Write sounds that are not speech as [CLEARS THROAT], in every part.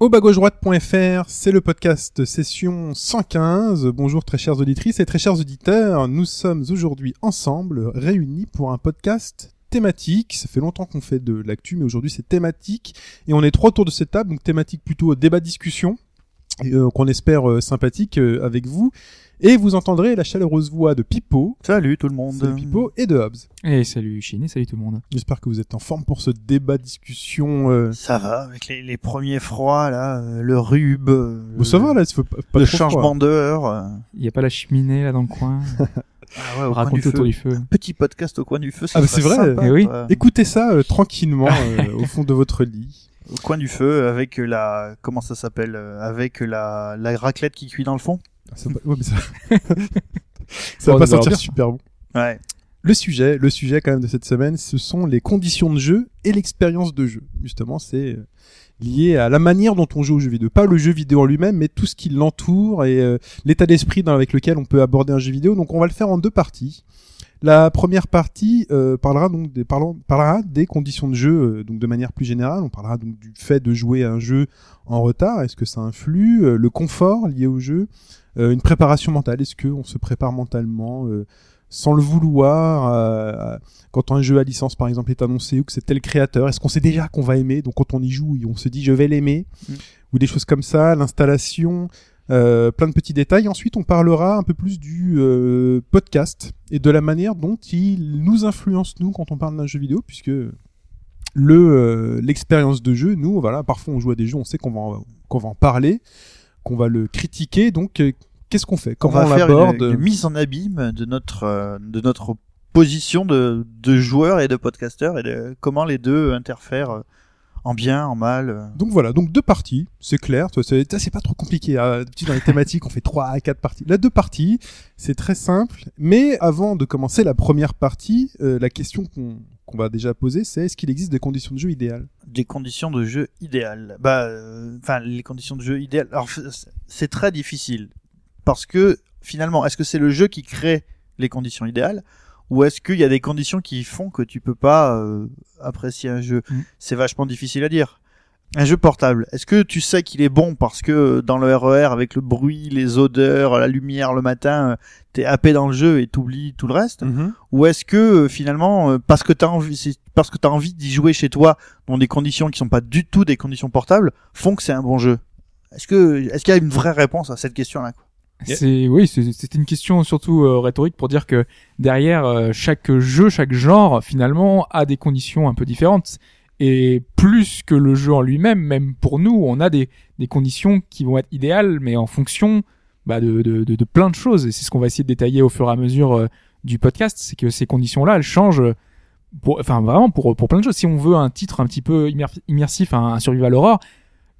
Au bas-gauche-droite.fr, c'est le podcast session 115. Bonjour très chères auditrices et très chers auditeurs. Nous sommes aujourd'hui ensemble, réunis pour un podcast thématique. Ça fait longtemps qu'on fait de l'actu, mais aujourd'hui c'est thématique. Et on est trois autour de cette table, donc thématique plutôt débat-discussion, euh, qu'on espère euh, sympathique euh, avec vous. Et vous entendrez la chaleureuse voix de Pipo, Salut tout le monde. de Pipo et de Hobbs. Et salut Chine et salut tout le monde. J'espère que vous êtes en forme pour ce débat-discussion. Euh... Ça va avec les, les premiers froids là, euh, le rube. euh, Bon, ça va là, il faut pas, pas le trop changement d'heure. Il y a pas la cheminée là dans le coin [LAUGHS] Ah ouais, au coin du Racontez feu. autour du feu. Petit podcast au coin du feu. ça Ah bah, c'est vrai. sympa, Eh oui. Écoutez ça euh, tranquillement [LAUGHS] euh, au fond de votre lit. Au coin du feu avec la comment ça s'appelle avec la la raclette qui cuit dans le fond. Ça va- ouais, mais ça... [LAUGHS] ça va pas sortir super bon. Ouais. Le sujet, le sujet quand même de cette semaine, ce sont les conditions de jeu et l'expérience de jeu. Justement, c'est euh, lié à la manière dont on joue aux jeux vidéo, pas le jeu vidéo en lui-même, mais tout ce qui l'entoure et euh, l'état d'esprit avec lequel on peut aborder un jeu vidéo. Donc, on va le faire en deux parties. La première partie euh, parlera donc des, parlons- parlera des conditions de jeu, euh, donc de manière plus générale. On parlera donc du fait de jouer à un jeu en retard. Est-ce que ça influe euh, Le confort lié au jeu, euh, une préparation mentale. Est-ce que on se prépare mentalement euh, sans le vouloir euh, quand un jeu à licence par exemple est annoncé ou que c'est tel créateur Est-ce qu'on sait déjà qu'on va aimer? Donc quand on y joue, on se dit je vais l'aimer Mm. ou des choses comme ça. L'installation. Euh, plein de petits détails. Ensuite, on parlera un peu plus du euh, podcast et de la manière dont il nous influence nous quand on parle d'un jeu vidéo, puisque le euh, l'expérience de jeu, nous, voilà, parfois on joue à des jeux, on sait qu'on va qu'on va en parler, qu'on va le critiquer. Donc, euh, qu'est-ce qu'on fait? On Comment va on faire une mise en abîme de notre euh, de notre position de de joueur et de podcasteur et de comment les deux interfèrent euh, en bien, en mal. euh. Donc voilà, donc deux parties, c'est clair, ça, c'est pas trop compliqué. hein. Dans les thématiques, on fait trois à quatre parties. Là, deux parties, c'est très simple. Mais avant de commencer la première partie, euh, la question qu'on va déjà poser, c'est est-ce qu'il existe des conditions de jeu idéales? Des conditions de jeu idéales. Bah, euh, enfin, les conditions de jeu idéales. Alors, c'est très difficile parce que finalement, est-ce que c'est le jeu qui crée les conditions idéales? Ou est-ce qu'il y a des conditions qui font que tu peux pas euh, apprécier un jeu? Mm. C'est vachement difficile à dire. Un jeu portable, est-ce que tu sais qu'il est bon parce que dans le RER avec le bruit, les odeurs, la lumière le matin, euh, t'es happé dans le jeu et t'oublies tout le reste? Ou est-ce que euh, finalement euh, parce que t'as envie c'est parce que t'as envie d'y jouer chez toi dans des conditions qui sont pas du tout des conditions portables font que c'est un bon jeu? Est-ce que est-ce qu'il y a une vraie réponse à cette question là Yeah. C'est oui, c'était une question surtout euh, rhétorique pour dire que derrière euh, chaque jeu, chaque genre finalement a des conditions un peu différentes et plus que le jeu en lui-même, même pour nous, on a des des conditions qui vont être idéales, mais en fonction bah, de, de, de, plein de choses et c'est ce qu'on va essayer de détailler au fur et à mesure euh, du podcast, c'est que ces conditions-là, elles changent. Pour, enfin vraiment pour pour plein de choses. Si on veut un titre un petit peu immer- immersif, un survival horror,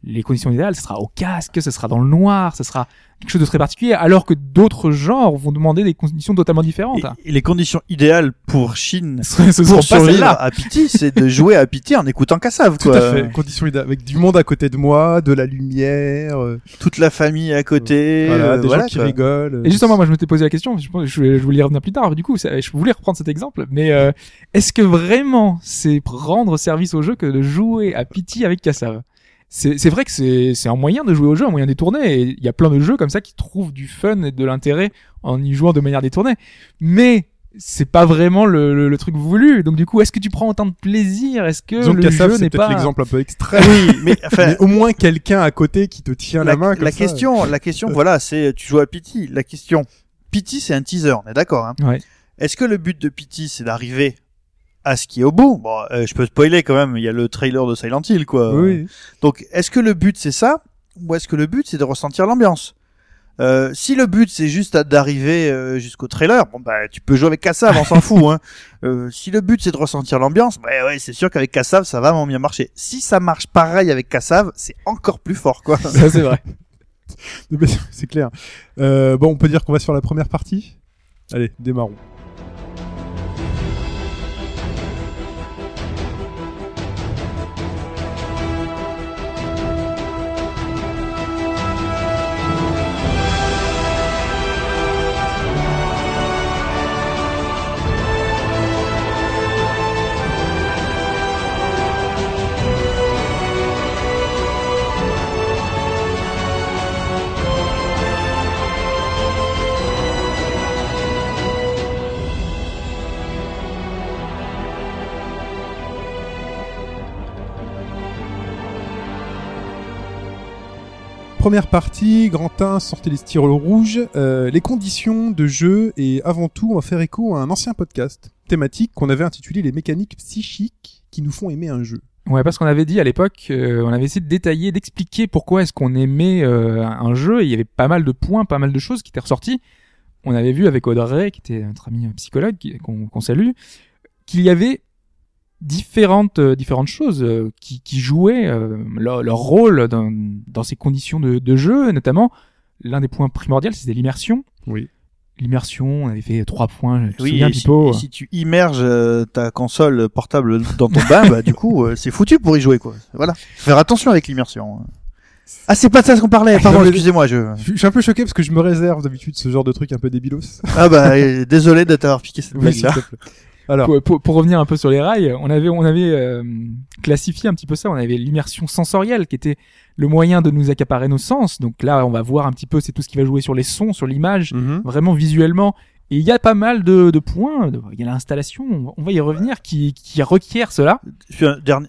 les conditions idéales, ce sera au casque, ce sera dans le noir, ce sera quelque chose de très particulier, alors que d'autres genres vont demander des conditions totalement différentes. et, et les conditions idéales pour Chine [LAUGHS] Ce, ce pour survivre à Pity c'est de jouer à Pity en écoutant Kassav Tout quoi à fait. Conditions idéales, avec du monde à côté de moi, de la lumière, euh, toute la famille à côté voilà, euh, des voilà, gens qui quoi. rigolent. Et justement, moi, je m'étais posé la question, je, voulais y revenir plus tard, du coup, je voulais reprendre cet exemple, mais euh, est-ce que vraiment c'est rendre service au jeu que de jouer à Pity avec Kassav? C'est c'est vrai que c'est c'est un moyen de jouer au jeu, un moyen détourné, et il y a plein de jeux comme ça qui trouvent du fun et de l'intérêt en y jouant de manière détournée. Mais c'est pas vraiment le, le, le truc voulu. Donc du coup, est-ce que tu prends autant de plaisir? Est-ce que Disons le Kassav, jeu c'est n'est peut-être pas l'exemple un peu extrême. oui mais [LAUGHS] enfin mais au moins quelqu'un à côté qui te tient la, la, main. Comme la ça. question la question voilà c'est tu joues à Pity la question Pity c'est un teaser on est d'accord hein Ouais. Est-ce que le but de Pity c'est d'arriver à ce qui est au bout Bon, euh, je peux spoiler quand même, il y a le trailer de Silent Hill quoi. Oui. Donc est-ce que le but c'est ça ou est-ce que le but c'est de ressentir l'ambiance? Euh, si le but c'est juste d'arriver euh, jusqu'au trailer, bon bah tu peux jouer avec Kassav, on s'en [LAUGHS] fout. Hein. Euh, si le but c'est de ressentir l'ambiance, bah ouais c'est sûr qu'avec Kassav ça va vraiment bien marcher. Si ça marche pareil avec Kassav, c'est encore plus fort quoi. Ça c'est vrai. [LAUGHS] C'est clair. Bon, on peut dire qu'on va sur la première partie? Allez, démarrons. Première partie, Grantin sortait les stylos rouges, euh, les conditions de jeu et avant tout, on va faire écho à un ancien podcast thématique qu'on avait intitulé les mécaniques psychiques qui nous font aimer un jeu. Ouais, parce qu'on avait dit à l'époque, euh, on avait essayé de détailler, d'expliquer pourquoi est-ce qu'on aimait euh, un jeu. Et il y avait pas mal de points, pas mal de choses qui étaient ressorties. On avait vu avec Audrey, qui était notre ami psychologue, qu'on salue, qu'il y avait différentes euh, différentes choses euh, qui, qui jouaient euh, leur, leur rôle dans, dans ces conditions de, de jeu, notamment l'un des points primordiaux, c'était l'immersion. Oui. L'immersion, on avait fait trois points. Je Oui, souviens, et si, et si tu immerges euh, ta console portable dans ton bain, bah du coup, euh, c'est foutu pour y jouer quoi. Voilà. Faut faire attention avec l'immersion. Ah, c'est pas de ça qu'on parlait. [LAUGHS] Pardon, excusez-moi. Je... Je suis un peu choqué parce que je me réserve d'habitude ce genre de truc un peu débilos. Ah bah désolé de t'avoir piqué cette Oui, s'il blague-là. Alors, pour, pour- pour revenir un peu sur les rails, on avait on avait euh, classifié un petit peu ça. On avait l'immersion sensorielle qui était le moyen de nous accaparer nos sens. Donc là, on va voir un petit peu, c'est tout ce qui va jouer sur les sons, sur l'image, mhm. vraiment visuellement. Et il y a pas mal de, de points. Il y a l'installation, on va- y revenir, qui, qui requiert cela.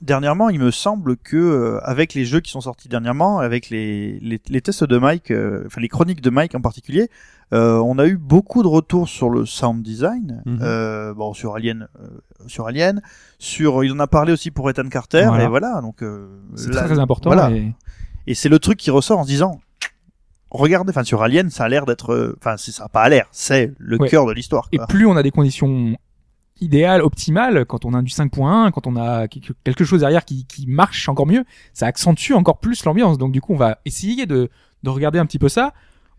Dernièrement, il me semble que euh, avec les jeux qui sont sortis dernièrement, avec les, les, les tests de Mike, euh, enfin les chroniques de Mike en particulier, euh, on a eu beaucoup de retours sur le sound design, Mhm. euh, bon sur Alien, euh, sur Alien, sur il en a parlé aussi pour Ethan Carter Voilà. et voilà donc euh, C'est très important. voilà. et- Et c'est le truc qui ressort en se disant, regardez, enfin sur Alien, ça a l'air d'être, euh, enfin c'est ça pas à l'air, c'est le Ouais. cœur de l'histoire. Et plus on a des conditions idéales, optimales, quand on a du 5.1, quand on a quelque chose derrière qui, qui marche encore mieux, ça accentue encore plus l'ambiance. Donc du coup, on va essayer de, de regarder un petit peu ça.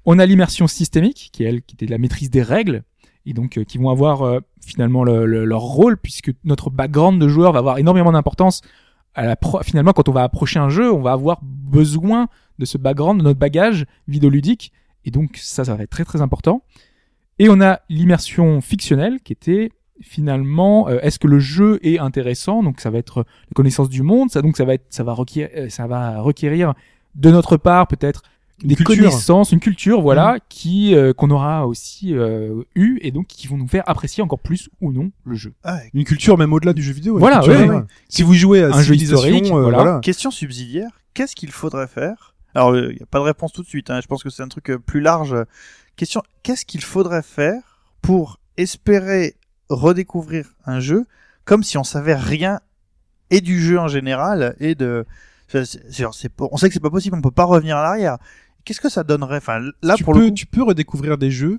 On a l'immersion systémique, qui est elle, qui était de la maîtrise des règles, et donc euh, qui vont avoir euh, finalement le- le- leur rôle, puisque notre background de joueur va avoir énormément d'importance. À la pro- finalement, quand on va approcher un jeu, on va avoir besoin de ce background, de notre bagage vidéoludique, et donc ça, ça va être très très important. Et on a l'immersion fictionnelle qui était finalement euh, est-ce que le jeu est intéressant? Donc ça va être la connaissance du monde ça donc ça va être ça va requérir euh, ça va requérir de notre part peut-être des culture. connaissances une culture voilà qui euh, qu'on aura aussi euh, eu et donc qui vont nous faire apprécier encore plus ou non le jeu Ah, une culture même au-delà du jeu vidéo. Voilà, culture, ouais, ouais. ouais. Si vous jouez à Un jeu historique, euh, voilà. voilà. Question subsidiaire, qu'est-ce qu'il faudrait faire Alors, il n'y a pas de réponse tout de suite, hein, je pense que c'est un truc euh, plus large. Question, qu'est-ce qu'il faudrait faire pour espérer redécouvrir un jeu comme si on savait rien et du jeu en général et de... c'est- c'est- c'est pas- on sait que c'est pas possible, on peut pas revenir en arrière. Qu'est-ce que ça donnerait? Enfin, là, tu pour peux, le coup... tu peux redécouvrir des jeux,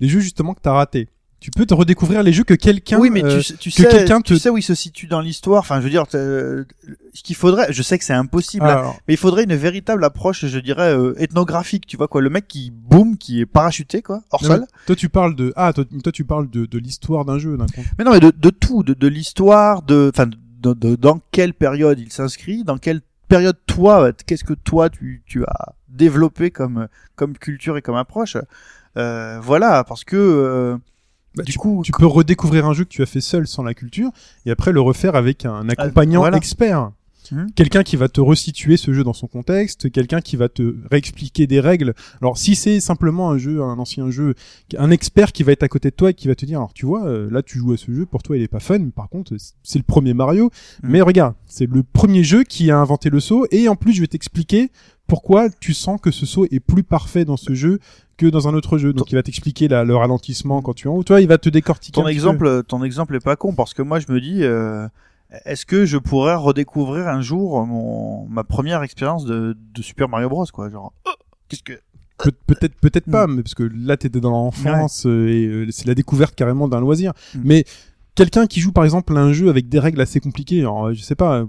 les jeux justement que t'as ratés. Tu peux te redécouvrir les jeux que quelqu'un. Oui, mais euh, tu, sais- tu que sais, quelqu'un tu te- sais où il se situe dans l'histoire. Enfin, je veux dire, t'as- ce qu'il faudrait, je sais que c'est impossible, hein, Mais il faudrait une véritable approche, je dirais, euh, ethnographique, tu vois quoi, le mec qui boum, qui est parachuté quoi, hors sol. toi tu parles de ah toi, toi tu parles de, de l'histoire d'un jeu d'un compte. Mais non, mais de, de tout, de, de l'histoire, de, enfin, de, de- dans quelle période il s'inscrit, dans quelle période toi, euh, qu'est-ce que toi tu, tu as développé comme comme culture et comme approche. Euh, voilà, parce que euh, Bah, du tu, coup, tu peux redécouvrir un jeu que tu as fait seul sans la culture et après le refaire avec un accompagnant voilà. expert. Mhm. Quelqu'un qui va te resituer ce jeu dans son contexte, quelqu'un qui va te réexpliquer des règles. Alors si c'est simplement un jeu, un ancien jeu, un expert qui va être à côté de toi et qui va te dire, alors tu vois, euh, là tu joues à ce jeu, pour toi il est pas fun, mais par contre c'est le premier Mario. Mhm. Mais regarde, c'est le premier jeu qui a inventé le saut et en plus je vais t'expliquer pourquoi tu sens que ce saut est plus parfait dans ce jeu que dans un autre jeu. Donc il va t'expliquer le ralentissement quand tu es en haut. Toi, il va te décortiquer. un ton petit exemple, ton exemple est pas con parce que moi je me dis, euh, est-ce que je pourrais redécouvrir un jour mon ma première expérience de, de Super Mario Bros quoi, genre oh, qu'est-ce que peu. Pe- peut-être, peut-être pas, Mm. mais parce que là t'étais dans l'enfance euh, et euh, c'est la découverte carrément d'un loisir. Mm. Mais quelqu'un qui joue par exemple un jeu avec des règles assez compliquées, alors, euh, je sais pas.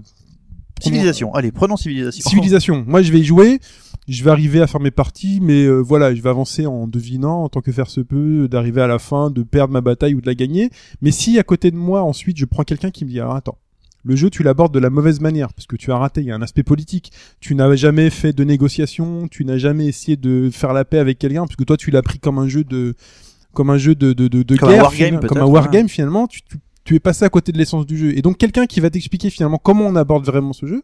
civilisation. Allez, prenons civilisation. Civilisation. Moi, je vais y jouer. Je vais arriver à faire mes parties, mais euh, voilà, je vais avancer en devinant, en tant que faire se peut, d'arriver à la fin, de perdre ma bataille ou de la gagner. Mais si à côté de moi, ensuite, je prends quelqu'un qui me dit, alors attends, le jeu, tu l'abordes de la mauvaise manière, parce que tu as raté, il y a un aspect politique. Tu n'as jamais fait de négociation, tu n'as jamais essayé de faire la paix avec quelqu'un, parce que toi, tu l'as pris comme un jeu de, comme un jeu de, de, de, de Comme un guerre, wargame, finalement, comme un wargame, finalement, tu, tu, tu es passé à côté de l'essence du jeu. Et donc, quelqu'un qui va t'expliquer finalement comment on aborde vraiment ce jeu,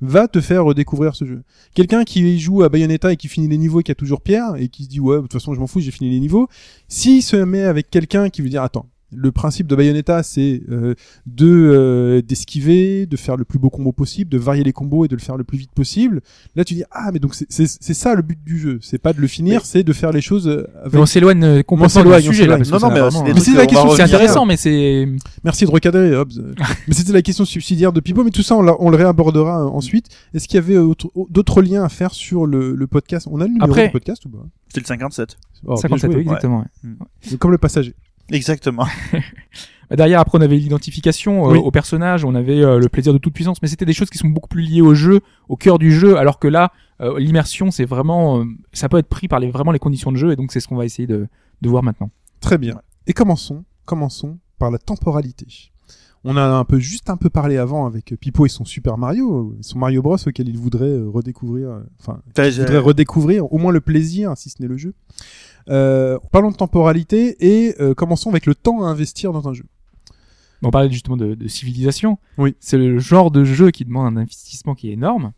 va te faire redécouvrir ce jeu. Quelqu'un qui joue à Bayonetta et qui finit les niveaux et qui a toujours Pierre et qui se dit ouais de toute façon je m'en fous j'ai fini les niveaux. S'il se met avec quelqu'un qui veut dire attends Le principe de Bayonetta, c'est euh, de euh, d'esquiver, de faire le plus beau combo possible, de varier les combos et de le faire le plus vite possible. Là, tu dis ah mais donc c'est c'est c'est ça le but du jeu. C'est pas de le finir, c'est de faire les choses euh, avec. Mais on s'éloigne euh, complètement s'éloigne, du on sujet là. que Non, non, c'est mais vraiment, trucs la question, c'est intéressant, mais c'est Merci de recadrer, Hobbs. [LAUGHS] mais c'était la question subsidiaire de Pipo, mais tout ça, on, l'a- on le réabordera euh, ensuite. Est-ce qu'il y avait autre- d'autres liens à faire sur le, le podcast? On a le numéro Après- du podcast ou pas? C'est le 57. Oh, bien 57, joué. oui, exactement. ouais. Comme le passager. Exactement. Bah, [LAUGHS] Derrière, après, on avait l'identification euh, Oui. au personnage, on avait euh, le plaisir de toute puissance, mais c'était des choses qui sont beaucoup plus liées au jeu, au cœur du jeu, alors que là, euh, l'immersion, c'est vraiment, euh, ça peut être pris par les, vraiment les conditions de jeu, et donc c'est ce qu'on va essayer de, de voir maintenant. Très bien. Et commençons, commençons par la temporalité. On a un peu, juste un peu parlé avant avec Pipo et son Super Mario, son Mario Bros auquel il voudrait redécouvrir, enfin, il voudrait redécouvrir au moins le plaisir, si ce n'est le jeu. Euh, parlons de temporalité et euh, commençons avec le temps à investir dans un jeu. On parlait justement de, de civilisation. Oui. C'est le genre de jeu qui demande un investissement qui est énorme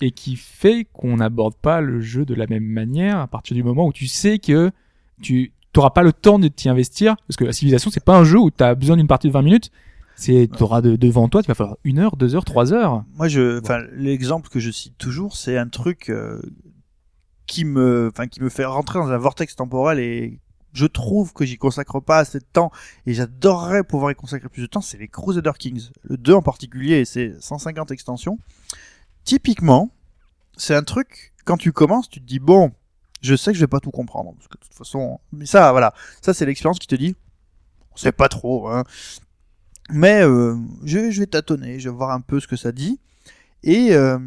et qui fait qu'on n'aborde pas le jeu de la même manière à partir du moment où tu sais que tu n'auras pas le temps de t'y investir parce que la civilisation c'est pas un jeu où tu as besoin d'une partie de 20 minutes. C'est tu auras de, devant toi, tu vas falloir une heure, deux heures, trois heures. Moi, je, enfin, l'exemple que je cite toujours, c'est un truc euh, qui me, enfin, qui me fait rentrer dans un vortex temporel et je trouve que j'y consacre pas assez de temps et j'adorerais pouvoir y consacrer plus de temps. C'est les Crusader Kings, le 2 en particulier et ses 150 extensions. Typiquement, c'est un truc quand tu commences, tu te dis bon, je sais que je vais pas tout comprendre parce que de toute façon, mais ça, voilà, ça c'est l'expérience qui te dit, on sait pas trop, hein. Mais euh, je, vais tâtonner, je vais voir un peu ce que ça dit. Et euh,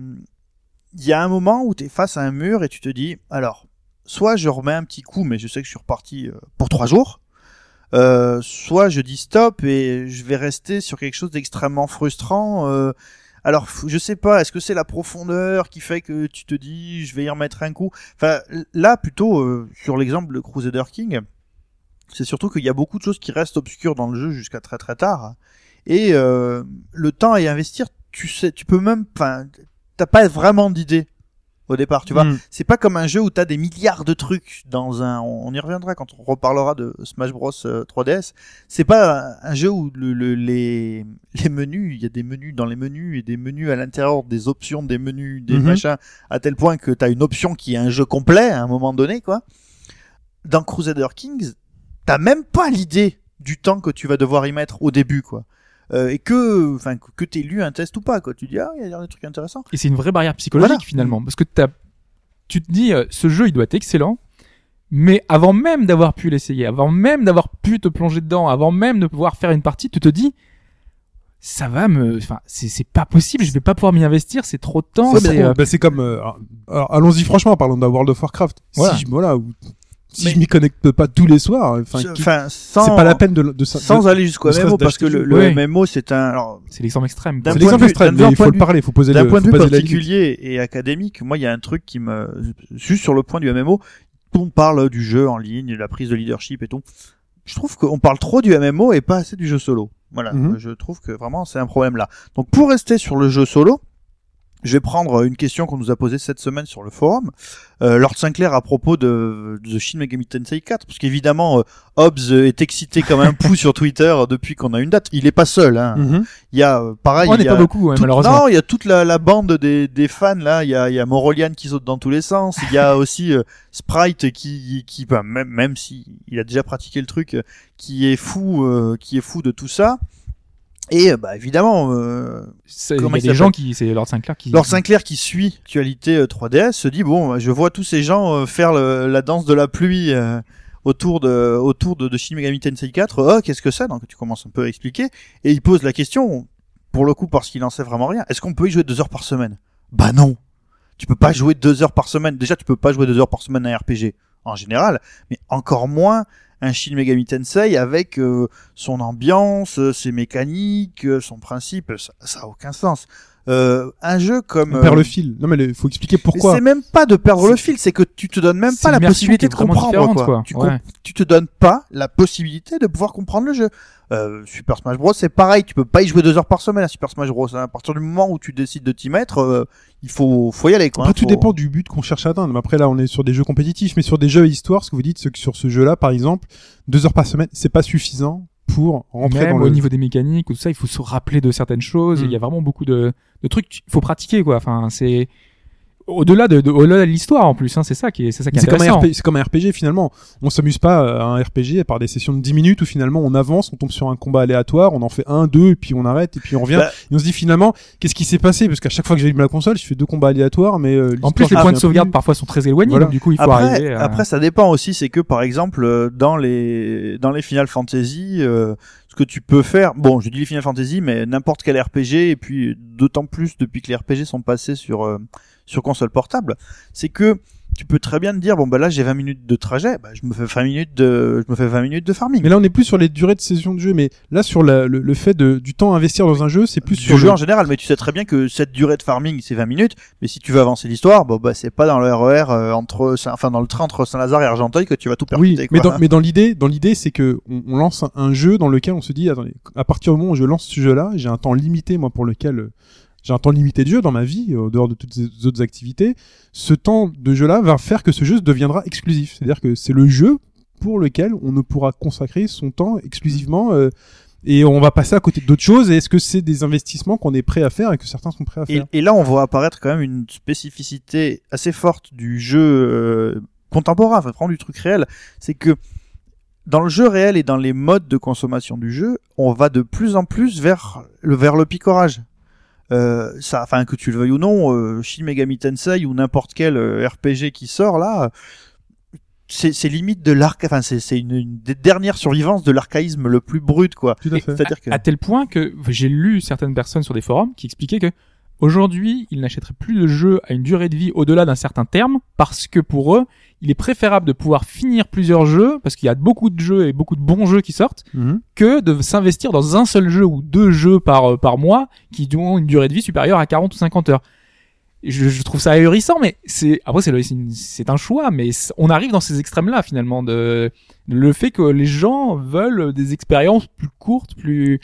il y a un moment où tu es face à un mur et tu te dis, alors, soit je remets un petit coup, mais je sais que je suis reparti euh, pour trois jours, euh, soit je dis stop et je vais rester sur quelque chose d'extrêmement frustrant. euh, alors, je sais pas, est-ce que c'est la profondeur qui fait que tu te dis, je vais y remettre un coup? Enfin, là, plutôt, euh, sur l'exemple de Crusader King, c'est surtout qu'il y a beaucoup de choses qui restent obscures dans le jeu jusqu'à très très tard. Et euh, le temps à y investir, tu sais, tu peux même, enfin, t'as pas vraiment d'idée au départ, tu vois. Mm. C'est pas comme un jeu où t'as des milliards de trucs dans un. On y reviendra quand on reparlera de Smash Bros euh, 3DS. C'est pas un, jeu où le, le- les les menus, il y a des menus dans les menus et des menus à l'intérieur des options des menus, des Mhm. machins, à tel point que t'as une option qui est un jeu complet à un moment donné, quoi. Dans Crusader Kings, t'as même pas l'idée du temps que tu vas devoir y mettre au début, quoi. Euh, et que, enfin, que, t'aies lu un test ou pas, quoi. Tu dis ah, il y a des trucs intéressants. Et c'est une vraie barrière psychologique Voilà. finalement, parce que t'as, tu te dis, euh, ce jeu il doit être excellent, mais avant même d'avoir pu l'essayer, avant même d'avoir pu te plonger dedans, avant même de pouvoir faire une partie, tu te dis, ça va me, enfin, c'est c'est pas possible, je vais pas pouvoir m'y investir, c'est trop de temps. C'est euh, bah, comme. euh, alors, allons-y franchement, parlons de World of Warcraft. Voilà. Si je, voilà, si Mais- je m'y connecte pas tous les soirs, enfin, qui- sans, c'est pas la peine de, de, sans de- aller jusqu'au MMO, parce que le, le. MMO, c'est un, alors, c'est l'exemple extrême. C'est point l'exemple de vue- extrême, mais il faut le de parler, il faut poser d'un le, point de vue particulier et académique, moi, il y a un truc qui me, juste sur le point du MMO, on parle du jeu en ligne, la prise de leadership et tout. Je trouve qu'on parle trop du MMO et pas assez du jeu solo. Voilà, Mhm. je trouve que vraiment c'est un problème là. Donc pour rester sur le jeu solo, je vais prendre une question qu'on nous a posée cette semaine sur le forum. Euh, Lord Sinclair à propos de, de Shin Megami Tensei 4, parce qu'évidemment euh, Hobbs est excité comme un pou [LAUGHS] sur Twitter depuis qu'on a une date. Il est pas seul. Hein. Mhm. Il y a euh, pareil. On n'est pas beaucoup, toute- malheureusement. Non, il y a toute la, la bande des, des fans là. Il y a, il y a Morolian qui saute dans tous les sens. Il y a aussi euh, Sprite qui, qui bah, même, même si il a déjà pratiqué le truc, euh, qui est fou, euh, qui est fou de tout ça. Et euh, bah évidemment, euh, C'est- Il y a des gens qui, c'est Lord Sinclair qui. Lord Sinclair qui suit l'actualité euh, 3DS se dit bon, je vois tous ces gens euh, faire le- la danse de la pluie euh, autour de autour de, de Shin Megami Tensei 4. Oh, qu'est-ce que c'est? Donc tu commences un peu à expliquer et il pose la question pour le coup parce qu'il en sait vraiment rien. Est-ce qu'on peut y jouer deux heures par semaine? Bah non. Tu peux pas jouer deux heures par semaine. Déjà, tu peux pas jouer deux heures par semaine à un RPG en général, mais encore moins un Shin Megami Tensei avec euh, son ambiance, euh, ses mécaniques, euh, son principe. Ça, ça a aucun sens. Euh, un jeu comme On perd euh, le fil. Non, mais il faut expliquer mais pourquoi. c'est même pas de perdre le fil, c'est que tu te donnes même pas la possibilité de comprendre quoi. quoi. Tu, Ouais. com- tu te donnes pas la possibilité de pouvoir comprendre le jeu. Euh, Super Smash Bros c'est pareil, tu peux pas y jouer deux heures par semaine à Super Smash Bros. hein. À partir du moment où tu décides de t'y mettre, euh, il faut faut y aller quoi. Après, hein. tout Faut- dépend du but qu'on cherche à atteindre. Mais après, là, on est sur des jeux compétitifs, mais sur des jeux à histoire, ce que vous dites, c'est que sur ce jeu-là, par exemple, deux heures par semaine, c'est pas suffisant pour rentrer Même dans au le niveau des mécaniques ou tout ça, il faut se rappeler de certaines choses. Il y a vraiment beaucoup de, de trucs. Il faut pratiquer quoi. Enfin, c'est au-delà de, de au-delà de l'histoire en plus. Hein, c'est ça qui est, c'est ça qui est comme, un intéressant. RPG, c'est comme un RPG finalement. On s'amuse pas à un RPG par des sessions de 10 minutes où finalement on avance, on tombe sur un combat aléatoire, on en fait un, deux, et puis on arrête, et puis on revient. Bah- et on se dit finalement, qu'est-ce qui s'est passé? Parce qu'à chaque fois que j'allume la console, je fais deux combats aléatoires, mais euh, En plus, les points de sauvegarde plus. parfois sont très éloignés, Voilà. donc du coup, il faut après, arriver. À... après, ça dépend aussi. C'est que par exemple, euh, dans les dans les Final Fantasy, euh, ce que tu peux faire, bon, je dis les Final Fantasy, mais n'importe quel RPG, et puis d'autant plus depuis que les RPG sont passés sur euh, sur console portable, c'est que tu peux très bien te dire bon bah là j'ai 20 minutes de trajet, bah, je me fais 20 minutes de je me fais 20 minutes de farming. Mais là, on est plus sur les durées de session de jeu, mais là sur la- le, le fait de, du temps à investir dans un jeu, c'est plus du sur jeu le- en général, mais tu sais très bien que cette durée de farming c'est 20 minutes, mais si tu veux avancer l'histoire, bon bah c'est pas dans le RER euh, entre Saint- enfin dans le train entre Saint-Lazare et Argenteuil que tu vas tout percuter Oui, mais dans, mais dans l'idée, dans l'idée, c'est que on, on lance un, un jeu dans lequel on se dit, attendez, à partir du moment où je lance ce jeu-là, j'ai un temps limité, moi, pour lequel euh, j'ai un temps limité de jeu dans ma vie, euh, au dehors de toutes les autres activités. Ce temps de jeu-là va faire que ce jeu deviendra exclusif. C'est-à-dire que c'est le jeu pour lequel on ne pourra consacrer son temps exclusivement. euh, et on va passer à côté d'autres choses. Et est-ce que c'est des investissements qu'on est prêt à faire et que certains sont prêts à faire? et là, on voit apparaître quand même une spécificité assez forte du jeu euh, contemporain, enfin, vraiment du truc réel. C'est que dans le jeu réel et dans les modes de consommation du jeu, on va de plus en plus vers le, vers le picorage. Euh, ça, enfin que tu le veuilles ou non, euh, Shin Megami Tensei ou n'importe quel euh, RPG qui sort là, c'est c'est limite de l'arc, enfin c'est c'est une, une des dernières survivances de l'archaïsme le plus brut quoi. Tout à fait. C'est-à-dire que à tel point que j'ai lu certaines personnes sur des forums qui expliquaient que aujourd'hui, ils n'achèteraient plus de jeux à une durée de vie au-delà d'un certain terme parce que pour eux, il est préférable de pouvoir finir plusieurs jeux parce qu'il y a beaucoup de jeux et beaucoup de bons jeux qui sortent Mhm. que de s'investir dans un seul jeu ou deux jeux par euh, par mois qui ont une durée de vie supérieure à 40 ou 50 heures. Je, je trouve ça ahurissant, mais c'est après c'est un choix, mais on arrive dans ces extrêmes-là finalement de le fait que les gens veulent des expériences plus courtes, plus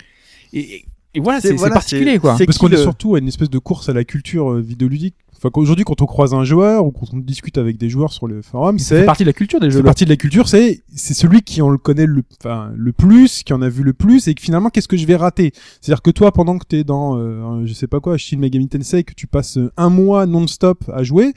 et, et- et voilà, C'est- c'est c'est voilà, particulier c'est- quoi. c'est Parce qu'on est surtout à une espèce de course à la culture euh, vidéoludique. Enfin, qu'aujourd'hui, quand on croise un joueur ou quand on discute avec des joueurs sur le forum, c'est partie de la culture des c'est jeux. partie de la culture. C'est c'est celui qui en le connaît le, enfin, le plus, qui en a vu le plus, et que finalement, qu'est-ce que je vais rater? C'est-à-dire que toi, pendant que t'es dans, euh, je sais pas quoi, Shin Megami Tensei, que tu passes un mois non-stop à jouer.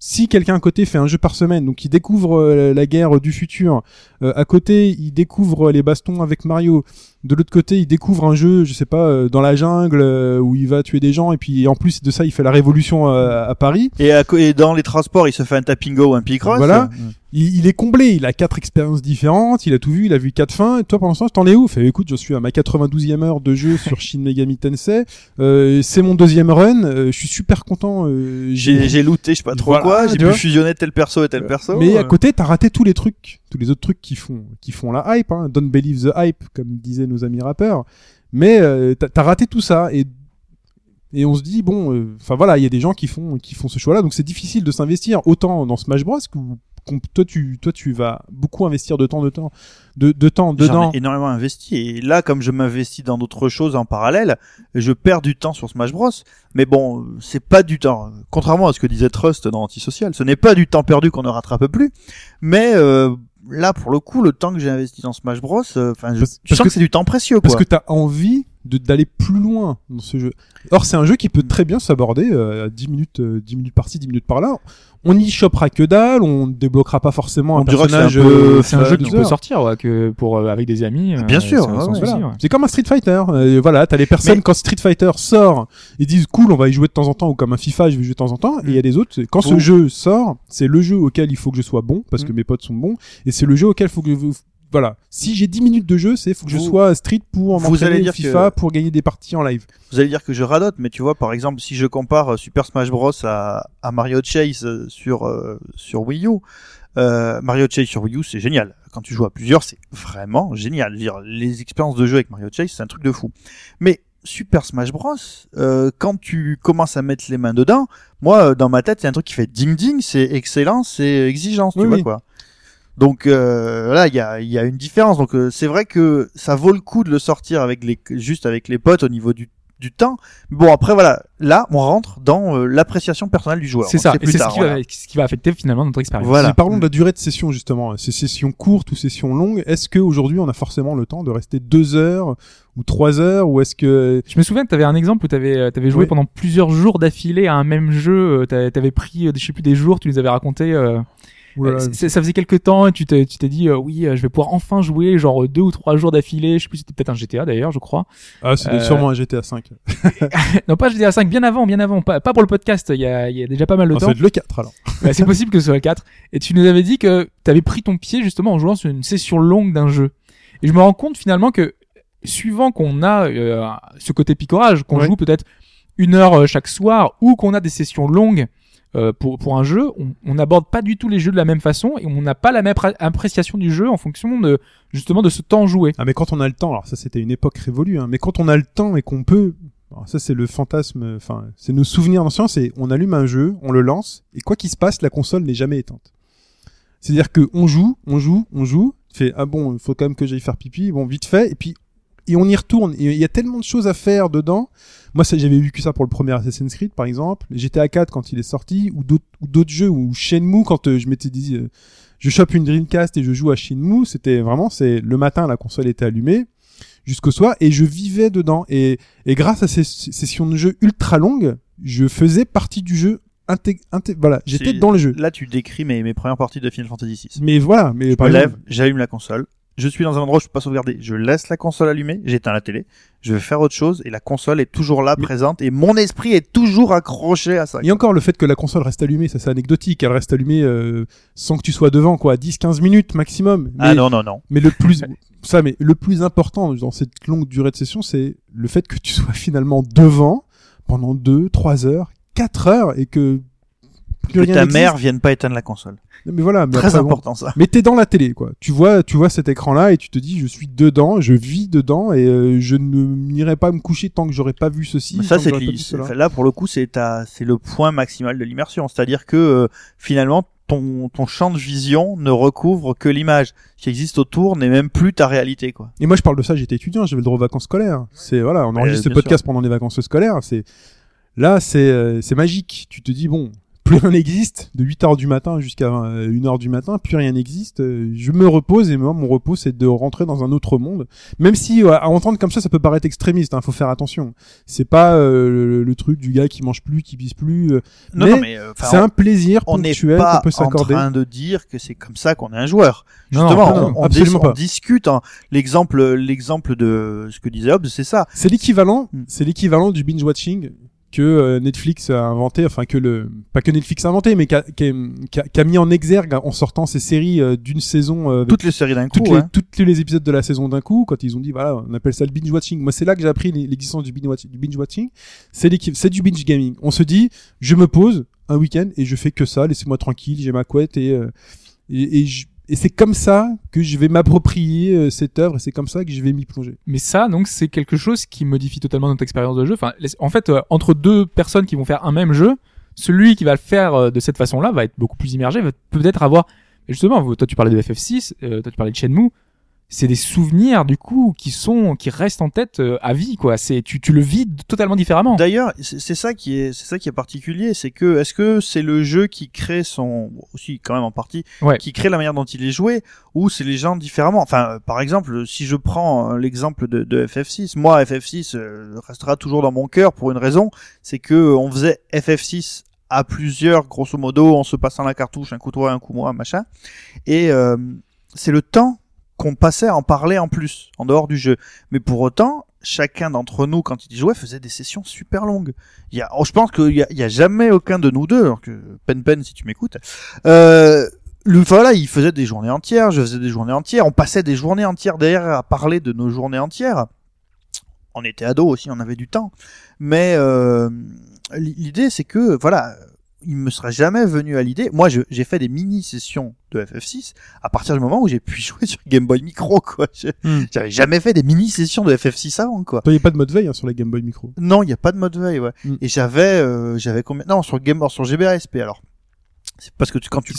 Si quelqu'un à côté fait un jeu par semaine, donc il découvre euh, la guerre du futur, euh, à côté il découvre les bastons avec Mario, de l'autre côté il découvre un jeu, je sais pas, euh, dans la jungle euh, où il va tuer des gens et puis en plus de ça il fait la révolution euh, à Paris. et, à et dans les transports, il se fait un tappingo ou un picross. Voilà. Il, il est comblé, il a quatre expériences différentes, il a tout vu, il a vu quatre fins. Et toi pendant ce temps, t'en es où? Fait écoute, je suis à ma 92e heure de jeu sur Shin Megami Tensei. Euh, c'est mon deuxième run. euh, je suis super content. euh, J'ai j'ai looté, je sais pas trop Voilà, quoi, j'ai pu fusionner tel perso et tel perso. Mais à côté, t'as raté tous les trucs, tous les autres trucs qui font, qui font la hype. Hein. Don't believe the hype, comme disaient nos amis rappeurs. Mais euh, t'as raté tout ça et et on se dit bon, euh, enfin voilà, il y a des gens qui font qui font ce choix-là, donc c'est difficile de s'investir autant dans Smash Bros que toi tu toi tu vas beaucoup investir de temps de temps de, de temps dedans. ai énormément investi et là comme je m'investis dans d'autres choses en parallèle je perds du temps sur Smash Bros mais bon c'est pas du temps contrairement à ce que disait Trust dans Antisocial ce n'est pas du temps perdu qu'on ne rattrape plus mais euh, là pour le coup le temps que j'ai investi dans Smash Bros euh, je, Parce- je parce sens que- que c'est du temps précieux Parce quoi. que t'as envie d'aller plus loin dans ce jeu. Or c'est un jeu qui peut très bien s'aborder euh, à 10 minutes, euh, 10 minutes par-ci, 10 minutes par-là. On y chopera que dalle, on débloquera pas forcément On un dira que c'est un personnage. peu- euh, C'est un jeu qui peut sortir ouais, que pour euh, avec des amis. euh, Bien sûr, ouais, ouais. Voilà. C'est comme un Street Fighter. Euh, voilà, t'as les personnes Mais- quand Street Fighter sort, ils disent cool, on va y jouer de temps en temps, ou comme un FIFA, je vais jouer de temps en temps. Et il y a des autres, quand ce jeu sort, c'est le jeu auquel il faut que je sois bon parce que Mm. mes potes sont bons, et c'est le jeu auquel il faut que je- voilà. Si j'ai 10 minutes de jeu, c'est faut que je sois Street pour vous m'entraîner allez dire FIFA que- pour gagner des parties en live. vous allez dire que je radote mais tu vois par exemple si je compare euh, Super Smash Bros à, à Mario Chase euh, sur euh, sur Wii U euh, Mario Chase sur Wii U c'est génial quand tu joues à plusieurs c'est vraiment génial dire les expériences de jeu avec Mario Chase c'est un truc de fou mais Super Smash Bros euh, quand tu commences à mettre les mains dedans moi dans ma tête c'est un truc qui fait ding ding c'est excellent c'est exigence tu vois oui. quoi donc euh, là il y a, il y a une différence donc euh, c'est vrai que ça vaut le coup de le sortir avec les juste avec les potes au niveau du du temps. Bon après voilà, là on rentre dans euh, l'appréciation personnelle du joueur. C'est ça, c'est ce, voilà. ce qui va affecter finalement notre expérience. Voilà. Si parlons de la durée de session justement, ces sessions courtes ou sessions longues, est-ce qu'aujourd'hui on a forcément le temps de rester deux heures ou trois heures ou est-ce que Je me souviens que tu avais un exemple où tu avais, avais joué pendant plusieurs jours d'affilée à un même jeu, tu avais pris, euh, je sais plus, des jours, tu les avais racontés. euh, Euh, c'est- ça faisait quelques temps et tu t'es tu t'es dit, euh, oui, euh, je vais pouvoir enfin jouer genre deux ou trois jours d'affilée, je sais plus, c'était peut-être un GTA d'ailleurs, je crois. ah c'est euh, sûrement un GTA 5. [LAUGHS] non, pas GTA 5, bien avant, bien avant, pas, pas pour le podcast, il y a, il y a déjà pas mal de Ah, temps. être le 4 alors. [LAUGHS] Bah, c'est possible que ce soit le 4. Et tu nous avais dit que tu avais pris ton pied justement en jouant sur une session longue d'un jeu. Et je me rends compte finalement que suivant qu'on a euh, ce côté picorage, qu'on Ouais. joue peut-être une heure chaque soir ou qu'on a des sessions longues euh, pour, pour un jeu, on- n'aborde pas du tout les jeux de la même façon et on n'a pas la même appréciation du jeu en fonction de justement de ce temps joué. Ah mais quand on a le temps, alors ça c'était une époque révolue, hein, mais quand on a le temps et qu'on peut, alors ça c'est le fantasme, enfin c'est nos souvenirs d'anciens, c'est on allume un jeu, on le lance et quoi qu'il se passe, la console n'est jamais éteinte. C'est-à-dire que on joue, on joue, on joue, fait ah bon, il faut quand même que j'aille faire pipi, bon vite fait, et puis et on y retourne. Et il y a tellement de choses à faire dedans. Moi, j'avais vu que ça pour le premier Assassin's Creed, par exemple. GTA 4 quand il est sorti, ou d'autres, jeux, ou Shenmue quand euh, je m'étais dit, euh, je chope une Dreamcast et je joue à Shenmue. C'était vraiment, c'est le matin, la console était allumée jusqu'au soir et je vivais dedans. Et, et grâce à ces sessions de jeu ultra longues, je faisais partie du jeu. Inté inté- voilà, j'étais dans le jeu. Là tu décris mes, mes premières parties de Final Fantasy VI. Mais voilà, mais Je par me exemple, lève, j'allume la console. Je suis dans un endroit où je peux pas sauvegarder. Je laisse la console allumée, j'éteins la télé, je vais faire autre chose et la console est toujours là, présente et mon esprit est toujours accroché à ça. Et encore le fait que la console reste allumée, ça c'est anecdotique, elle reste allumée euh, sans que tu sois devant quoi, 10-15 minutes maximum. Mais, Ah non non non. mais le plus [LAUGHS] ça mais le plus important dans cette longue durée de session, c'est le fait que tu sois [LAUGHS] finalement devant pendant 2, 3 heures, 4 heures et que plus Que ta mère vienne pas éteindre la console. Mais voilà, mais Très après, bon. important ça. Mais t'es dans la télé, quoi. Tu vois, tu vois cet écran-là et tu te dis, je suis dedans, je vis dedans et euh, je ne n'irai pas me coucher tant que j'aurais pas vu ceci. Mais ça c'est là pour le coup c'est ta c'est le point maximal de l'immersion, c'est-à-dire que euh, finalement ton ton champ de vision ne recouvre que l'image. Ce qui existe autour n'est même plus ta réalité quoi. Et moi, je parle de ça, j'étais étudiant, j'avais le droit aux vacances scolaires. C'est voilà, on enregistre ce bien podcast pendant les vacances scolaires. C'est là, c'est euh, c'est magique. Tu te dis bon, plus rien n'existe. De 8 heures du matin jusqu'à 1 heure du matin, plus rien n'existe. Euh, Je me repose et moi, mon repos, c'est de rentrer dans un autre monde. Même si euh, à entendre comme ça, ça peut paraître extrémiste. Hein, faut faire attention. C'est pas euh, le, le truc du gars qui mange plus, qui pisse plus. euh, Non Mais non mais euh, c'est un plaisir on n'est ponctuel pas qu'on peut en s'accorder. train de dire que c'est comme ça qu'on est un joueur. Justement, non, non, on, on on pas. discute. hein. L'exemple, l'exemple de ce que disait Hobbes, c'est ça. C'est l'équivalent, Mm. c'est l'équivalent du binge watching que euh, Netflix a inventé, enfin que le, pas que Netflix a inventé, mais qu'a qu'a- qu'a mis en exergue en sortant ces séries euh, d'une saison, euh, Toutes les séries d'un coup. toutes, les, hein. toutes les épisodes de la saison d'un coup, quand ils ont dit voilà, on appelle ça le binge watching. Moi, c'est là que j'ai appris l'existence du binge watching. C'est l'équipe, c'est du binge gaming. On se dit, je me pose un week-end et je fais que ça, laissez-moi tranquille, j'ai ma couette et et, et je- et c'est comme ça que je vais m'approprier euh, cette œuvre et c'est comme ça que je vais m'y plonger. Mais ça, donc, c'est quelque chose qui modifie totalement notre expérience de jeu. Enfin, en fait, euh, entre deux personnes qui vont faire un même jeu, celui qui va le faire euh, de cette façon-là va être beaucoup plus immergé, va peut-être avoir, justement, toi tu parlais de FF6, euh, toi tu parlais de Shenmue, c'est des souvenirs du coup qui sont, qui restent en tête euh, à vie, quoi. C'est, tu, tu le vis totalement différemment. D'ailleurs, c'est ça qui est, c'est ça qui est particulier, c'est que est-ce que c'est le jeu qui crée son, aussi quand même en partie, Ouais. qui crée la manière dont il est joué, ou c'est les gens différemment? Enfin, euh, par exemple, si je prends euh, l'exemple de, de FF6, moi FF6 euh, restera toujours dans mon cœur pour une raison, c'est que on faisait FF6 à plusieurs, grosso modo, en se passant la cartouche, un coup toi, un coup moi, machin, et euh, c'est le temps qu'on passait à en parler en plus, en dehors du jeu. Mais pour autant, chacun d'entre nous, quand il jouait, faisait des sessions super longues. Il y a, oh, je pense qu'il y a jamais aucun de nous deux, alors que Pen Pen, si tu m'écoutes, euh, le, voilà, il faisait des journées entières, je faisais des journées entières, on passait des journées entières derrière à parler de nos journées entières. On était ados aussi, on avait du temps. Mais euh, l'idée, c'est que, voilà, il me serait jamais venu à l'idée. Moi, j'ai fait des mini-sessions de FF6 à partir du moment où j'ai pu [LAUGHS] jouer sur Game Boy Micro, quoi. Hmm. J'avais jamais fait des mini-sessions de FF6 avant, quoi. Il n'y a pas de mode veille hein, sur la Game Boy Micro. Non, il n'y a pas de mode veille, ouais. Mm. Et j'avais, euh, j'avais combien? Non, sur Game sur GBASP alors. C'est parce que tu, quand tu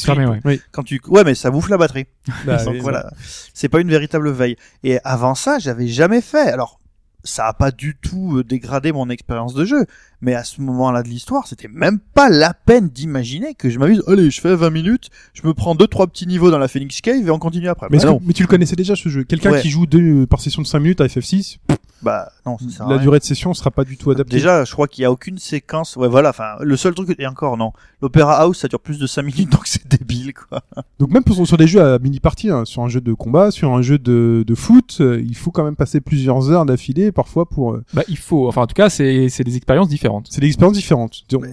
ouais. quand tu, ouais, mais ça bouffe la batterie. Bah, [LAUGHS] Donc oui, voilà, c'est pas une véritable veille. Et avant ça, j'avais jamais fait. Alors, ça a pas du tout euh, dégradé mon expérience de jeu. Mais à ce moment-là de l'histoire, c'était même pas la peine d'imaginer que je m'amuse. Allez, je fais 20 minutes, je me prends deux trois petits niveaux dans la Phoenix Cave et on continue après. Mais, Bah que- mais tu le connaissais déjà ce jeu? Quelqu'un Ouais. qui joue deux, par session de 5 minutes à FF6, bah non, ça sert à la rien. durée de session sera pas du tout adaptée. Déjà, je crois qu'il y a aucune séquence. Ouais, voilà. Enfin, le seul truc et encore non. L'Opéra House, ça dure plus de 5 minutes, [LAUGHS] donc c'est débile, quoi. Donc même pour, sur des jeux à mini partie, hein, sur un jeu de combat, sur un jeu de, de foot, euh, il faut quand même passer plusieurs heures d'affilée parfois pour. euh, Bah, il faut. Enfin, en tout cas, c'est c'est des expériences différentes. c'est des expériences différentes. On, Mais-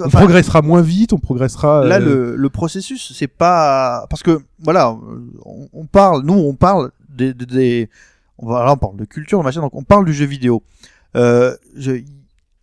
on Enfin, progressera moins vite, on progressera. Là, euh, le, le processus, c'est pas parce que voilà, on, on parle, nous, on parle des, des, des- on va là, on parle de culture, machin, donc on parle du jeu vidéo. Euh, je-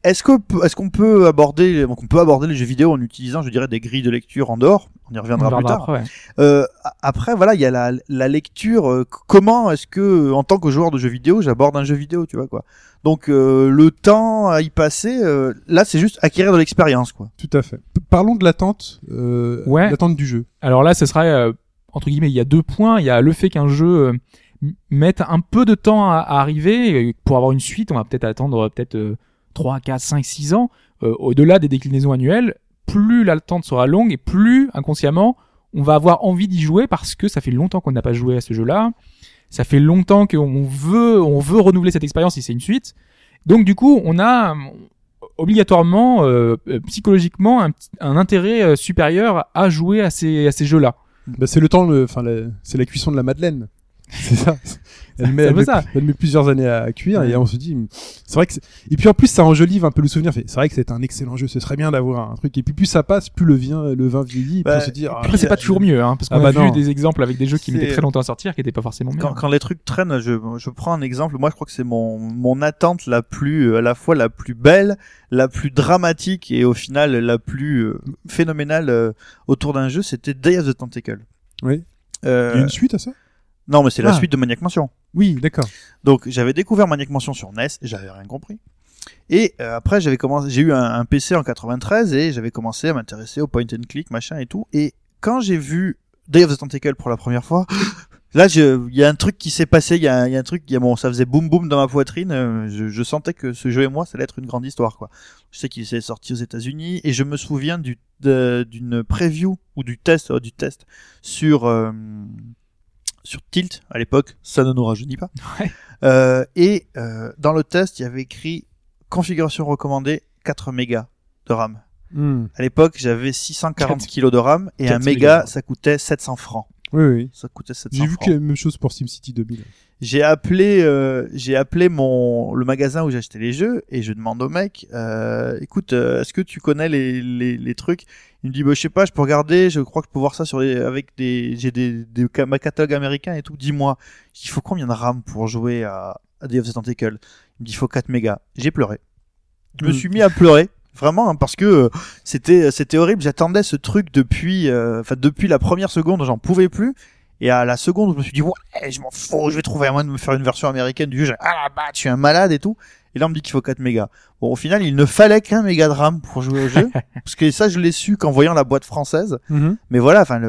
est-ce que est-ce qu'on peut aborder, donc on peut aborder les jeux vidéo en utilisant, je dirais, des grilles de lecture en dehors? On y On reviendra plus tard. après, ouais. Euh, a- après, voilà, il y a la, la lecture. euh, comment est-ce que, en tant que joueur de jeux vidéo, j'aborde un jeu vidéo, tu vois quoi Donc euh, le temps à y passer, euh, là, c'est juste acquérir de l'expérience, quoi. Tout à fait. Parlons de l'attente, euh, Ouais. l'attente du jeu. Alors là, ce serait euh, entre guillemets, il y a deux points. Il y a le fait qu'un jeu euh, m- mette un peu de temps à, arriver. Pour avoir une suite, on va peut-être attendre euh, peut-être euh, 3, 4, 5, 6 ans. Euh, Au-delà des déclinaisons annuelles, plus l'attente sera longue et plus inconsciemment, on va avoir envie d'y jouer parce que ça fait longtemps qu'on n'a pas joué à ce jeu-là. Ça fait longtemps qu'on veut, on veut renouveler cette expérience si c'est une suite. Donc du coup, on a euh, obligatoirement, psychologiquement, un, intérêt supérieur à jouer à ces, jeux-là. Bah, c'est le temps, enfin, c'est la cuisson de la madeleine. [LAUGHS] C'est ça. Elle met, elle, ça. elle met plusieurs années à cuire Ouais. et on se dit, c'est vrai que et puis en plus ça enjolive un peu le souvenir. C'est vrai que c'est un excellent jeu, ce serait bien d'avoir un truc. Et puis plus ça passe, plus le vin, le vin vieillit. Et puis Bah, on se dit, ah, Après, c'est pas toujours mieux, hein, parce qu'on Ah bah a vu non. des exemples avec des jeux qui mettaient très longtemps à sortir, qui étaient pas forcément bien. Quand, quand les trucs traînent, je, je prends un exemple. Moi, je crois que c'est mon, mon attente la plus, euh, à la fois la plus belle, la plus dramatique et au final la plus euh, phénoménale euh, autour d'un jeu, c'était Day of the Tentacle. Oui. Euh, il y a une suite à ça? Non, mais c'est la Ah. suite de Maniac Mansion. Oui, d'accord. Donc j'avais découvert Maniac Mansion sur NES, et j'avais rien compris. Et euh, après j'avais commencé, j'ai eu un, un PC en 93 et j'avais commencé à m'intéresser au point and click machin et tout. Et quand j'ai vu Day of the Tentacle pour la première fois, [GASPS] là je- il y a un truc qui s'est passé, il y, a un- il y a un truc, il y a bon, ça faisait boum boum dans ma poitrine. euh, Je, je sentais que ce jeu et moi, ça allait être une grande histoire quoi. Je sais qu'il s'est sorti aux États-Unis et je me souviens du de- d'une preview ou du test, euh, du test sur euh, sur Tilt à l'époque, ça ne nous rajeunit pas. [LAUGHS] Ouais. Euh, et euh, dans le test, il y avait écrit configuration recommandée 4 mégas de RAM. Hmm. À l'époque, j'avais 640 Quatre- kilos de RAM et un 4 méga, mégas. ça coûtait 700 francs. Oui, oui. Ça coûtait 700 J'ai vu que la même chose pour SimCity 2000. J'ai appelé, euh, j'ai appelé mon le magasin où j'achetais les jeux et je demande au mec, euh, écoute, euh, est-ce que tu connais les, les, les trucs? Il me dit, bah, je sais pas, je peux regarder, je crois que je peux voir ça sur les, avec des, j'ai des, des ca- ma catalogue américain et tout. Dis-moi, il faut combien de RAM pour jouer à, à Day of the Tentacle? Il me dit, il faut 4 mégas. J'ai pleuré. Je me suis mis à pleurer. Vraiment, hein, parce que euh, c'était c'était horrible. J'attendais ce truc depuis, euh, enfin depuis la première seconde, j'en pouvais plus. Et à la seconde je me suis dit, ouais, je m'en fous, je vais trouver un moyen de me faire une version américaine du jeu. Ah bah, je suis un malade et tout. Et là, on me dit qu'il faut 4 mégas. Bon, au final, il ne fallait qu'un méga de RAM pour jouer au jeu. [LAUGHS] parce que ça, je l'ai su qu'en voyant la boîte française. Mais voilà, enfin,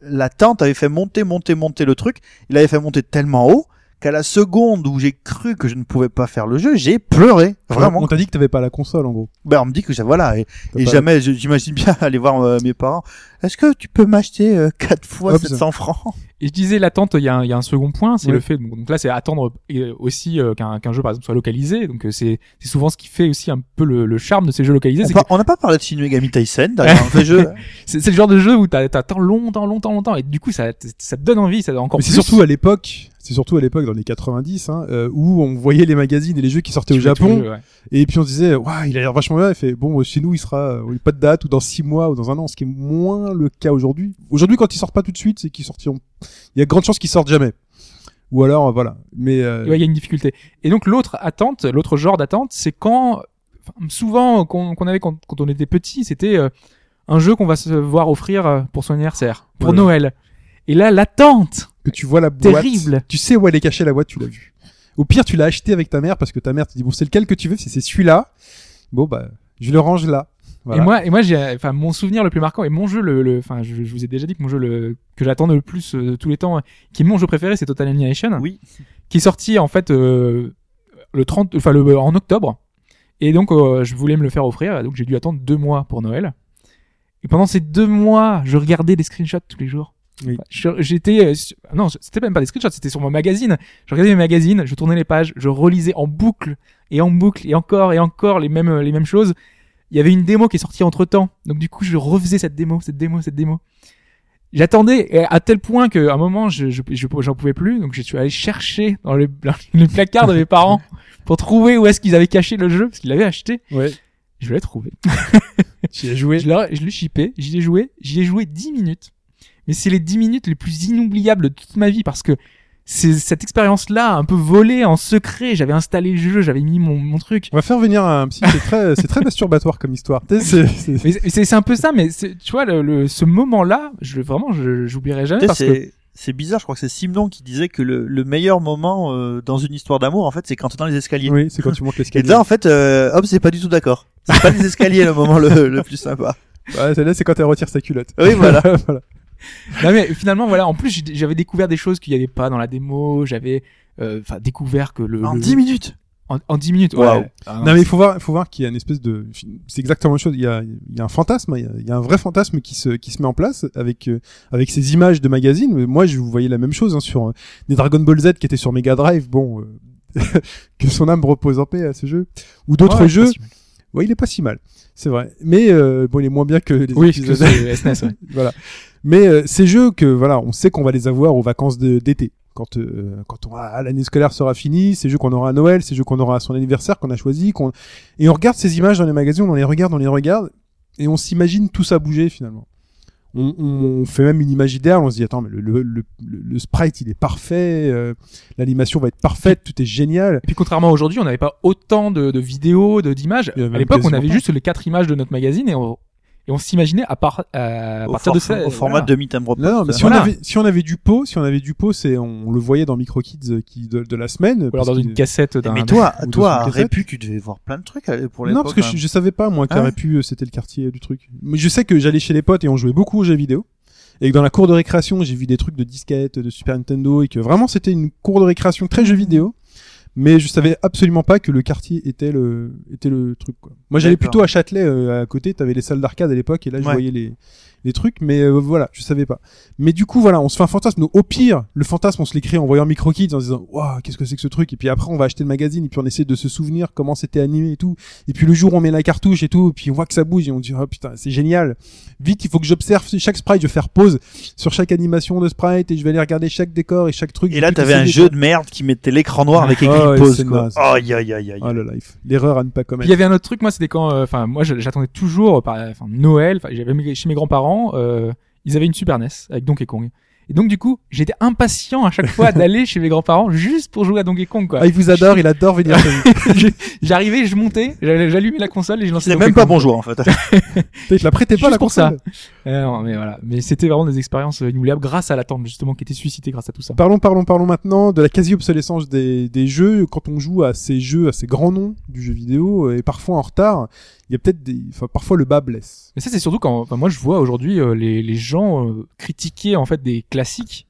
l'attente avait fait monter, monter, monter le truc. Il avait fait monter tellement haut qu'à la seconde où j'ai cru que je ne pouvais pas faire le jeu, j'ai pleuré. Vraiment. On t'a dit que t'avais pas la console en gros. Ben, on me dit que j'ai- voilà. Et, jamais, je- j'imagine bien [LAUGHS] aller voir euh, mes parents. Est-ce que tu peux m'acheter euh, [LAUGHS] 4 fois Hop, 700 francs? Et je disais l'attente, il y, a un- il y a un second point, c'est le fait. Donc, donc là, c'est attendre euh, aussi euh, qu'un jeu, par exemple, soit localisé. Donc euh, c'est souvent ce qui fait aussi un peu le, le charme de ces jeux localisés. On n'a pas parlé de Shin Megami Tyson derrière. C'est le genre de jeu où t'attends longtemps, longtemps, longtemps, et du coup ça, te- ça te donne envie, ça donne encore Mais c'est surtout à l'époque, c'est surtout à l'époque dans les 90, hein, euh, où on voyait les magazines et les jeux qui sortaient au Japon, jeu, ouais. et puis on se disait, waouh, il a l'air vachement bien. Il fait, bon, chez nous, il sera, euh, pas de date ou dans six mois ou dans un an, ce qui est moins le cas aujourd'hui. Aujourd'hui, quand ils sortent pas tout de suite, c'est qu'ils sortiront. Il y a de grandes chances qu'ils sortent jamais. Ou alors, euh, voilà. Mais euh, Ouais, il y a une difficulté. Et donc l'autre attente, l'autre genre d'attente, c'est quand souvent qu'on avait quand, quand on était petit, c'était euh, un jeu qu'on va se voir offrir pour son anniversaire, pour. Noël. Et là, l'attente. que tu vois la boîte, Terrible. tu sais où elle est cachée la boîte, tu l'as vue. Au pire, tu l'as acheté avec ta mère parce que ta mère te dit bon, c'est lequel que tu veux, si c'est celui-là. Bon bah, je le range là. Voilà. Et moi, et moi, j'ai, enfin, mon souvenir le plus marquant et mon jeu, le, le- enfin, je, je vous ai déjà dit que mon jeu le, que j'attends le plus euh, de tous les temps, qui est mon jeu préféré, c'est Total Annihilation, Oui. qui est sorti en fait euh, le 30, enfin le en octobre. Et donc euh, je voulais me le faire offrir, donc j'ai dû attendre deux mois pour Noël. Et pendant ces deux mois, je regardais des screenshots tous les jours. Oui. Je- J'étais euh, non, c'était même pas des screenshots, c'était sur mon magazine. Je regardais mes magazines, je tournais les pages, je relisais en boucle et en boucle et encore et encore les mêmes les mêmes choses. Il y avait une démo qui est sortie entre temps, donc du coup je refaisais cette démo, cette démo, cette démo. J'attendais à tel point qu'à un moment je je je- j'en pouvais plus, donc je suis allé chercher dans les, dans [LAUGHS] les placards de mes parents pour trouver où est-ce qu'ils avaient caché le jeu parce qu'ils l'avaient acheté. Ouais. Je l'ai trouvé. [LAUGHS] J'y ai joué? Je l'ai, je l'ai shippé, j'y ai joué, j'y ai joué 10 minutes. Mais c'est les 10 minutes les plus inoubliables de toute ma vie parce que c'est cette expérience-là, un peu volée en secret. J'avais installé le jeu, j'avais mis mon, mon truc. On va faire venir un psy. C'est très, c'est très masturbatoire comme histoire. Tu c'est- un peu ça, mais tu vois, le, le- ce moment-là, je, vraiment, je, j'oublierai jamais Tu parce que c'est bizarre, je crois que c'est Simon qui disait que le, le meilleur moment euh, dans une histoire d'amour, en fait, c'est quand t'es dans les escaliers. Oui, c'est quand tu montes Et l'escalier. là, en fait, euh, hop, c'est pas du tout d'accord. C'est pas les escaliers le moment le, le plus sympa. Ouais, celle-là, c'est quand elle retire sa culotte. Oui, voilà. [LAUGHS] voilà. [LAUGHS] Non, mais finalement, voilà. En plus, j'avais découvert des choses qu'il n'y avait pas dans la démo. J'avais, euh, enfin, découvert que le En le- 10 minutes. en, en 10 minutes. Waouh. Ouais. Ah, Non, mais il faut voir, il faut voir qu'il y a une espèce de, c'est exactement la chose. Il y a, il y a un fantasme, il y a, il y a un vrai fantasme qui se, qui se met en place avec, euh, avec ces images de magazines. Moi, je vous voyais la même chose hein, sur euh, des Dragon Ball Z qui étaient sur Mega Drive. Bon, euh, [LAUGHS] que son âme repose en paix à ce jeu. Ou d'autres Ouais, jeux. si. Ouais, il est pas si mal, c'est vrai. Mais euh, bon, il est moins bien que les Oui, épisodes. que SNES. ouais. [LAUGHS] voilà. Mais euh, ces jeux que voilà, on sait qu'on va les avoir aux vacances d'été. Quand euh, quand on l'année scolaire sera finie, ces jeux qu'on aura à Noël, ces jeux qu'on aura à son anniversaire qu'on a choisi, qu'on et on regarde ces images dans les magazines, on les regarde, on les regarde et on s'imagine tout ça bouger finalement. On, on fait même une image idéale, on se dit attends mais le, le, le, le sprite il est parfait, euh, l'animation va être parfaite, tout est génial. Et puis contrairement à aujourd'hui, on n'avait pas autant de, de vidéos, de d'images. À l'époque, on avait juste les quatre images de notre magazine et on et on s'imaginait à, part, à Au, partir de ça. au format voilà. de Meet and Report. Non, non, mais si Voilà. on avait si on avait du pot, si on avait du pot, c'est on, le voyait dans Micro Kids euh, qui de, de la semaine. Ou alors parce dans une cassette d'un. Mais toi, ou toi, à. Répu, tu devais voir plein de trucs euh, pour les Non, parce que je, je savais pas, moi, Ah ouais pu c'était le quartier euh, du truc. Mais je sais que j'allais chez les potes et on jouait beaucoup aux jeux vidéo. Et que dans la cour de récréation, j'ai vu des trucs de disquettes, de Super Nintendo, et que vraiment c'était une cour de récréation très jeux vidéo. Mais je savais absolument pas que le quartier était le, était le truc, quoi. Moi, j'allais plutôt à Châtelet, euh, à côté, t'avais les salles d'arcade à l'époque, et là, je Ouais. voyais les, les trucs, mais euh, voilà, je savais pas. Mais du coup, voilà, on se fait un fantasme. Donc, au pire, le fantasme, on se l'écrit en voyant Micro Kids, en se disant, waouh, qu'est-ce que c'est que ce truc? Et puis après, on va acheter le magazine, et puis on essaie de se souvenir comment c'était animé et tout. Et puis le jour, on met la cartouche et tout, et puis on voit que ça bouge, et on dit, oh putain, c'est génial. Vite, il faut que j'observe chaque sprite, je vais faire pause sur chaque animation de sprite, et je vais aller regarder chaque décor et chaque truc. Et là, t'avais un jeu de merde qui mettait l'écran noir avec Ah écrit ouais, pause, quoi. Aïe, aïe, aïe, aïe. Oh le life. L'erreur à ne pas Puis commettre. il y avait un autre truc, moi, c'était quand, euh, enfin, moi, j'attendais toujours, euh, Noël, j'avais chez mes grands-parents, euh, ils avaient une Super NES avec Donkey Kong. Et donc, du coup, j'étais impatient à chaque fois d'aller chez mes grands-parents juste pour jouer à Donkey Kong, quoi. Ah, il vous adore, il adore venir chez vous. [LAUGHS] Je- J'arrivais, je montais, j'allumais la console et je lançais C'est même pas Kong. bonjour, en fait. [LAUGHS] Te la prêtait pas Juste la pour ça. console. Euh, non, mais voilà. Mais c'était vraiment des expériences inoubliables grâce à l'attente, justement, qui était suscitée grâce à tout ça. Parlons, parlons, parlons maintenant de la quasi-obsolescence des, des jeux. Quand on joue à ces jeux, à ces grands noms du jeu vidéo, euh, et parfois en retard, il y a peut-être des, enfin, parfois le bas blesse. Mais ça, c'est surtout quand, enfin, moi, je vois aujourd'hui euh, les, les gens euh, critiquer en fait des classiques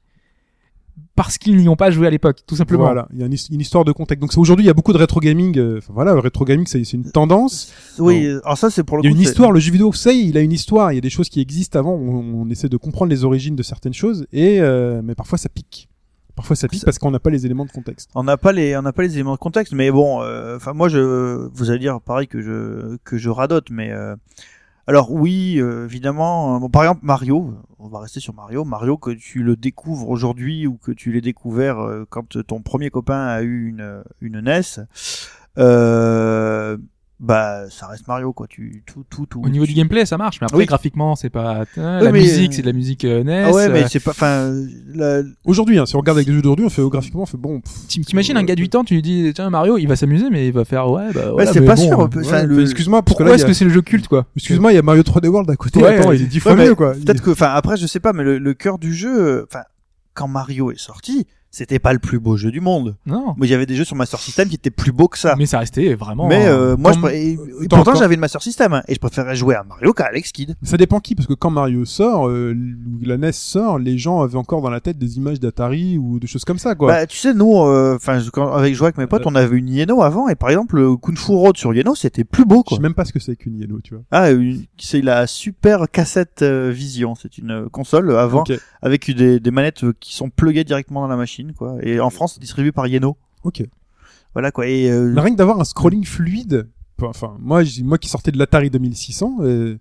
parce qu'ils n'y ont pas joué à l'époque, tout simplement. Voilà, il y a une, his- une histoire de contexte. Donc aujourd'hui, il y a beaucoup de rétro gaming. euh, Enfin voilà, le rétro gaming, c'est c'est une tendance. Oui, alors ça, c'est pour le Il y a coup. une histoire. Le jeu vidéo, y est, il a une histoire. Il y a des choses qui existent avant. On, on essaie de comprendre les origines de certaines choses, et euh, mais parfois ça pique. Parfois ça pique parce qu'on n'a pas les éléments de contexte. On n'a pas les, on n'a pas les éléments de contexte, mais bon, euh, enfin moi je, vous allez dire pareil que je, que je radote, mais euh, alors oui, euh, évidemment, euh, bon, par exemple Mario, on va rester sur Mario, Mario que tu le découvres aujourd'hui ou que tu l'aies découvert euh, quand ton premier copain a eu une, une NES, euh, bah ça reste Mario quoi, tu tout tout tout. Au niveau du gameplay, ça marche, mais après Oui. graphiquement, c'est pas. hein, Oui, la mais, musique, euh, c'est de la musique euh, NES. Ah ouais, mais euh, c'est pas, enfin, la- Aujourd'hui, hein, si on regarde avec des jeux d'aujourd'hui, on fait oh, graphiquement, on fait bon. T'imagines un gars de 8 ans, tu lui dis tiens Mario, il va s'améuser, mais il va faire ouais bah. ouais, voilà, c'est pas bon, sûr. euh, Enfin, ouais, le- Excuse-moi, parce que Pourquoi est-ce que c'est le jeu culte quoi? Excuse-moi, il y a Mario 3D World à côté. Ouais, Attends, il est dix fois Ouais, mais mieux quoi. Peut-être que, enfin, après, je sais pas, mais le, le cœur du jeu, euh, enfin, quand Mario est sorti, c'était pas le plus beau jeu du monde. Non. Mais il y avait des jeux sur Master System qui étaient plus beaux que ça. Mais ça restait vraiment. Mais euh, moi, je et- pourtant j'avais une Master System hein, et je préférais jouer à Mario qu'à Alex Kidd. Ça dépend qui, parce que quand Mario sort, euh, ou la NES sort, les gens avaient encore dans la tête des images d'Atari ou de choses comme ça, quoi. Bah, tu sais, nous, euh, enfin, je- quand avec je jouais avec mes potes, on avait une Yeno avant et par exemple le Kung Fu Road sur Yeno, c'était plus beau Je quoi. sais même pas ce que c'est qu'une Yellow, tu vois. Ah, une- c'est la super cassette euh, Vision. C'est une euh, console avant avec des, des manettes qui sont pluguées directement dans la machine, quoi. Et en France, c'est distribué par Yeno. Ok. Voilà, quoi. Et euh, Mais rien que d'avoir un scrolling fluide, enfin, moi, moi qui sortais de l'Atari 2600, euh,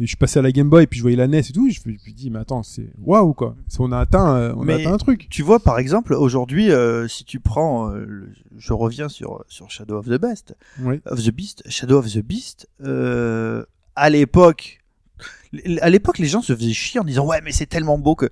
et je suis passé à la Game Boy et puis je voyais la NES et tout, je me suis dit, mais attends, c'est waouh, quoi. On a atteint, euh, on Mais- a atteint un truc. tu vois, par exemple, aujourd'hui, euh, si tu prends, le- je reviens sur sur Shadow of the Beast, Oui. of the Beast, Shadow of the Beast, à l'époque, à l'époque, les gens se faisaient chier en disant ouais, mais c'est tellement beau que.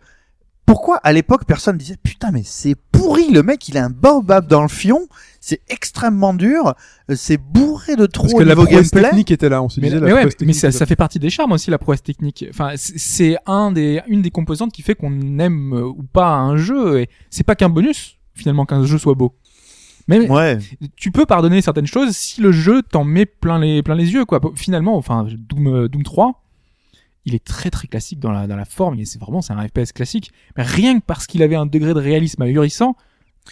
Pourquoi à l'époque personne disait putain mais c'est pourri le mec il a un baobab dans le fion c'est extrêmement dur euh, c'est bourré de trous Parce que la prouesse gameplay technique était là, on se Mais, disait. mais la ouais, mais technique ça, était ça fait partie des charmes aussi la prouesse technique. Enfin, c'est- un des, une des composantes qui fait qu'on aime euh, ou pas un jeu. Et c'est pas qu'un bonus finalement qu'un jeu soit beau. Mais ouais tu peux pardonner certaines choses si le jeu t'en met plein les, plein les yeux, quoi. Finalement, enfin, Doom, euh, Doom 3, il est très très classique dans la, dans la forme, et c'est vraiment, c'est un FPS classique. Mais rien que parce qu'il avait un degré de réalisme ahurissant,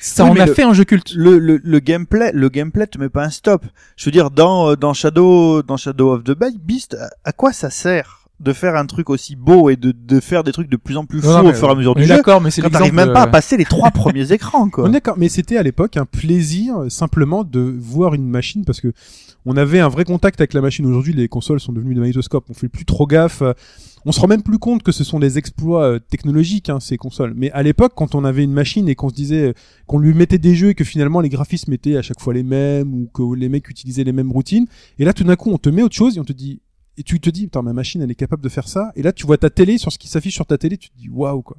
ça Oui, en a le- fait un jeu culte. le, le, le gameplay le gameplay te met pas un stop je veux dire dans euh, dans Shadow dans Shadow of the Beast à, à quoi ça sert? De faire un truc aussi beau et de, de faire des trucs de plus en plus fous Non, non, au fur et à mesure du jeu D'accord, mais c'est quand même pas à passer les trois [LAUGHS] premiers écrans quoi d'accord, mais c'était à l'époque un plaisir euh, simplement de voir une machine parce que on avait un vrai contact avec la machine. Aujourd'hui, les consoles sont devenues des magnétoscopes. On fait plus trop gaffe. euh, On se rend même plus compte que ce sont des exploits euh, technologiques hein, ces consoles. Mais à l'époque, quand on avait une machine et qu'on se disait qu'on lui mettait des jeux et que finalement les graphismes étaient à chaque fois les mêmes ou que les mecs utilisaient les mêmes routines, et là tout d'un coup on te met autre chose et on te dit et tu te dis putain ma machine elle est capable de faire ça. Et là tu vois ta télé sur ce qui s'affiche sur ta télé, tu te dis waouh quoi.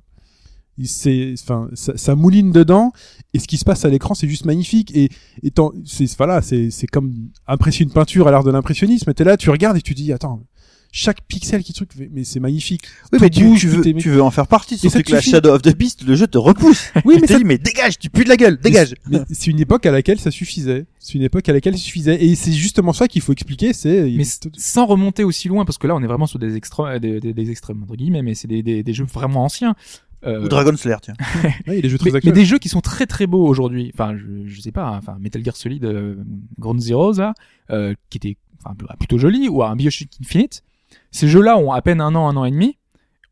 Enfin ça, ça mouline dedans et ce qui se passe à l'écran c'est juste magnifique et étant c'est voilà c'est comme apprécier une peinture à l'art de l'impressionnisme t'es là tu regardes et tu dis attends chaque pixel qui truc mais c'est magnifique oui tout mais tu, bouge, tu veux tu veux en faire partie te que la. Shadow of the Beast le jeu te repousse [LAUGHS] oui mais te ça dis mais dégage tu pues de la gueule dégage mais c'est une époque à laquelle ça suffisait c'est une époque à laquelle ça suffisait et c'est justement ça qu'il faut expliquer c'est Mais sans remonter aussi loin, parce que là, on est vraiment sur des extrêmes, des, des, des extrêmes entre guillemets, mais c'est des, des, des jeux vraiment anciens. Euh, ou Dragon Slayer tiens [LAUGHS] Ouais, il y a des jeux très mais, mais des jeux qui sont très très beaux aujourd'hui. Enfin, je, je sais pas. hein, Enfin, Metal Gear Solid, euh, Ground Zeroes là, euh, qui était enfin, plutôt joli, ou un Bioshock Infinite. Ces jeux-là ont à peine un an, un an et demi.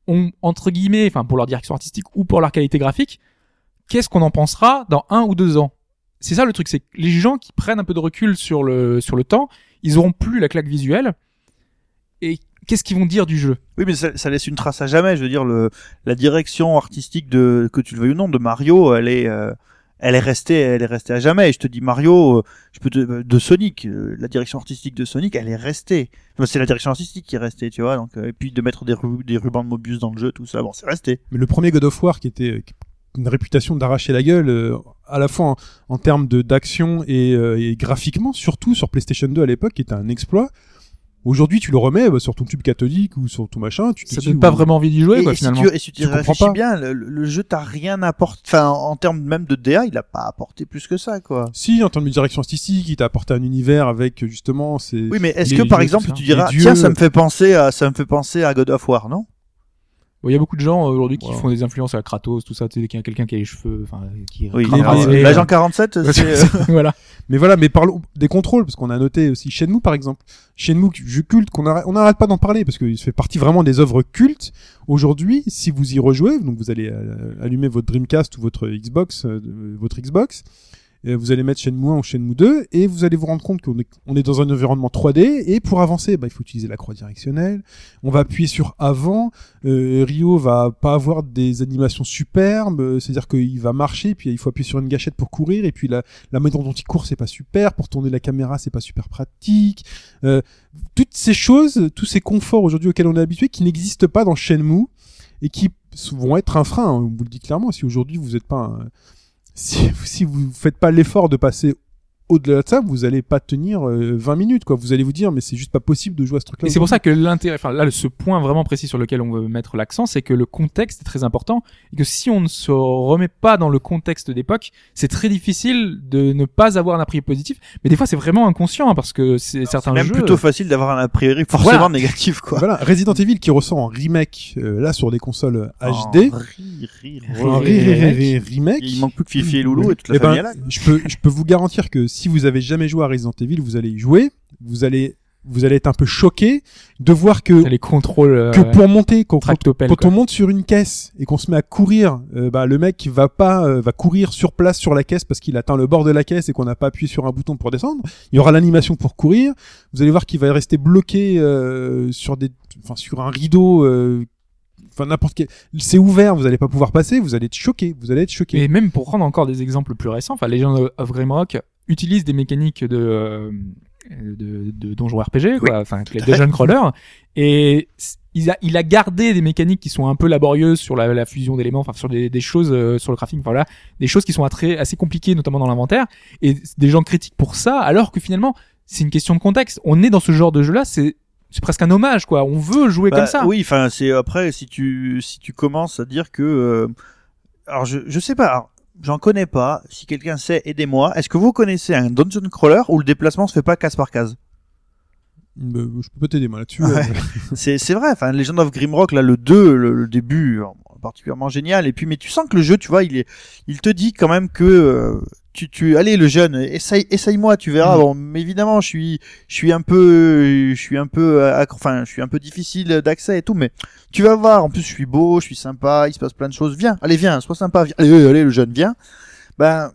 Ont entre guillemets, enfin pour leur direction artistique ou pour leur qualité graphique, qu'est-ce qu'on en pensera dans un ou deux ans? C'est ça le truc, c'est que les gens qui prennent un peu de recul sur le sur le temps, ils auront plus la claque visuelle. Et qu'est-ce qu'ils vont dire du jeu? Oui mais ça, laisse une trace à jamais je veux dire la direction artistique de que tu le veuilles ou non de Mario elle est euh, elle est restée elle est restée à jamais. Et je te dis Mario euh, je peux te, de Sonic euh, la direction artistique de Sonic elle est restée. C'est la direction artistique qui est restée tu vois euh, et puis de mettre des ru- des rubans de Mobius dans le jeu tout ça bon c'est resté. Mais le premier God of War qui était euh, une réputation d'arracher la gueule euh, à la fois en, termes de d'action et, euh, et graphiquement surtout sur PlayStation 2 à l'époque qui était un exploit aujourd'hui tu le remets bah, sur ton tube catholique ou sur ton machin tu te Ça dis, donne pas vraiment envie d'y jouer, et, quoi, et si finalement. tu, et si tu, réfléchis pas. bien le, le- le jeu t'a rien apporté enfin en termes même de DA il a pas apporté plus que ça quoi Si, en termes de direction artistique, il t'a apporté un univers avec justement ces. oui mais est-ce que par exemple tu diras dieux. tiens ça me fait penser à ça me fait penser à God of War non? Il y a beaucoup de gens euh, aujourd'hui qui Wow. font des influences à Kratos, tout ça, tu sais, quelqu'un qui a les cheveux, enfin, qui oui l'agent euh, 47 c'est euh, voilà. Mais voilà, mais parlons des contrôles, parce qu'on a noté aussi Shenmue par exemple. Shenmue, jeu culte, qu'on arrête, on n'arrête pas d'en parler, parce qu'il fait partie vraiment des œuvres cultes. Aujourd'hui, si vous y rejouez, donc vous allez euh, allumer votre Dreamcast ou votre Xbox, euh, votre Xbox, vous allez mettre Shenmue 1 ou Shenmue 2, et vous allez vous rendre compte qu'on est, on est dans un environnement 3D, et pour avancer, bah, il faut utiliser la croix directionnelle. On va appuyer sur avant. Euh, Rio va pas avoir des animations superbes, euh, c'est-à-dire qu'il va marcher, puis il faut appuyer sur une gâchette pour courir, et puis la, la manière dont il court, c'est pas super. Pour tourner la caméra, c'est pas super pratique. Euh, toutes ces choses, tous ces conforts aujourd'hui auxquels on est habitué, qui n'existent pas dans Shenmue et qui vont être un frein. hein, on vous le dit clairement. Si aujourd'hui vous n'êtes pas, un- si, si vous faites pas l'effort de passer au-delà de ça, vous allez pas tenir euh, 20 minutes, quoi. Vous allez vous dire, mais c'est juste pas possible de jouer à ce truc-là. Et c'est pour ça que l'intérêt, enfin là, ce point vraiment précis sur lequel on veut mettre l'accent, c'est que le contexte est très important et que si on ne se remet pas dans le contexte d'époque, c'est très difficile de ne pas avoir un a priori positif. Mais des fois, c'est vraiment inconscient hein, parce que c'est certains C'est même jeux. plutôt facile d'avoir un a priori forcément Voilà. négatif, quoi. Voilà, Resident Evil qui ressort en remake, euh, là, sur des consoles HD. ri, ri, En ri, ri- ri. ri- ri- ri- remake. Il manque plus que Fifi et Loulou et toute la Eh ben, famille là. je peux, je peux vous garantir que si vous avez jamais joué à Resident Evil, vous allez y jouer. Vous allez, vous allez être un peu choqué de voir que, les contrôles. euh, que pour monter, quand, on monte sur une caisse et qu'on se met à courir, euh, bah, le mec va pas, euh, va courir sur place sur la caisse parce qu'il atteint le bord de la caisse et qu'on n'a pas appuyé sur un bouton pour descendre. Il y aura l'animation pour courir. Vous allez voir qu'il va rester bloqué euh, sur des, enfin sur un rideau. Enfin n'importe quel, c'est ouvert, vous allez pas pouvoir passer, vous allez être choqué, vous allez être choqué. Et même pour prendre encore des exemples plus récents, enfin Legend of Grimrock utilise des mécaniques de euh, de, de donjons RPG, quoi, enfin les dungeon crawler, et il a il a gardé des mécaniques qui sont un peu laborieuses sur la, la fusion d'éléments, enfin sur des, des choses euh, sur le crafting, enfin, voilà, des choses qui sont très assez compliquées, notamment dans l'inventaire, et des gens critiquent pour ça, alors que finalement c'est une question de contexte. On est dans ce genre de jeu-là, c'est c'est presque un hommage, quoi. On veut jouer Bah, comme ça. Oui, enfin, c'est après si tu si tu commences à dire que, euh, alors je je sais pas, alors, j'en connais pas. Si quelqu'un sait, aidez-moi. Est-ce que vous connaissez un dungeon crawler où le déplacement se fait pas case par case? Euh, je peux pas t'aider moi là-dessus. Ouais. euh. [LAUGHS] C'est c'est vrai. Enfin, Legend of Grimrock, là, le 2, le, le début, particulièrement génial. Et puis, mais tu sens que le jeu, tu vois, il est, il te dit quand même que euh, tu, tu, allez, le jeune, essaye, essaye-moi, tu verras. Mm. Bon, mais évidemment, je suis, je suis un peu, je suis un peu, euh, enfin, je suis un peu difficile d'accès et tout, mais tu vas voir. En plus, je suis beau, je suis sympa, il se passe plein de choses. Viens, allez, viens, sois sympa. Viens. Allez, allez, le jeune, viens. Ben,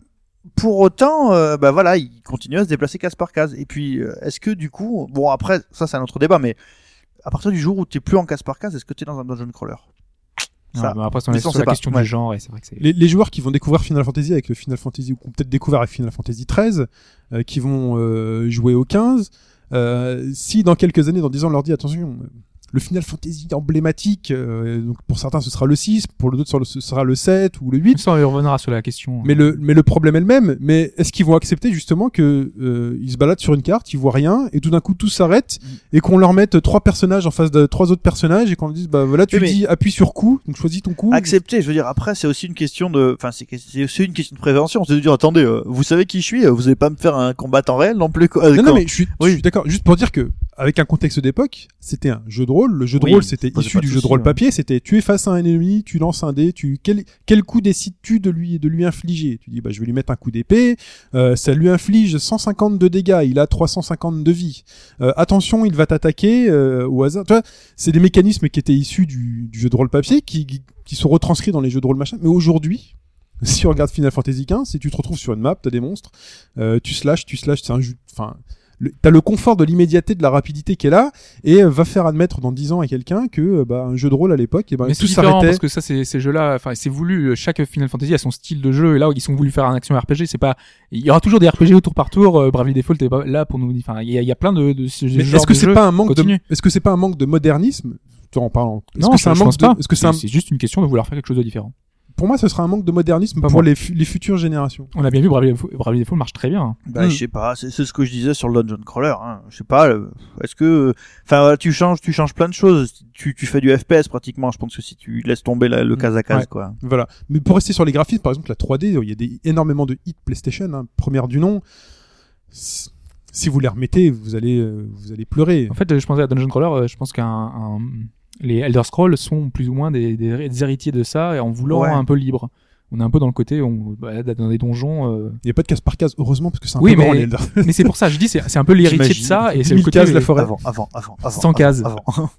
pour autant, euh, bah voilà, il continue à se déplacer case par case. Et puis, euh, est-ce que du coup, bon après, ça c'est un autre débat, mais à partir du jour où t'es plus en case par case, est-ce que t'es dans un dungeon crawler? Ça. bah après, on Mais est sur la pas. question Ouais. du genre, et c'est vrai que c'est. les, les joueurs qui vont découvrir Final Fantasy avec le Final Fantasy ou qui ont peut-être découvert avec Final Fantasy 13, euh, qui vont euh, jouer au 15, euh, si dans quelques années, dans 10 ans, on leur dit attention, le Final Fantasy emblématique, euh, donc pour certains ce sera le 6, pour d'autres ce sera le 7 ou le 8. Ça, on y reviendra sur la question. Mais le, mais le problème est le même. Mais est-ce qu'ils vont accepter justement que euh, ils se baladent sur une carte, ils voient rien, et tout d'un coup tout s'arrête, et qu'on leur mette trois personnages en face de trois autres personnages, et qu'on leur dise bah voilà tu mais- dis appuie sur coup, donc choisis ton coup. Accepter, je veux dire, après c'est aussi une question de, enfin c'est c'est aussi une question de prévention. C'est de dire, attendez, euh, vous savez qui je suis, euh, vous allez pas me faire un combat en réel non plus. Quoi, Non, non, mais je suis, Oui. je suis d'accord. Juste pour dire que, avec un contexte d'époque, c'était un jeu de rôle. Le jeu de Oui, rôle, c'était issu du jeu de rôle ouais. papier. C'était tu es face à un ennemi, tu lances un dé, tu quel quel coup décides-tu de lui de lui infliger? Tu dis bah je vais lui mettre un coup d'épée. Euh, ça lui inflige 150 de dégâts. Il a 350 de vie. Euh, attention, il va t'attaquer euh, au hasard. Tu vois, c'est des mécanismes qui étaient issus du, du jeu de rôle papier qui qui- qui sont retranscrits dans les jeux de rôle machin. Mais aujourd'hui. [LAUGHS] Si on regarde Final Fantasy XV, si tu te retrouves sur une map, t'as des monstres, euh, tu slashes, tu slashes, c'est un jeu, enfin, t'as le confort de l'immédiateté, de la rapidité qui est là, et euh, va faire admettre dans 10 ans à quelqu'un que euh, bah, un jeu de rôle à l'époque, et ben c'est tout s'arrêtait. parce que ça, c'est ces jeux-là. Enfin, c'est voulu. Chaque Final Fantasy a son style de jeu. Et là, ils sont voulu faire un action RPG. C'est pas. Il y aura toujours des RPG au tour par tour. Euh, Bravely Default est pas là pour nous. Enfin, il y a, il y a plein de, de genre est-ce que de c'est jeux. pas un manque de, continue. est-ce que c'est pas un manque de modernisme? En parlant Est-ce Non, que c'est un manque de, est-ce que c'est un- C'est juste une question de vouloir faire quelque chose de différent. Pour moi, ce sera un manque de modernisme Pas pour moi. les, fu- les futures générations. On a bien vu Bravely Default, marche très bien. Bah, Hmm. je sais pas, c'est ce que je disais sur le dungeon crawler. Hein. Je sais pas, le- est-ce que, enfin, tu changes, tu changes plein de choses. Tu, tu fais du FPS pratiquement. Je pense que si tu laisses tomber la- le Hmm. case à case, Ouais. quoi. Voilà. Mais pour rester sur les graphismes, par exemple, la 3D, il y a des, énormément de hits PlayStation, hein, première du nom. Si vous les remettez, vous allez, euh, vous allez pleurer. En fait, je pensais à Dungeon Crawler. euh, Je pense qu'un un- les Elder Scrolls sont plus ou moins des, des, des héritiers de ça, et en voulant Ouais. un peu libre. On est un peu dans le côté, on bah, dans des donjons. euh, Il n'y a pas de case par case, heureusement, parce que c'est un Oui, peu grand, mais- les Elder. [LAUGHS] mais c'est pour ça, je dis, c'est c'est un peu l'héritier de ça, et 10 c'est 000 le côté. cases, la forêt. Avant, avant, avant, avant. Sans cases. Avant. [LAUGHS]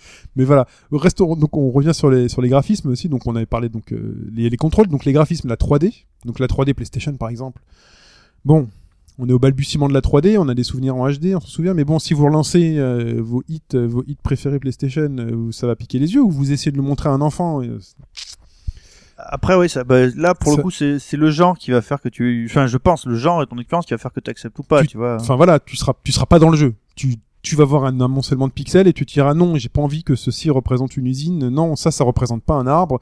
[LAUGHS] Mais voilà, restons donc on revient sur les sur les graphismes aussi. Donc on avait parlé donc euh, les, les contrôles, donc les graphismes, la 3D, donc la 3D PlayStation par exemple. Bon, on est au balbutiement de la 3D, on a des souvenirs en HD, on se souvient. Mais bon, si vous relancez euh, vos hits, euh, vos hits préférés PlayStation, euh, ça va piquer les yeux. Ou vous essayez de le montrer à un enfant. euh, Après, oui, ça, bah, là, pour Ça- le coup, c'est c'est le genre qui va faire que tu, enfin, je pense, le genre et ton expérience qui va faire que tu acceptes ou pas, Tu- tu, vois. Enfin voilà, tu seras tu seras pas dans le jeu. Tu tu vas voir un amoncellement de pixels et tu te diras non, j'ai pas envie que ceci représente une usine. Non, ça ça représente pas un arbre.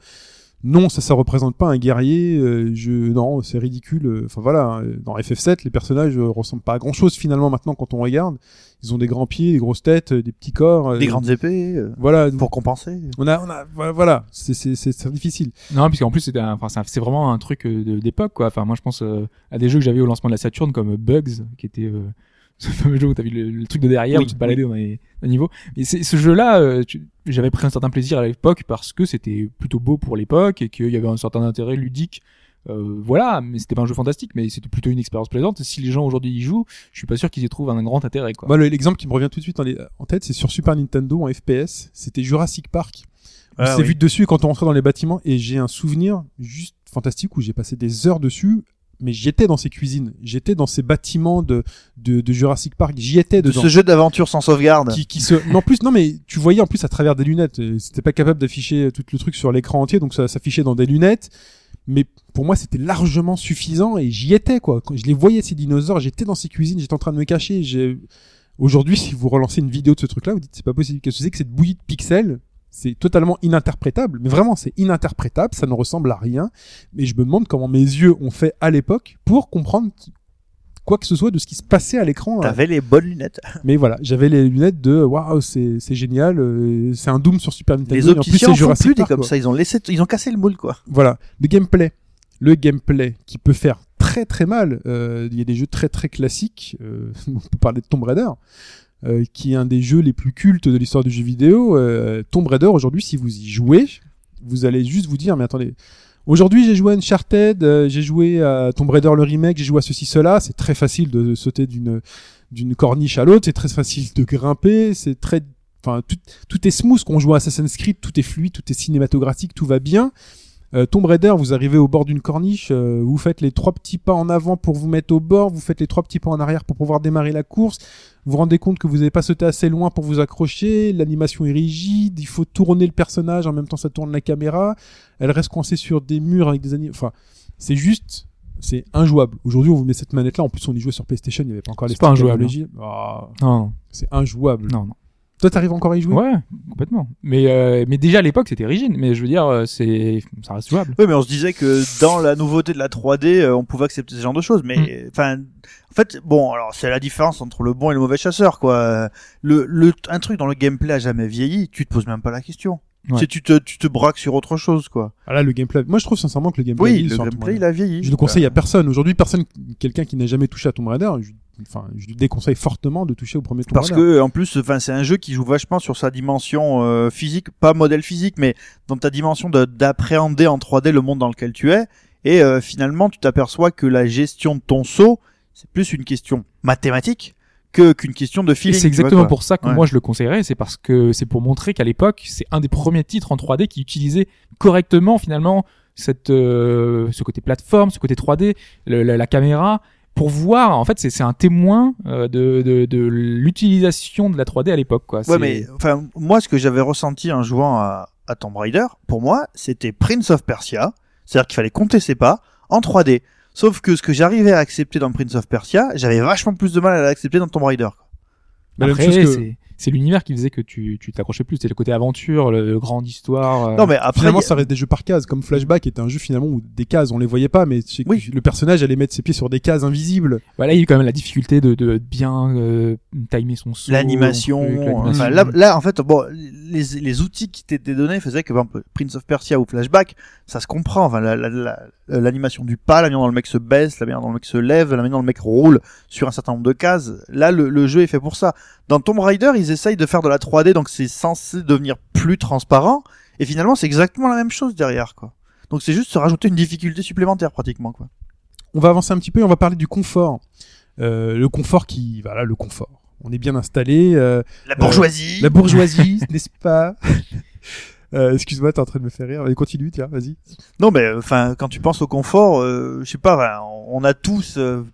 Non, ça, ça représente pas un guerrier. euh, je, non, c'est ridicule. euh, Enfin voilà, euh, dans FF7, les personnages euh, ressemblent pas à grand chose finalement maintenant quand on regarde. Ils ont des grands pieds, des grosses têtes, euh, des petits corps. euh, Des grandes épées euh, Voilà. pour compenser. On a, on a, voilà, voilà. c'est, c'est, c'est, c'est difficile. Non, puisqu'en plus c'était, un- enfin c'est c'est vraiment un truc de- d'époque quoi. Enfin moi je pense euh, à des jeux que j'avais au lancement de la Saturn comme Bugs, qui était euh, [LAUGHS] ce fameux jeu où t'as vu le, le truc de derrière Oui, où tu te baladais dans les, dans les niveaux. Et c'est, ce jeu-là, euh, tu- j'avais pris un certain plaisir à l'époque parce que c'était plutôt beau pour l'époque et qu'il y avait un certain intérêt ludique. Euh, voilà, mais c'était pas un jeu fantastique, mais c'était plutôt une expérience plaisante. Et si les gens aujourd'hui y jouent, je suis pas sûr qu'ils y trouvent un, grand intérêt quoi. Le- l'exemple qui me revient tout de suite en, les- en tête, c'est sur Super Nintendo en FPS. C'était Jurassic Park. On Ah s'est oui. vu dessus quand on rentrait dans les bâtiments et j'ai un souvenir juste fantastique où j'ai passé des heures dessus. Mais j'étais dans ces cuisines, j'étais dans ces bâtiments de, de, de Jurassic Park, j'y étais De dedans. ce jeu d'aventure sans sauvegarde. qui, qui se mais en plus non mais tu voyais en plus à travers des lunettes c'était pas capable d'afficher tout le truc sur l'écran entier donc ça s'affichait dans des lunettes. Mais pour moi c'était largement suffisant et j'y étais quoi. Quand je les voyais ces dinosaures j'étais dans ces cuisines j'étais en train de me cacher. Aujourd'hui si vous relancez une vidéo de ce truc là vous dites c'est pas possible. Qu'est-ce que c'est que cette bouillie de pixels? C'est totalement ininterprétable mais vraiment c'est ininterprétable ça ne ressemble à rien mais je me demande comment mes yeux ont fait à l'époque pour comprendre quoi que ce soit de ce qui se passait à l'écran T'avais les bonnes lunettes. [LAUGHS] mais voilà, j'avais les lunettes de waouh, c'est c'est génial, euh, c'est un Doom sur Super Nintendo. Les et en plus, c'est Jurassic plus des Park, comme quoi. ça. Ils ont laissé, ils ont cassé le moule quoi. Voilà, le gameplay, le gameplay qui peut faire très très mal. Euh, Il y a des jeux très très classiques. euh, [LAUGHS] on peut parler de Tomb Raider. Euh, qui est un des jeux les plus cultes de l'histoire du jeu vidéo. Euh, Tomb Raider, aujourd'hui, si vous y jouez, vous allez juste vous dire, mais attendez, aujourd'hui j'ai joué à Uncharted, euh, j'ai joué à Tomb Raider le remake, j'ai joué à ceci, cela, c'est très facile de sauter d'une d'une corniche à l'autre, c'est très facile de grimper, c'est très... Enfin, tout, tout est smooth quand on joue à Assassin's Creed, tout est fluide, tout est cinématographique, tout va bien. Euh, Tomb Raider, vous arrivez au bord d'une corniche, euh, vous faites les trois petits pas en avant pour vous mettre au bord, vous faites les trois petits pas en arrière pour pouvoir démarrer la course, vous vous rendez compte que vous n'avez pas sauté assez loin pour vous accrocher, l'animation est rigide, il faut tourner le personnage, en même temps ça tourne la caméra, elle reste coincée sur des murs avec des animaux, enfin, c'est juste, c'est injouable. Aujourd'hui, on vous met cette manette-là, en plus on y jouait sur PlayStation, il n'y avait pas encore les C'est pas injouable. Ah, Non, c'est injouable. non, non. Toi, t'arrives encore à y jouer? Ouais, complètement. Mais euh, mais déjà à l'époque c'était rigide. Mais je veux dire, euh, c'est ça reste jouable. Oui, mais on se disait que dans la nouveauté de la 3D, euh, on pouvait accepter ce genre de choses. Mais Mm. enfin, en fait, bon, alors c'est la différence entre le bon et le mauvais chasseur, quoi. Le, le, un truc dans le gameplay a jamais vieilli, tu te poses même pas la question. Ouais. Tu te, tu te braques sur autre chose, quoi. Ah là, le gameplay. Moi, je trouve sincèrement que le gameplay. Oui, le gameplay il a vieilli. Je le conseille à personne. Aujourd'hui, personne, quelqu'un qui n'a jamais touché à Tomb Raider, je, enfin, je déconseille fortement de toucher au premier Tomb Parce Raider. que en plus, enfin, c'est un jeu qui joue vachement sur sa dimension euh, physique, pas modèle physique, mais dans ta dimension de- d'appréhender en 3D le monde dans lequel tu es. Et euh, finalement, tu t'aperçois que la gestion de ton saut, c'est plus une question mathématique que qu'une question de feeling. c'est vois, exactement pour ça que Ouais. moi je le conseillerais, c'est parce que c'est pour montrer qu'à l'époque, c'est un des premiers titres en 3D qui utilisait correctement finalement cette euh, ce côté plateforme, ce côté 3D, le- la, la caméra pour voir en fait c'est un témoin euh, de de, de l'utilisation de la 3D à l'époque quoi. Ouais, mais enfin, moi, ce que j'avais ressenti en jouant à, à Tomb Raider, pour moi, c'était Prince of Persia. C'est-à-dire qu'il fallait compter ses pas en 3D. Sauf que ce que j'arrivais à accepter dans Prince of Persia, j'avais vachement plus de mal à l'accepter dans Tomb Raider. même Après, chose que- c'est l'univers qui faisait que tu tu t'accrochais plus, c'est le côté aventure, le, le grande histoire. euh, Non, mais après, finalement, a- ça reste des jeux par cases. Comme Flashback était un jeu finalement où des cases, on les voyait pas, mais Oui. le personnage allait mettre ses pieds sur des cases invisibles. Voilà, il y a eu quand même la difficulté de, de bien euh, timer son saut. l'animation, enfin, là, là, en fait, bon, les, les outils qui t'étaient donnés faisaient que, par exemple, Prince of Persia ou Flashback, ça se comprend. Enfin, la- la- la- l'animation du pas, la manière dont le mec se baisse, la manière dont le mec se lève, la manière dont le mec roule sur un certain nombre de cases. Là, le, le jeu est fait pour ça. Dans Tomb Raider, ils essayent de faire de la 3D, donc c'est censé devenir plus transparent. Et finalement, c'est exactement la même chose derrière, quoi. Donc c'est juste se rajouter une difficulté supplémentaire, pratiquement, quoi. On va avancer un petit peu et on va parler du confort. Euh, le confort qui, voilà, le confort. On est bien installé. euh, La bourgeoisie. la bourgeoisie, [LAUGHS] n'est-ce pas? [LAUGHS] Euh, Excuse-moi, t'es en train de me faire rire. Allez, continue, tiens, vas-y. Non, mais enfin, quand tu penses au confort, euh, je sais pas, on a tous, euh,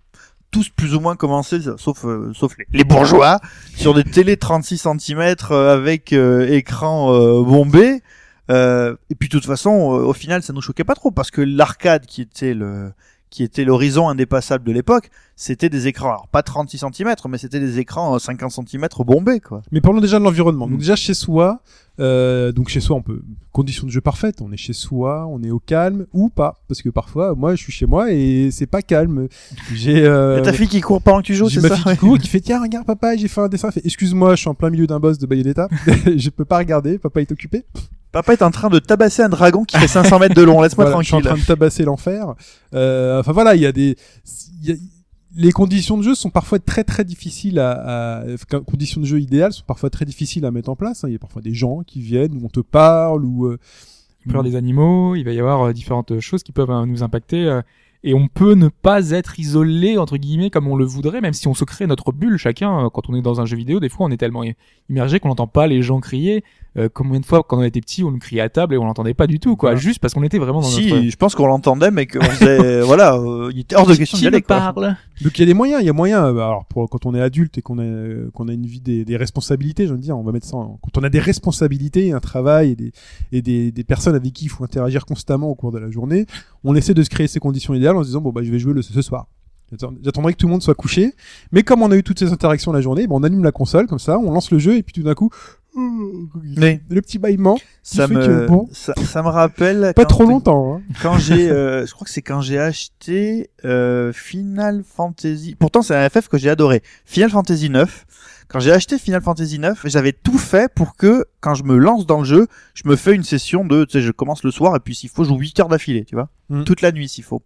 tous plus ou moins commencé, sauf, euh, sauf les, bourgeois, sur des télé 36 cm avec euh, écran euh, bombé. Et puis de toute façon, au final, ça nous choquait pas trop parce que l'arcade qui était le qui était l'horizon indépassable de l'époque, c'était des écrans, alors pas 36 cm, mais c'était des écrans euh, 50 cm bombés, quoi. Mais parlons déjà de l'environnement. Mm. Donc déjà chez soi, euh, donc chez soi, on peut conditions de jeu parfaites. On est chez soi, on est au calme ou pas, parce que parfois, moi, je suis chez moi et c'est pas calme. J'ai euh, [LAUGHS] ta fille qui court pendant que tu joues, c'est ma ça fille qui court, qui fait tiens regarde papa, j'ai fait un dessin. Excuse-moi, je suis en plein milieu d'un boss de Bayonetta, [LAUGHS] je peux pas regarder, papa est occupé. Papa est en train de tabasser un dragon qui fait 500 mètres de long, laisse-moi Voilà, je suis en tranquille. train de tabasser l'enfer. Euh, enfin voilà, il y a des, il y a- les conditions de jeu sont parfois très très difficiles à, à conditions de jeu idéales sont parfois très difficiles à mettre en place. hein. Il y a parfois des gens qui viennent où on te parle ou euh, Il peut y avoir des animaux, il va y avoir euh, différentes choses qui peuvent euh, nous impacter. Euh, et on peut ne pas être isolé, entre guillemets, comme on le voudrait, même si on se crée notre bulle chacun. euh, Quand on est dans un jeu vidéo, des fois, on est tellement immergé qu'on n'entend pas les gens crier. Euh, combien de fois, quand on était petit, on nous criait à table et on l'entendait pas du tout, quoi. Juste parce qu'on était vraiment dans Si, notre... je pense qu'on l'entendait, mais qu'on faisait, [LAUGHS] voilà, euh, il était hors de question d'y Qui aller, parle Donc il y a des moyens, il y a moyen. euh, Alors pour quand on est adulte et qu'on a euh, qu'on a une vie des, des responsabilités, je veux dire, on va mettre ça. En, quand on a des responsabilités, un travail et des et des, des personnes avec qui il faut interagir constamment au cours de la journée, on essaie de se créer ces conditions idéales en se disant bon bah je vais jouer le ce soir. J'attendrai que tout le monde soit couché. Mais comme on a eu toutes ces interactions la journée, ben, on allume la console comme ça, on lance le jeu et puis tout d'un coup, Mais le petit bâillement, ça me, que, bon. ça, ça me rappelle pas trop longtemps. Hein. [LAUGHS] quand j'ai, euh, je crois que c'est quand j'ai acheté euh, Final Fantasy. Pourtant, c'est un FF que j'ai adoré. Final Fantasy 9. Quand j'ai acheté Final Fantasy 9, j'avais tout fait pour que quand je me lance dans le jeu, je me fais une session de, tu sais, je commence le soir et puis s'il faut, je joue 8 heures d'affilée, tu vois, Mm. toute la nuit s'il faut.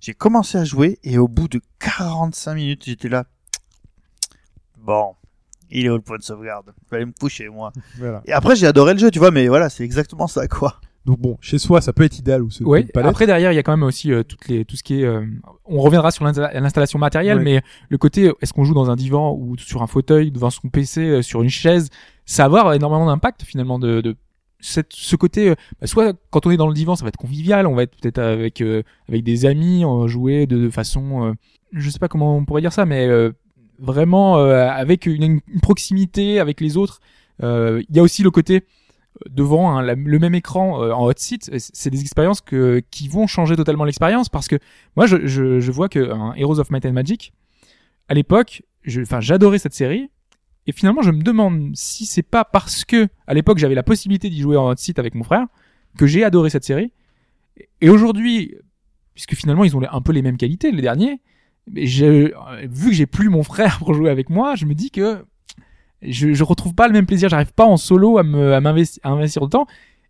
J'ai commencé à jouer et au bout de 45 minutes, j'étais là. Bon, il est où le point de sauvegarde? Je vais aller me coucher moi. Voilà. Et après, j'ai adoré le jeu, tu vois, mais voilà, c'est exactement ça quoi. Donc bon, chez soi, ça peut être idéal ou peut Ouais. Après derrière, il y a quand même aussi euh, toutes les tout ce qui est. euh, on reviendra sur l'insta- l'installation matérielle, Ouais. mais le côté est-ce qu'on joue dans un divan ou sur un fauteuil, devant son PC, euh, sur une chaise, ça va avoir énormément d'impact finalement de, de cette, ce côté. euh, bah, soit quand on est dans le divan, ça va être convivial, on va être peut-être avec euh, avec des amis, jouer de, de façon, euh, je sais pas comment on pourrait dire ça, mais euh, vraiment euh, avec une, une proximité avec les autres. Euh, Il y a aussi le côté devant hein, le même écran en hot seat, c'est des expériences que qui vont changer totalement l'expérience parce que moi je, je, je vois que un Heroes of Might and Magic à l'époque, enfin j'adorais cette série et finalement je me demande si c'est pas parce que à l'époque j'avais la possibilité d'y jouer en hot seat avec mon frère que j'ai adoré cette série. Et aujourd'hui puisque finalement ils ont les- un peu les mêmes qualités les derniers mais euh, vu que j'ai plus mon frère [LAUGHS] pour jouer avec moi, je me dis que je, je retrouve pas le même plaisir, j'arrive pas en solo à me à m'investir à investir autant.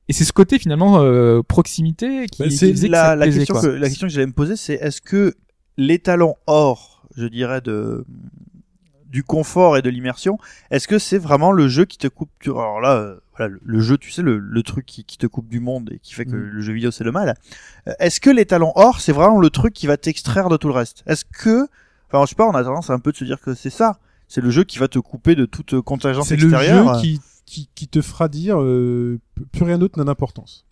Et c'est ce côté finalement euh, proximité qui, qui faisait que la, ça me la plaisait, question quoi. que, la question que j'allais me poser, c'est est-ce que l'étalon or, je dirais, de du confort et de l'immersion, est-ce que c'est vraiment le jeu qui te coupe du... Alors là, euh, voilà, le, le jeu, tu sais, le, le truc qui, qui te coupe du monde et qui fait que Mm. le jeu vidéo c'est le mal. Euh, Est-ce que l'étalon or, c'est vraiment le truc qui va t'extraire de tout le reste? Est-ce que, enfin, je sais pas, on a tendance un peu de se dire que c'est ça. C'est le jeu qui va te couper de toute contingence C'est le extérieure. jeu qui, qui, qui te fera dire euh, plus rien d'autre n'a d'importance.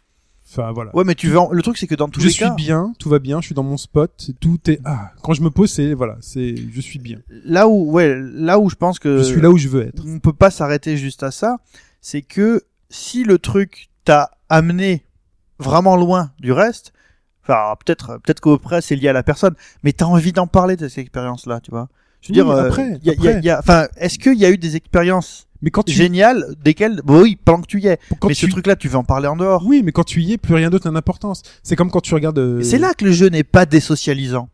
Enfin voilà. Ouais, mais tu veux. en- Le truc, c'est que dans tous je les suis cas, bien, tout va bien, je suis dans mon spot, tout est ah. Quand je me pose, c'est voilà, c'est je suis bien. là où, ouais, là où je pense que Je suis là où je veux être. on peut pas s'arrêter juste à ça, c'est que si le truc t'a amené vraiment loin du reste, enfin peut-être peut-être qu'après c'est lié à la personne, mais t'as envie d'en parler de cette expérience-là, tu vois. Je veux Oui, dire, euh, après, y a- y a- après. y a- enfin, est-ce qu'il y a eu des expériences Mais quand tu géniales desquelles, bon, oui, pendant que tu y es, quand mais tu ce truc-là, tu veux en parler en dehors. oui, mais quand tu y es, plus rien d'autre n'a d'importance. C'est comme quand tu regardes. euh, C'est là que le jeu n'est pas désocialisant.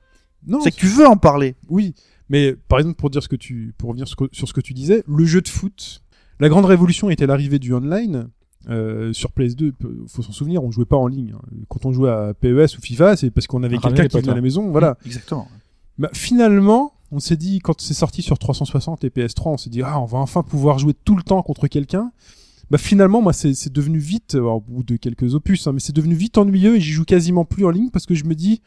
Non, C'est que tu veux en parler. Oui, mais par exemple pour dire ce que tu, pour revenir sur, ce que- sur ce que tu disais, le jeu de foot, la grande révolution était l'arrivée du online. Euh, sur PS2, peu- faut s'en souvenir, on jouait pas en ligne. hein. Quand on jouait à PES ou FIFA, c'est parce qu'on avait quelqu'un qui venait à la maison, voilà. Exactement. Bah, finalement, on s'est dit quand c'est sorti sur 360 et PS3, on s'est dit ah on va enfin pouvoir jouer tout le temps contre quelqu'un. Bah finalement moi c'est devenu vite, alors, au bout de quelques opus, hein, mais c'est devenu vite ennuyeux et j'y joue quasiment plus en ligne parce que je me dis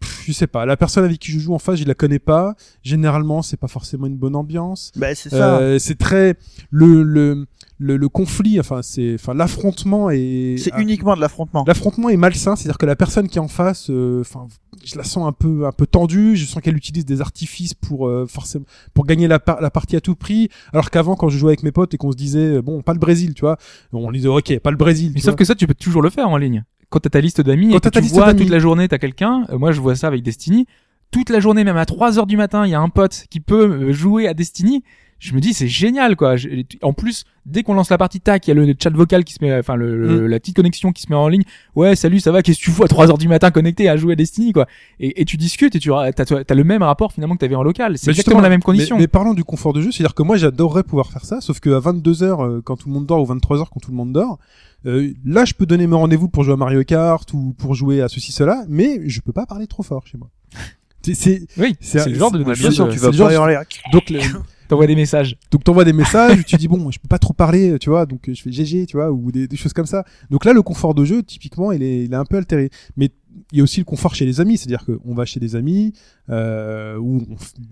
pff, je sais pas, la personne avec qui je joue en face, je la connais pas. Généralement, c'est pas forcément une bonne ambiance. Ben, c'est ça. Euh, c'est très le le le, le conflit, enfin c'est enfin l'affrontement est c'est uniquement de l'affrontement. L'affrontement est malsain, c'est-à-dire que la personne qui est en face, euh, enfin, je la sens un peu, un peu tendue. Je sens qu'elle utilise des artifices pour euh, forcément pour gagner la, par- la partie à tout prix. Alors qu'avant, quand je jouais avec mes potes et qu'on se disait, euh, bon, pas le Brésil, tu vois, on disait, ok, pas le Brésil. Mais sauf vois. que ça, tu peux toujours le faire en ligne. quand t'as ta liste d'amis Quand et que tu liste vois toute la journée t'as quelqu'un, euh, moi je vois ça avec Destiny, toute la journée même à 3 heures du matin il y a un pote qui peut euh, jouer à Destiny, je me dis c'est génial quoi. Je- en plus dès qu'on lance la partie tac, il y a le chat vocal qui se met, enfin le, le- Mm. la petite connexion qui se met en ligne. Ouais salut ça va, qu'est-ce que tu fous à 3 heures du matin connecté à jouer à Destiny quoi. Et, et tu discutes et tu as, t'as le même rapport finalement que t'avais en local. C'est exactement la même condition. Mais, mais parlons du confort de jeu, c'est-à-dire que moi j'adorerais pouvoir faire ça, sauf qu'à 22h quand tout le monde dort ou 23h quand tout le monde dort, euh, là je peux donner mes rendez-vous pour jouer à Mario Kart ou pour jouer à ceci cela, mais je peux pas parler trop fort chez moi. [LAUGHS] C'est- oui, c'est- le genre de, bien sûr, euh, tu vas pas hurler. donc le- [LAUGHS] t'envoies des messages. donc t'envoies des messages, tu dis bon, je peux pas trop parler, tu vois, donc je fais GG, tu vois, ou des, choses comme ça. Donc là, le confort de jeu, typiquement, il est, il est un peu altéré. Mais il y a aussi le confort chez les amis, c'est-à-dire qu'on va chez des amis euh, ou,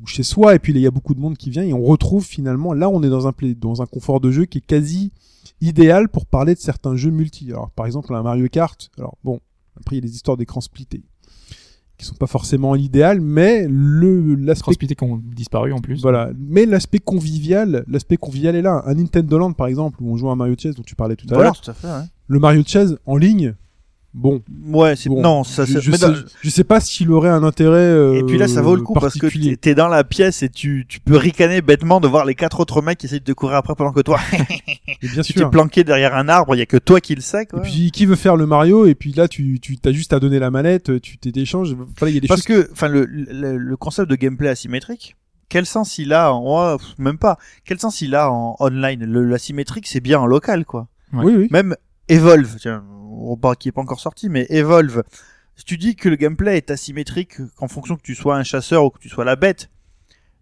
chez soi, et puis il y a beaucoup de monde qui vient et on retrouve finalement, là, on est dans un dans un confort de jeu qui est quasi idéal pour parler de certains jeux multi. Alors par exemple un Mario Kart. Alors bon, après il y a des histoires d'écran splittés qui sont pas forcément l'idéal, mais le l'aspect qui ont disparu en plus. voilà, mais l'aspect convivial, l'aspect convivial est là. Un Nintendo Land par exemple où on joue à Mario Chess dont tu parlais tout à Voilà, l'heure. tout à fait. ouais. Le Mario Chess en ligne, bon, Ouais, c'est bon, non, ça je, c'est je mais sais, dans- je sais pas s'il aurait un intérêt euh, Et puis là, ça vaut le coup parce que t'es- t'es dans la pièce et tu, tu peux ricaner bêtement de voir les quatre autres mecs qui essayent de te courir après pendant que toi, Et [LAUGHS] [LAUGHS] bien tu t'es sûr. planqué derrière un arbre, il y a que toi qui le sais, Et puis qui veut faire le Mario et puis là tu tu t'as juste à donner la manette, tu. Enfin, y a des Parce choses que, enfin, le, le, le concept de gameplay asymétrique, quel sens il a en, pff, même pas, quel sens il a en online? Le, l'asymétrique, c'est bien en local, quoi. Ouais. Oui oui. Même Evolve, tiens, qui est pas encore sorti, mais Evolve, si tu dis que le gameplay est asymétrique en fonction que tu sois un chasseur ou que tu sois la bête,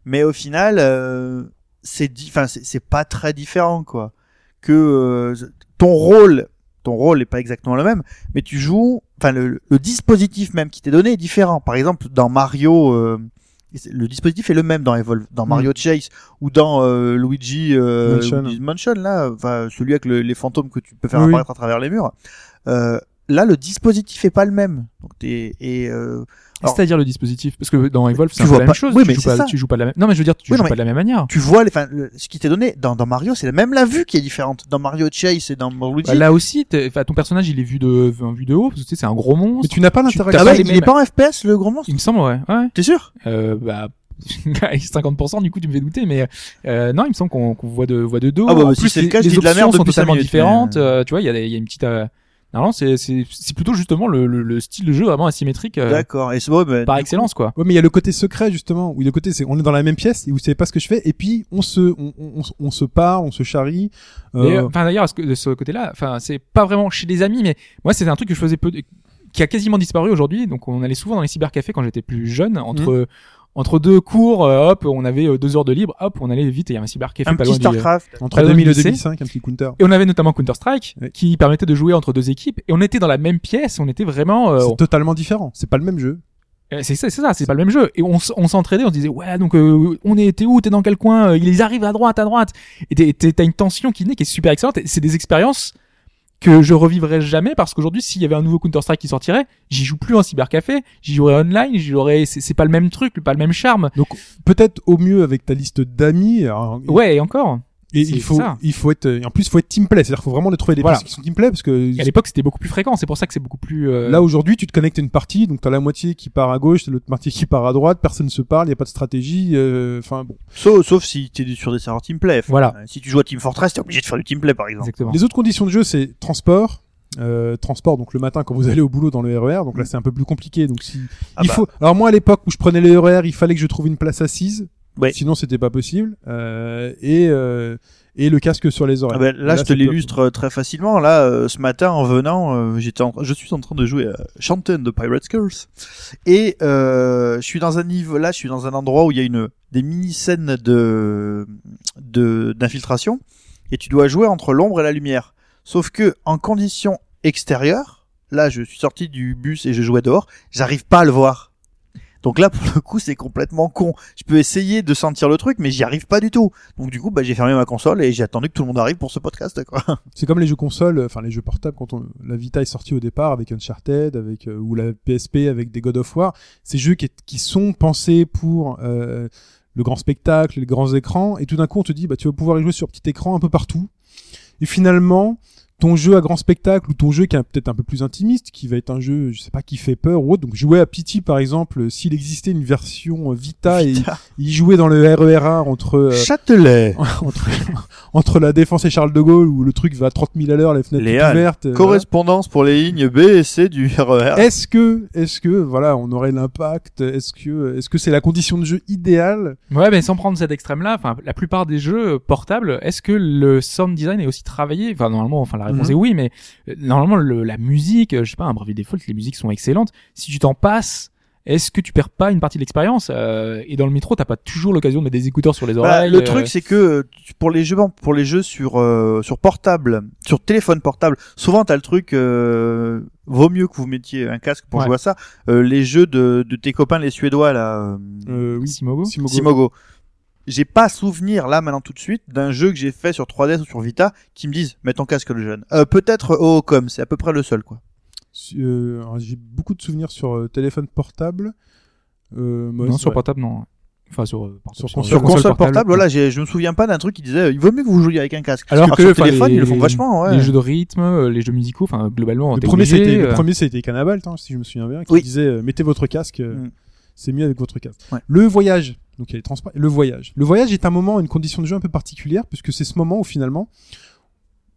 mais au final, euh, c'est enfin c'est pas très différent quoi. Que euh, ton rôle, ton rôle est pas exactement le même, mais tu joues, enfin le, le dispositif même qui t'est donné est différent. Par exemple, dans Mario. euh, le dispositif est le même dans Evolve, dans Mario Chase ou dans euh, Luigi euh, Mansion. Luigi's Mansion là, enfin celui avec le- les fantômes que tu peux faire oui. apparaître à travers les murs. Euh, là, le dispositif est pas le même. Donc t'es et euh, C'est-à-dire le dispositif, parce que dans Evolve, c'est la pas- même chose. oui, tu, mais joues pas, tu joues pas de la même. Non, mais je veux dire, tu Oui, joues non, pas de la même manière. tu vois, les, enfin, le- ce qui t'est donné dans, dans Mario, c'est même la vue qui est différente. Dans Mario Chase et dans Luigi. Bah, là aussi, ton personnage, il est vu de, vu de haut, parce que tu sais, c'est un gros Mais monstre. tu n'as pas l'interaction. ah ouais, les il mêmes- est pas en FPS le gros monstre. Il me semble, ouais. ouais. T'es sûr? Euh, bah, [LAUGHS] avec 50%, du coup, tu me fais douter, mais euh, non, il me semble qu'on voit de voit de dos. Ah bah, en si plus, c'est le les, cas, je les dis de la options merde sont totalement minutes, différentes. mais, euh, euh, tu vois, il y a, y a une petite. Euh... Non, non, c'est c'est c'est plutôt justement le, le, le style de jeu vraiment asymétrique euh, D'accord. Et c'est bon, bah, par excellence, quoi. Ouais, mais il y a le côté secret justement, où le côté c'est on est dans la même pièce et vous savez pas ce que je fais et puis on se on, on, on se parle, on se charrie. euh, Et, euh, Enfin d'ailleurs, à ce que- de ce côté-là, enfin c'est pas vraiment chez les amis, mais moi c'était un truc que je faisais peu, de- qui a quasiment disparu aujourd'hui. Donc on allait souvent dans les cybercafés quand j'étais plus jeune, entre entre deux cours, euh, hop, on avait euh, deux heures de libre, hop, on allait vite et il y a un cybercafé Un pas petit loin du- Starcraft. entre pas loin 2000 et du lycée. 2005, un petit counter. Et on avait notamment Counter Strike qui permettait de jouer entre deux équipes et on était dans la même pièce, on était vraiment. euh, C'est totalement différent. C'est pas le même jeu. Euh, C'est ça, c'est ça, c'est pas le même jeu. Et on, on s'entraidait, on se disait ouais donc euh, on est, t'es où, t'es dans quel coin, Euh, ils arrivent à droite, à droite. Et t'as une tension qui naît, qui est super excellente. Et C'est des expériences que je revivrai jamais parce qu'aujourd'hui s'il y avait un nouveau Counter Strike qui sortirait, j'y joue plus en cybercafé, j'y jouerais online, j'y jouerais, c'est c'est pas le même truc, pas le même charme. Donc peut-être au mieux avec ta liste d'amis. alors, Ouais, et encore. Et il faut, ça. il faut être, et en plus, il faut être team play. C'est-à-dire, qu'il faut vraiment les trouver des Voilà. personnes qui sont team play parce que Et à l'époque c'était beaucoup plus fréquent, c'est pour ça que c'est beaucoup plus. euh, là aujourd'hui, tu te connectes à une partie, donc t'as la moitié qui part à gauche, t'as l'autre moitié qui part à droite, personne se parle, il y a pas de stratégie. euh, Enfin bon. Sauf, sauf si t'es sur des serveurs Team Play. Voilà. Euh, Si tu joues à Team Fortress, t'es obligé de faire du Team Play, par exemple. exactement. Les autres conditions de jeu, c'est transport. Euh, transport donc le matin quand vous allez au boulot dans le RER donc là c'est un peu plus compliqué donc si Ah il bah. faut alors moi à l'époque où je prenais le RER il fallait que je trouve une place assise Ouais. sinon c'était pas possible euh, et euh, et le casque sur les oreilles Ah ben, là, je te l'illustre euh, très facilement. Là, euh, ce matin, en venant, euh, j'étais, en- je suis en train de jouer à Shanten de Pirate Curse, et euh, je suis dans un niveau. Là, je suis dans un endroit où il y a une des mini scènes de de d'infiltration, et tu dois jouer entre l'ombre et la lumière. Sauf que en conditions extérieures, là, je suis sorti du bus et je jouais dehors, j'arrive pas à le voir. Donc là, pour le coup, c'est complètement con. Je peux essayer de sentir le truc, mais j'y arrive pas du tout. Donc du coup, bah, j'ai fermé ma console et j'ai attendu que tout le monde arrive pour ce podcast. [LAUGHS] C'est comme les jeux consoles, euh, enfin les jeux portables quand on, la Vita est sortie au départ avec Uncharted, avec euh, ou la PSP avec des God of War, ces jeux qui, qui sont pensés pour euh, le grand spectacle, les grands écrans, et tout d'un coup on te dit bah tu vas pouvoir y jouer sur petit écran un peu partout, et finalement ton jeu à grand spectacle ou ton jeu qui est peut-être un peu plus intimiste, qui va être un jeu, je sais pas, qui fait peur ou autre. Donc jouer à Pity par exemple, s'il existait une version Vita, et il jouait dans le RER1 entre euh, Châtelet. [LAUGHS] entre, [LAUGHS] entre la défense et Charles de Gaulle où le truc va à 30 000 à l'heure, les fenêtres Halles. ouvertes. euh, voilà. Correspondance pour les lignes B et C du E RER. Est-ce que, est-ce que, voilà, on aurait l'impact? Est-ce que, est-ce que c'est la condition de jeu idéale? Ouais, mais sans prendre cet extrême-là, enfin, la plupart des jeux portables, est-ce que le sound design est aussi travaillé? Enfin, normalement, enfin, la réponse Mhm. est oui, mais euh, normalement, le, la musique, euh, je sais pas, un Bravely Default, les musiques sont excellentes. Si tu t'en passes, est-ce que tu perds pas une partie de l'expérience Euh, Et dans le métro, t'as pas toujours l'occasion de mettre des écouteurs sur les Voilà, oreilles. le euh, truc c'est que pour les jeux pour les jeux sur euh, sur portable, sur téléphone portable, souvent t'as le truc euh, vaut mieux que vous mettiez un casque pour Ouais. jouer à ça. Euh, les jeux de, de tes copains les suédois là euh, euh, Oui, Simogo Simogo. Simogo. J'ai pas souvenir là maintenant tout de suite d'un jeu que j'ai fait sur 3DS ou sur Vita qui me disent mets ton casque le jeune. Euh, peut-être Oocom, c'est à peu près le seul quoi. Euh, j'ai beaucoup de souvenirs sur euh, téléphone portable. Euh, moi, Non, sur vrai. portable, non. Enfin, sur, portable, Sur Sur console, portable, voilà, j'ai- je me souviens pas d'un truc qui disait il vaut mieux que vous jouiez avec un casque. Alors que sur téléphone les, ils le font vachement ouais. les jeux de rythme, les jeux musicaux, enfin globalement, Le premier, c'était, le premier, c'était Cannabalt, hein, si je me souviens bien, qui Oui. disait mettez votre casque, Mm. c'est mieux avec votre casque. Ouais. Le voyage, donc il y a les transports, le voyage. Le voyage est un moment, une condition de jeu un peu particulière, puisque c'est ce moment où finalement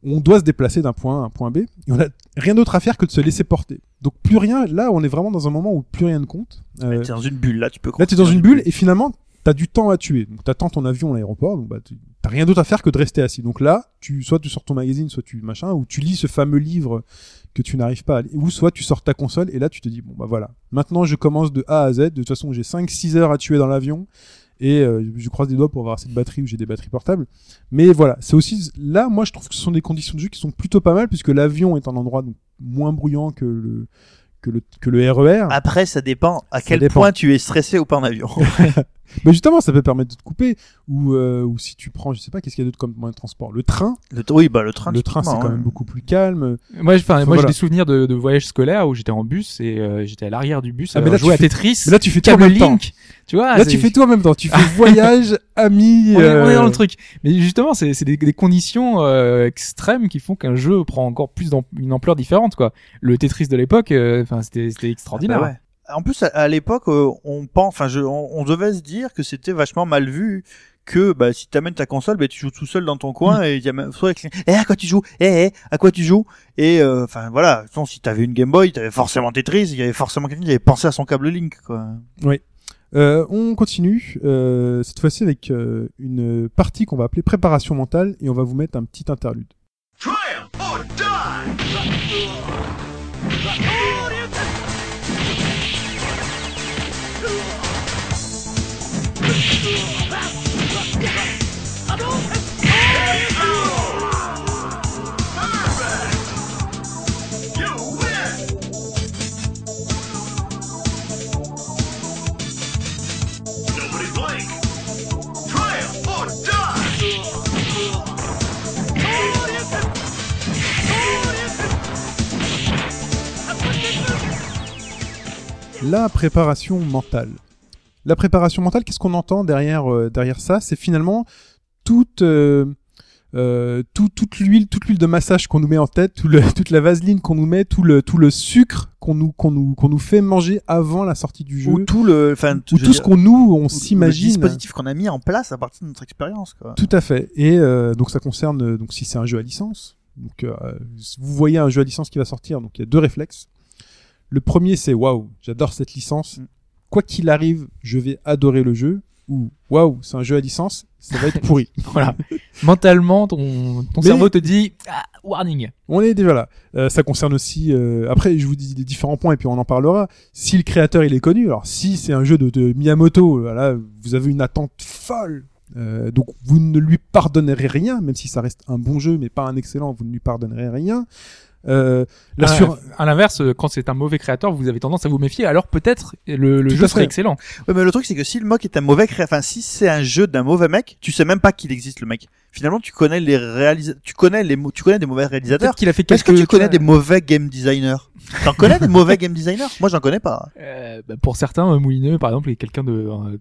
on doit se déplacer d'un point A à un point B, et on a rien d'autre à faire que de se laisser porter. Donc plus rien, là on est vraiment dans un moment où plus rien ne compte. Euh, T'es dans une bulle là, tu peux. Là, t'es dans une bulle et finalement, t'as du temps à tuer. Donc, t'attends ton avion à l'aéroport, donc bah, tu- t'as rien d'autre à faire que de rester assis. Donc là, tu, soit tu sors ton magazine, soit tu machin, ou tu lis ce fameux livre que tu n'arrives pas à lire, ou soit tu sors ta console et là, tu te dis, bon, bah voilà. Maintenant, je commence de A à Z. De toute façon, j'ai 5-6 heures à tuer dans l'avion. Et euh, je croise des doigts pour avoir assez de batterie ou j'ai des batteries portables. Mais voilà, c'est aussi là, moi je trouve que ce sont des conditions de jeu qui sont plutôt pas mal puisque l'avion est un endroit donc, moins bruyant que le que le que le RER. Après, ça dépend à quel dépend. point tu es stressé ou pas en avion. [LAUGHS] Mais justement, ça peut permettre de te couper. Ou, euh, ou si tu prends, je sais pas, qu'est-ce qu'il y a d'autre comme moyen de transport? Le train? Le oui, bah le train. le train, c'est quand hein. même beaucoup plus calme. Moi, j'ai- enfin, moi, Voilà. j'ai des souvenirs de, de voyages scolaires où j'étais en bus et euh, j'étais à l'arrière du bus Ah, à mais là, jouer tu à fais- Tetris. Mais là, tu fais tout en même temps. Link. Tu vois, Là, tu fais tout en même temps. Tu fais [LAUGHS] voyage, amis. on, est, on est euh, dans le truc. Mais justement, c'est c'est des, des conditions euh, extrêmes qui font qu'un jeu prend encore plus une ampleur différente. Quoi. Le Tetris de l'époque, euh, enfin, c'était c'était extraordinaire. Bah ouais. En plus, à, à l'époque, euh, on pense, enfin, je, on, on devait se dire que c'était vachement mal vu que bah, si t'amènes ta console, bah, tu joues tout seul dans ton coin et il y a même soit avec les- eh à quoi tu joues, eh, eh à quoi tu joues? Et euh, enfin voilà, façon, si t'avais une Game Boy, t'avais forcément Tetris, il y avait forcément quelqu'un qui avait pensé à son câble Link quoi. Euh, on continue euh, cette fois-ci avec euh, une partie qu'on va appeler préparation mentale et on va vous mettre un petit interlude. La préparation mentale. La préparation mentale, qu'est-ce qu'on entend derrière euh, derrière ça? C'est finalement toute euh, euh, tout- toute l'huile toute l'huile de massage qu'on nous met en tête, tout le- [LAUGHS] toute la vaseline qu'on nous met, tout le tout le sucre qu'on nous qu'on nous qu'on nous fait manger avant la sortie du jeu, Ou tout le, enfin, veux tout ce qu'on nous on ou le s'imagine. dispositif qu'on a mis en place à partir de notre expérience quoi. Tout à fait. Et donc ça concerne donc si c'est un jeu à licence. Donc euh, vous voyez un jeu à licence qui va sortir, donc il y a deux réflexes. Le premier c'est waouh, j'adore cette licence. Mm. Quoi qu'il arrive, je vais adorer le jeu. Ou waouh, c'est un jeu à licence, ça va être pourri. [LAUGHS] [LAUGHS] Voilà. Mentalement, ton, ton Mais- cerveau te dit ah, warning. On est déjà là. Euh, ça concerne aussi. euh, après, je vous dis des différents points et puis on en parlera. Si le créateur il est connu, alors si c'est un jeu de, de Miyamoto, voilà, vous avez une attente folle. Euh, donc vous ne lui pardonnerez rien, même si ça reste un bon jeu, mais pas un excellent. Vous ne lui pardonnerez rien. Euh, la À, sur- à l'inverse, quand c'est un mauvais créateur, vous avez tendance à vous méfier. Alors peut-être le, le jeu serait excellent. Ouais, mais le truc, c'est que si le mec est un mauvais cré... enfin, si c'est un jeu d'un mauvais mec, tu sais même pas qu'il existe le mec. Finalement, tu connais les réalisateurs, tu connais les, tu connais des mauvais réalisateurs. Qu'il a fait Est-ce quelques. que tu connais des mauvais game designers? T'en connais des mauvais game designers? Moi, j'en connais pas. euh, bah, pour certains, Moulineux, par exemple, est quelqu'un de euh,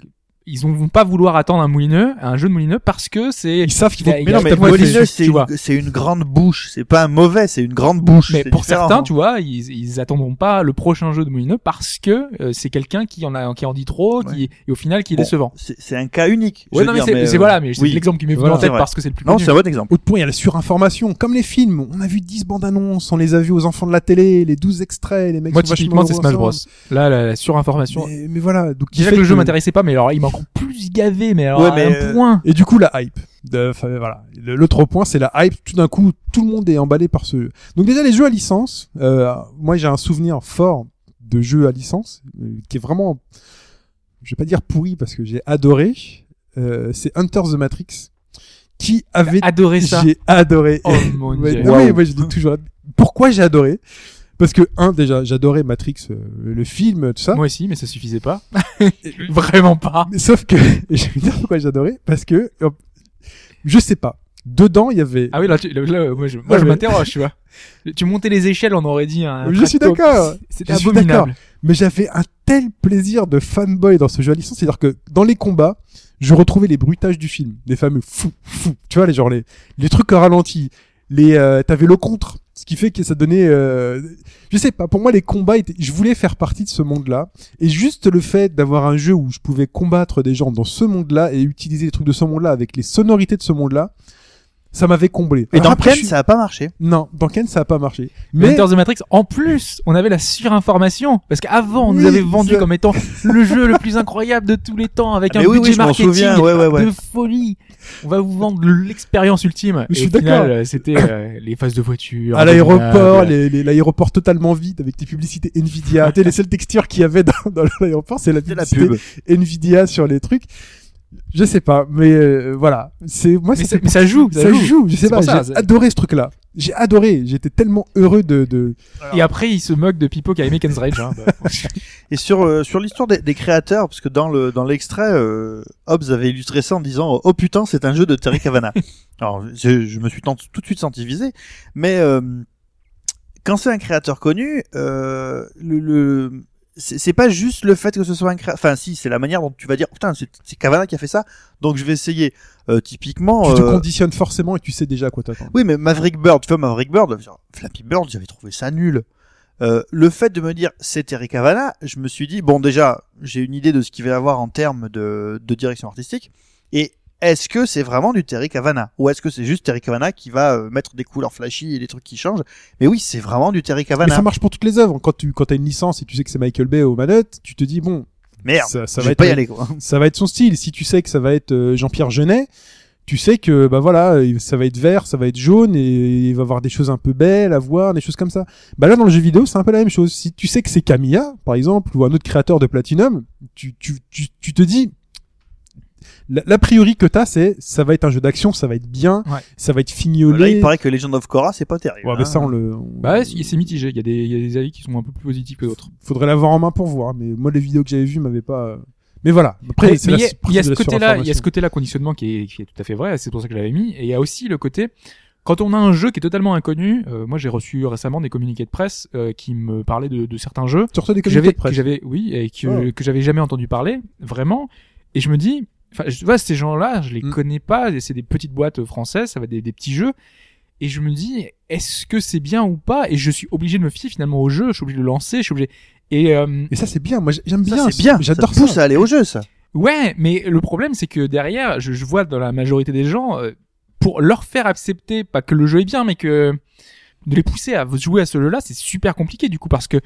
ils vont pas vouloir attendre un moulineux, un jeu de moulineux parce que c'est Ils savent qu'il Il y faut. a- il Mais non, mais fait- c'est une, c'est une grande bouche. C'est pas un mauvais, c'est une grande bouche. Mais C'est pour différent, certains, tu vois, ils, ils attendront pas le prochain jeu de Moulineux parce que euh, c'est quelqu'un qui en a, qui en dit trop, qui et au final qui est Bon, décevant. C'est c'est un cas unique. Ouais, non, mais dire, c'est mais, c'est- euh, voilà, mais c'est oui. l'exemple qui m'est venu Voilà, en c'est tête parce que c'est le plus Non, c'est un bon exemple. Autre point, il y a la surinformation. Comme les films, on a vu 10 bandes annonces, on les a vus aux enfants de la télé, les 12 extraits, les mecs Moi, typiquement, c'est Smash Bros. Là, la, surinformation. Mais, voilà, donc Déjà fait que le jeu m'intéressait pas, mais alors il m'a encore plus gavé, mais alors Ouais, à mais, un euh, point. Et du coup, la hype. De, enfin, voilà. Le- L'autre point, c'est la hype. Tout d'un coup, tout le monde est emballé par ce jeu. Donc déjà, les jeux à licence. Euh, moi, j'ai un souvenir fort de jeux à licence euh, qui est vraiment, je vais pas dire pourri parce que j'ai adoré. Euh, c'est Hunter the Matrix qui avait. Adoré ça. J'ai adoré. Oh mon Ouais, dieu. non, mais Waouh. moi, je dis toujours. Pourquoi j'ai adoré? Parce que un, déjà, j'adorais Matrix, euh, le film, tout ça. Moi aussi, mais ça suffisait pas. [LAUGHS] [LAUGHS] Vraiment pas. Mais sauf que, [LAUGHS] et je vais vous dire pourquoi j'adorais, parce que, je sais pas. Dedans, il y avait. Ah oui, là, tu- là, là, moi, je, moi, Ouais, je mais- m'interroge, tu vois. Tu montais les échelles, on aurait dit un. Je suis tracto. d'accord. C'était Je suis abominable. mais j'avais un tel plaisir de fanboy dans ce jeu à licence, c'est-à-dire que dans les combats, je retrouvais les bruitages du film, les fameux fou fou, tu vois les genre les les trucs au ralenti, les euh, t'avais le contre, ce qui fait que ça donnait euh, je sais pas, pour moi les combats étaient je voulais faire partie de ce monde-là. Et juste le fait d'avoir un jeu où je pouvais combattre des gens dans ce monde-là et utiliser les trucs de ce monde-là avec les sonorités de ce monde-là, ça m'avait comblé. Et dans Ken, ça a pas marché. non, dans Ken ça a pas marché. Mais the Matrix, en plus, on avait la surinformation. Parce qu'avant, on nous avait vendu comme étant le jeu le plus incroyable de tous les temps, avec Ah, un budget marketing souviens, ouais, ouais, ouais. de folie. On va vous vendre l'expérience ultime. Je suis d'accord. euh, c'était euh, les phases de voiture. à l'aéroport, l'aéroport totalement vide avec des publicités Nvidia. [LAUGHS] tu sais, les seules textures qu'il y avait dans, dans l'aéroport, c'est la publicité pub. Nvidia sur les trucs. Je sais pas, mais euh, voilà. C'est moi, Mais ça mais ça joue, ça ça, joue. joue. Je sais pas, j'ai adoré ce truc-là. J'ai adoré. J'étais tellement heureux de. de... Et après, il se moque de Pipo qui a aimé Ken's Rage. hein. Bah, [LAUGHS] Et sur euh, sur l'histoire des, des créateurs, parce que dans le dans l'extrait, euh, Hobbs avait illustré ça en disant oh putain c'est un jeu de Terry Cavana. [LAUGHS] Alors je, je me suis tant- tout de suite senti visé, mais euh, quand c'est un créateur connu, euh, le, le c'est pas juste le fait que ce soit un créateur. Enfin si, c'est la manière dont tu vas dire putain c'est c'est Cavana qui a fait ça, donc je vais essayer. Euh, typiquement. Tu te euh, conditionnes forcément et tu sais déjà à quoi t'attendre. oui, mais Maverick Bird, tu vois, Maverick Bird, genre, Flappy Bird, j'avais trouvé ça nul. Euh, le fait de me dire c'est Terry Cavana, je me suis dit bon déjà j'ai une idée de ce qu'il va y avoir en termes de, de direction artistique et est-ce que c'est vraiment du Terry Cavana ou est-ce que c'est juste Terry Cavana qui va euh, mettre des couleurs flashy et des trucs qui changent? Mais oui, c'est vraiment du Terry Mais Cavana. ça marche pour toutes les œuvres. Quand tu quand as une licence et tu sais que c'est Michael Bay aux manettes, tu te dis bon, Merde, ça, ça je va être pas y aller quoi. [LAUGHS] ça va être son style. Si tu sais que ça va être euh, Jean-Pierre Jeunet, tu sais que bah voilà, il- ça va être vert, ça va être jaune et il va avoir des choses un peu belles à voir, des choses comme ça. Bah là dans le jeu vidéo, c'est un peu la même chose. Si tu sais que c'est Camilla, par exemple, ou un autre créateur de Platinum, tu tu tu, tu te dis la, l'a priori que t'as, c'est ça va être un jeu d'action, ça va être bien, Ouais. ça va être Là, fignolé. il paraît que Legend of Korra c'est pas terrible. Ouais, hein. bah ça on le. on- Bah, ouais, c'est mitigé. Il y, a des, il y a des avis qui sont un peu plus positifs que d'autres. Faudrait l'avoir en main pour voir. Mais moi les vidéos que j'avais vues m'avaient pas. Mais voilà. Après, mais c'est mais la il y a, surprise il y a ce côté-là, il y a ce côté-là conditionnement qui est, qui est tout à fait vrai. C'est pour ça que je l'avais mis. Et il y a aussi le côté quand on a un jeu qui est totalement inconnu. euh, moi, j'ai reçu récemment des communiqués de presse euh, qui me parlaient de, de certains jeux Tu reçois des que communiqués j'avais, de presse. que j'avais, oui, et que, Oh. que j'avais jamais entendu parler vraiment. Et je me dis, enfin, je vois ces gens-là, je les Mm. connais pas. C'est des petites boîtes françaises, ça va être des, des petits jeux. Et je me dis, est-ce que c'est bien ou pas? Et je suis obligé de me fier finalement au jeu. Je suis obligé de le lancer. Je suis obligé. Et euh, Et ça c'est bien. Moi j'aime bien. c'est bien, J'adore ça. pousse ça. à aller au jeu ça. Ouais, mais le problème c'est que derrière, je, je vois dans la majorité des gens, euh, pour leur faire accepter, pas que le jeu est bien, mais que de les pousser à jouer à ce jeu-là, c'est super compliqué du coup parce que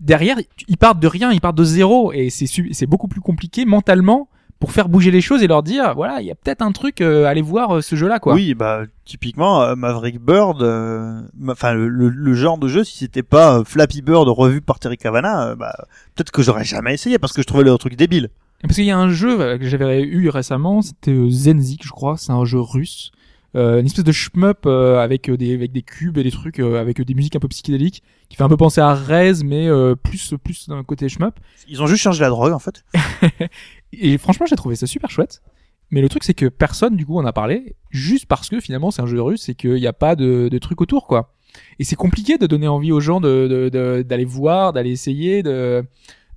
derrière, ils partent de rien, ils partent de zéro et c'est c'est beaucoup plus compliqué mentalement pour faire bouger les choses et leur dire voilà, il y a peut-être un truc, euh, allez voir euh, ce jeu-là quoi. Oui, bah typiquement euh, Maverick Bird, euh, enfin le, le- le genre de jeu, si c'était pas Flappy Bird revu par Terry Cavana, bah peut-être que j'aurais jamais essayé parce que je trouvais le truc débile. Parce qu'il y a un jeu que j'avais eu récemment, c'était Zenzik, je crois, c'est un jeu russe. Euh, une espèce de shmup euh, avec des avec des cubes et des trucs euh, avec des musiques un peu psychédéliques qui fait un peu penser à Rez mais euh, plus plus d'un côté shmup Ils ont juste changé la drogue en fait. [LAUGHS] et franchement j'ai trouvé ça super chouette. Mais le truc c'est que personne du coup en a parlé juste parce que finalement c'est un jeu russe et qu'il n'y a pas de, de truc autour quoi. Et c'est compliqué de donner envie aux gens de de- de- d'aller voir d'aller essayer de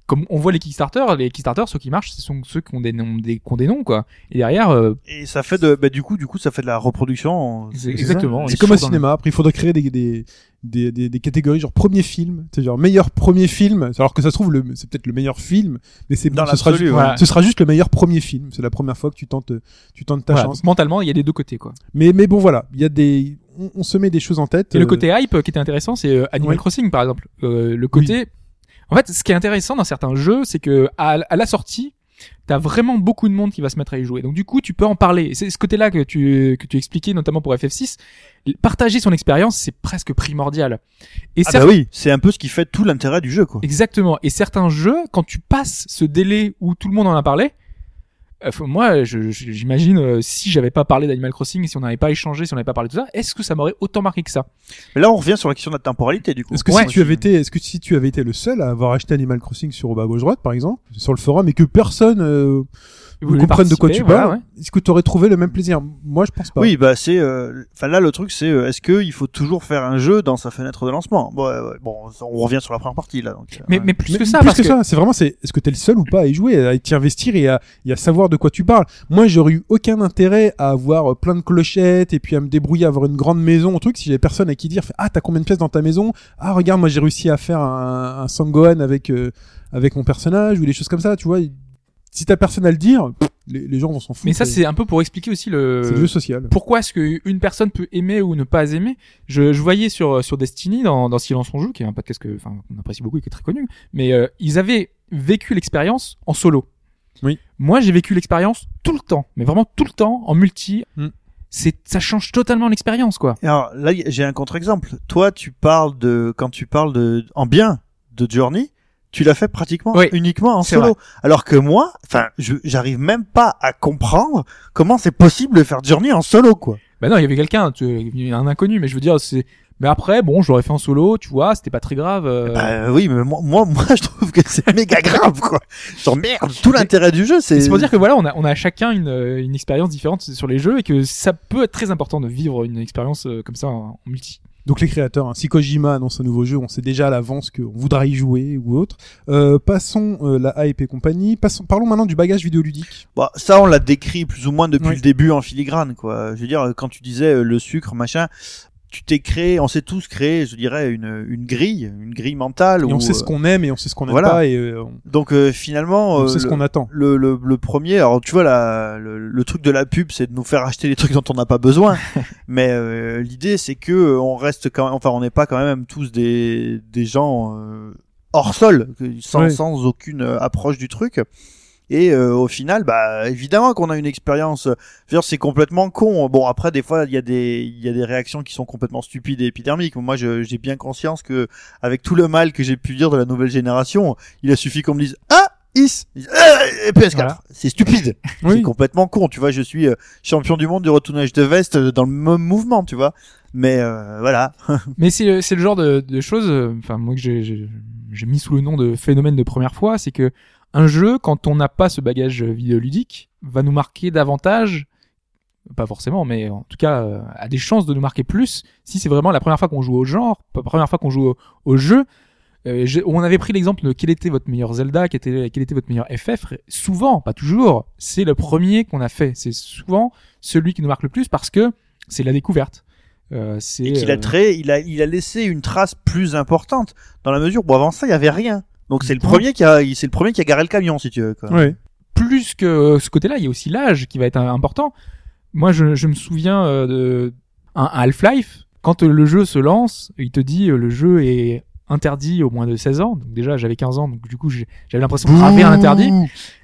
comme on voit les Kickstarter, les Kickstarter, ceux qui marchent, ce sont ceux qui ont des noms, des, qui ont des noms, quoi. Et derrière, euh, Et ça fait de, bah, du coup, du coup, ça fait de la reproduction. c'est- exactement. C'est comme le- cinéma. Après, il faudrait créer des, des, des, des, des catégories genre premier film, c'est genre meilleur premier film. Alors que ça se trouve, le, c'est peut-être le meilleur film, mais c'est Dans ce sera, l'absolu, ju- ouais. ce sera juste le meilleur premier film. C'est la première fois que tu tentes, tu tentes ta Voilà, chance. mentalement, il y a les deux côtés, quoi. Mais, mais bon, voilà. Il y a des, on, on se met des choses en tête. Et le euh, côté hype euh, qui était intéressant, c'est euh, Animal. Crossing, par exemple. Euh, le côté, en fait, ce qui est intéressant dans certains jeux, c'est que à, à la sortie, t'as vraiment beaucoup de monde qui va se mettre à y jouer. Donc du coup, tu peux en parler. C'est ce côté-là que tu que tu expliquais notamment pour FF6. Partager son expérience, c'est presque primordial. Et Ah bah oui, c'est un peu ce qui fait tout l'intérêt du jeu, quoi. Exactement. Et certains jeux, quand tu passes ce délai où tout le monde en a parlé, moi, je- je- j'imagine euh, si j'avais pas parlé d'Animal Crossing, si on n'avait pas échangé, si on n'avait pas parlé de tout ça, est-ce que ça m'aurait autant marqué que ça? Mais là, on revient sur la question de la temporalité, du coup. Est-ce que Ouais. si tu avais été, est-ce que si tu avais été le seul à avoir acheté Animal Crossing sur bas gauche droite, par exemple, sur le forum, et que personne euh, Vous voulez comprenne de quoi tu voilà, parles, est-ce que tu aurais trouvé le même plaisir? Moi, je pense pas. Oui, bah c'est, euh, enfin là le truc c'est, euh, est-ce qu'il faut toujours faire un jeu dans sa fenêtre de lancement? Bon, ouais, bon, on revient sur la première partie là. Donc, euh, Mais, ouais. mais plus Mais que ça, plus parce que, que, ça, c'est vraiment, c'est, est-ce que t'es le seul ou pas à y jouer, à t'y investir et à, et à savoir de quoi tu parles? Moi, j'aurais eu aucun intérêt à avoir euh, plein de clochettes et puis à me débrouiller, à avoir une grande maison, un truc, si j'avais personne à qui dire, ah, t'as combien de pièces dans ta maison? Ah, regarde, moi, j'ai réussi à faire un, un Sangohan avec, euh, avec mon personnage ou des choses comme ça, tu vois. Si t'as personne à le dire, les, les gens vont s'en foutre. mais ça c'est un peu pour expliquer aussi le, c'est le jeu social. pourquoi est-ce qu'une personne peut aimer ou ne pas aimer je, je voyais sur sur Destiny dans, dans Silence on joue qui est un podcast que enfin on apprécie beaucoup et qui est très connu mais euh, ils avaient vécu l'expérience en solo Oui. moi j'ai vécu l'expérience tout le temps mais vraiment tout le temps en multi Mm. c'est ça change totalement l'expérience quoi Et Alors là, j'ai un contre-exemple. Toi, tu parles de, quand tu parles de, en bien de Journey, tu l'as fait pratiquement Oui, uniquement en solo. Alors que moi, enfin, j'arrive même pas à comprendre comment c'est possible de faire Journey en solo, quoi. bah non il y avait quelqu'un un inconnu mais je veux dire c'est mais après bon je l'aurais fait en solo tu vois c'était pas très grave euh, Bah oui, mais moi, moi, [LAUGHS] moi, je trouve que c'est méga grave, quoi. Genre merde, tout l'intérêt du jeu, c'est. C'est pour dire que voilà, on a, on a chacun une, une expérience différente sur les jeux et que ça peut être très important de vivre une expérience euh, comme ça en, en multi. Donc les créateurs, hein, si Kojima annonce un nouveau jeu, on sait déjà à l'avance qu'on voudra y jouer ou autre. Euh, passons euh, la hype et compagnie. Passons, parlons maintenant du bagage vidéoludique. Bah, ça, on l'a décrit plus ou moins depuis Oui. le début en filigrane, quoi. Je veux dire, quand tu disais euh, le sucre, machin, tu t'es créé, on s'est tous créé, je dirais, une, une grille, une grille mentale. Et on sait ce euh, qu'on aime et on sait ce qu'on n'aime voilà. pas et euh, on, Donc euh, finalement, on euh, sait ce le- qu'on attend. le, le, le premier, alors tu vois la, le, le truc de la pub, c'est de nous faire acheter des trucs dont on n'a pas besoin. [LAUGHS] Mais euh, l'idée, c'est que on reste quand même, enfin, on n'est pas quand même tous des des gens euh, hors sol, sans sans aucune approche du truc. Et euh, au final, bah évidemment qu'on a une expérience. euh, c'est complètement con. Bon après, des fois, il y a des il y a des réactions qui sont complètement stupides et épidermiques. Moi, j'ai bien conscience que avec tout le mal que j'ai pu dire de la nouvelle génération, il a suffi qu'on me dise ah is euh, PS4. Voilà. C'est stupide. [LAUGHS] C'est Oui. complètement con. Tu vois, je suis euh, champion du monde du retournage de veste euh, dans le même mouvement, tu vois. Mais euh, voilà. [LAUGHS] Mais c'est le- c'est le genre de, de choses, enfin moi que j'ai j'ai mis sous le nom de phénomène de première fois, c'est que un jeu, quand on n'a pas ce bagage vidéoludique, va nous marquer davantage, pas forcément, mais en tout cas euh, a des chances de nous marquer plus si c'est vraiment la première fois qu'on joue au genre, la première fois qu'on joue au, au jeu. Euh, on avait pris l'exemple de quel était votre meilleur Zelda, quel était, quel était votre meilleur FF. Souvent, pas toujours, c'est le premier qu'on a fait. C'est souvent celui qui nous marque le plus parce que c'est la découverte. Euh, Et qu'il a très, il a, il a laissé une trace plus importante dans la mesure où avant ça, il y avait rien. Donc c'est le premier qui a, c'est le premier qui a garé le camion, si tu veux. Quoi. Ouais. plus que ce côté-là, il y a aussi l'âge qui va être important. Moi, je, je me souviens euh, de un Half-Life. Quand euh, le jeu se lance, il te dit euh, le jeu est interdit au moins de 16 ans. Donc déjà, j'avais 15 ans, donc du coup, j'ai- j'avais l'impression de graver un interdit.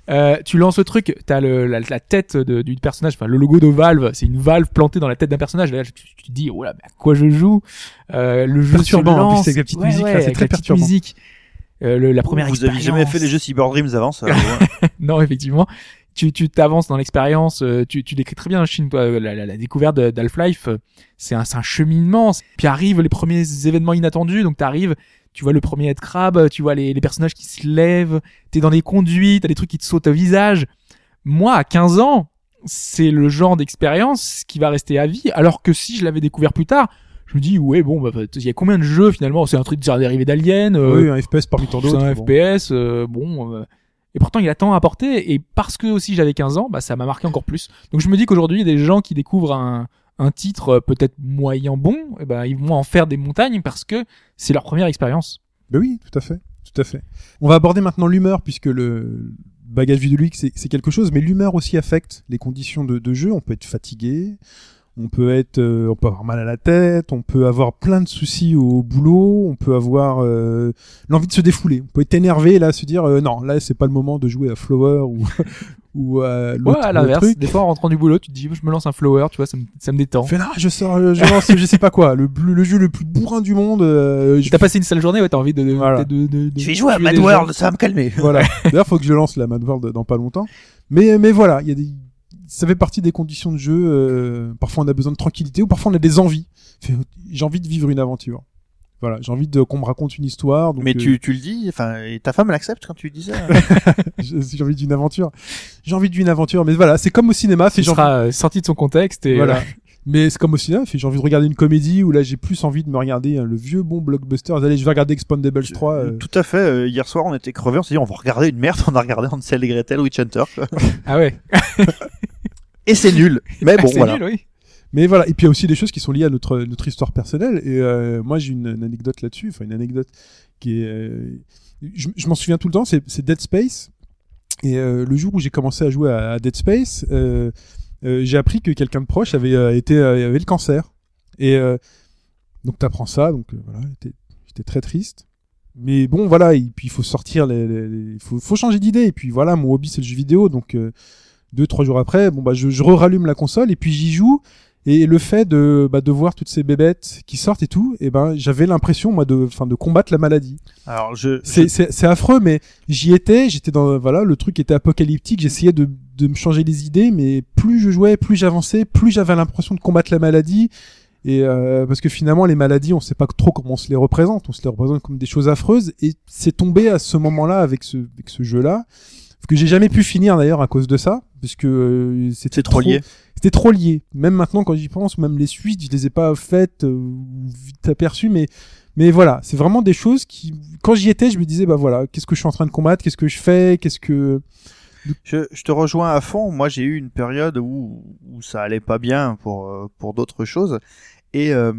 Euh, tu lances le truc, t'as le, la, la tête de, du personnage, enfin le logo de Valve, c'est une valve plantée dans la tête d'un personnage. Là, tu, tu te dis, oh là, mais à quoi je joue? Euh, Le jeu Perturbant, en plus, avec la petite ouais, musique, ouais, c'est très perturbant. musique. Euh, le- la première Vous avez jamais expérience. fait les jeux Cyber Dreams avant ça ouais. [LAUGHS] non, effectivement. Tu tu t'avances dans l'expérience, euh, tu tu décris très bien Chine, toi, euh, la, la, la découverte d'Half-Life, c'est un c'est un cheminement. Puis arrivent les premiers événements inattendus, donc t'arrives, tu vois le premier head crab, tu vois les les personnages qui se lèvent, t'es dans des conduits, t'as des trucs qui te sautent au visage. Moi, à 15 ans, c'est le genre d'expérience qui va rester à vie, alors que si je l'avais découvert plus tard, je me dis ouais bon bah il y a combien de jeux finalement? C'est un truc dérivé d'Alien euh, Oui, un FPS parmi tant d'autres. un bon. FPS euh, bon euh, et pourtant il a tant à apporter et parce que aussi j'avais 15 ans bah ça m'a marqué encore plus donc je me dis qu'aujourd'hui il y a des gens qui découvrent un un titre euh, peut-être moyen bon et ben ils vont en faire des montagnes parce que c'est leur première expérience Ben oui, tout à fait, tout à fait. On va aborder maintenant l'humeur puisque le bagage vidéoludique c'est c'est quelque chose, mais l'humeur aussi affecte les conditions de, de jeu. On peut être fatigué, on peut être, euh, on peut avoir mal à la tête, on peut avoir plein de soucis au boulot, on peut avoir euh, l'envie de se défouler. On peut être énervé là, se dire euh, non, là c'est pas le moment de jouer à Flower ou [LAUGHS] ou à ouais l'autre à l'autre l'inverse truc. des fois en rentrant du boulot tu te dis je me lance un flower tu vois ça me, ça me détend Fais là, je sors, je lance, je sais pas quoi, le, le jeu le plus bourrin du monde. euh, je t'as passé une sale journée ouais t'as envie de, de, Voilà. de, de- de Je vais jouer à Mad gens. World, ça va me calmer. Voilà. [LAUGHS] D'ailleurs, faut que je lance la Mad World dans pas longtemps. Mais mais voilà, il y a des ça fait partie des conditions de jeu. euh, parfois, on a besoin de tranquillité ou parfois on a des envies. J'ai envie de vivre une aventure. Voilà, j'ai envie de qu'on me raconte une histoire. Donc, Mais euh, tu, tu le dis, enfin, et ta femme elle accepte quand tu dis ça. [LAUGHS] j'ai envie d'une aventure. J'ai envie d'une aventure. Mais voilà, c'est comme au cinéma. J'ai envie- sera euh, sorti de son contexte et Voilà. Mais c'est comme au cinéma. J'ai envie de regarder une comédie où là, j'ai plus envie de me regarder hein, le vieux bon blockbuster. Allez, je vais regarder Expandables 3. euh, Tout à fait. euh, hier soir, on était crevés, on s'est dit, on va regarder une merde. [LAUGHS] On a regardé Hansel et Gretel, Witch Hunter. [LAUGHS] ah ouais [LAUGHS] Et c'est nul. Mais bon, c'est voilà. nul oui Mais voilà, et puis il y a aussi des choses qui sont liées à notre notre histoire personnelle. Et euh, moi, j'ai une, une anecdote là-dessus, enfin une anecdote qui est, euh, je, je m'en souviens tout le temps. C'est Dead Space. Et euh, le jour où j'ai commencé à jouer à, à Dead Space, euh, j'ai appris que quelqu'un de proche avait euh, été euh, avait le cancer. Et euh, donc t'apprends ça, donc euh, voilà, j'étais- très triste. Mais bon, voilà, et puis il faut sortir, les, les- les- il faut, faut changer d'idée. Et puis voilà, mon hobby c'est le jeu vidéo, donc euh, deux trois jours après, bon bah je, je rallume la console et puis j'y joue. Et le fait de, bah, de voir toutes ces bébêtes qui sortent et tout, et ben j'avais l'impression moi de, enfin de combattre la maladie. Alors, je, C'est c'est c'est affreux, mais j'y étais, j'étais dans voilà, le truc était apocalyptique, j'essayais de de me changer les idées, mais plus je jouais, plus j'avançais, plus j'avais l'impression de combattre la maladie. Et euh, parce que finalement les maladies, on sait pas trop comment on se les représente, on se les représente comme des choses affreuses. Et c'est tombé à ce moment-là avec ce avec ce jeu-là que j'ai jamais pu finir d'ailleurs à cause de ça, parce que euh, c'était c'est trop lié. c'était trop lié. Même maintenant, quand j'y pense, même les suites, je les ai pas faites euh, vite aperçues, mais mais voilà, c'est vraiment des choses qui, quand j'y étais, je me disais bah voilà, qu'est-ce que je suis en train de combattre, qu'est-ce que je fais, qu'est-ce que Je, je te rejoins à fond. Moi, j'ai eu une période où, où ça allait pas bien pour, euh, pour d'autres choses. Et, euh,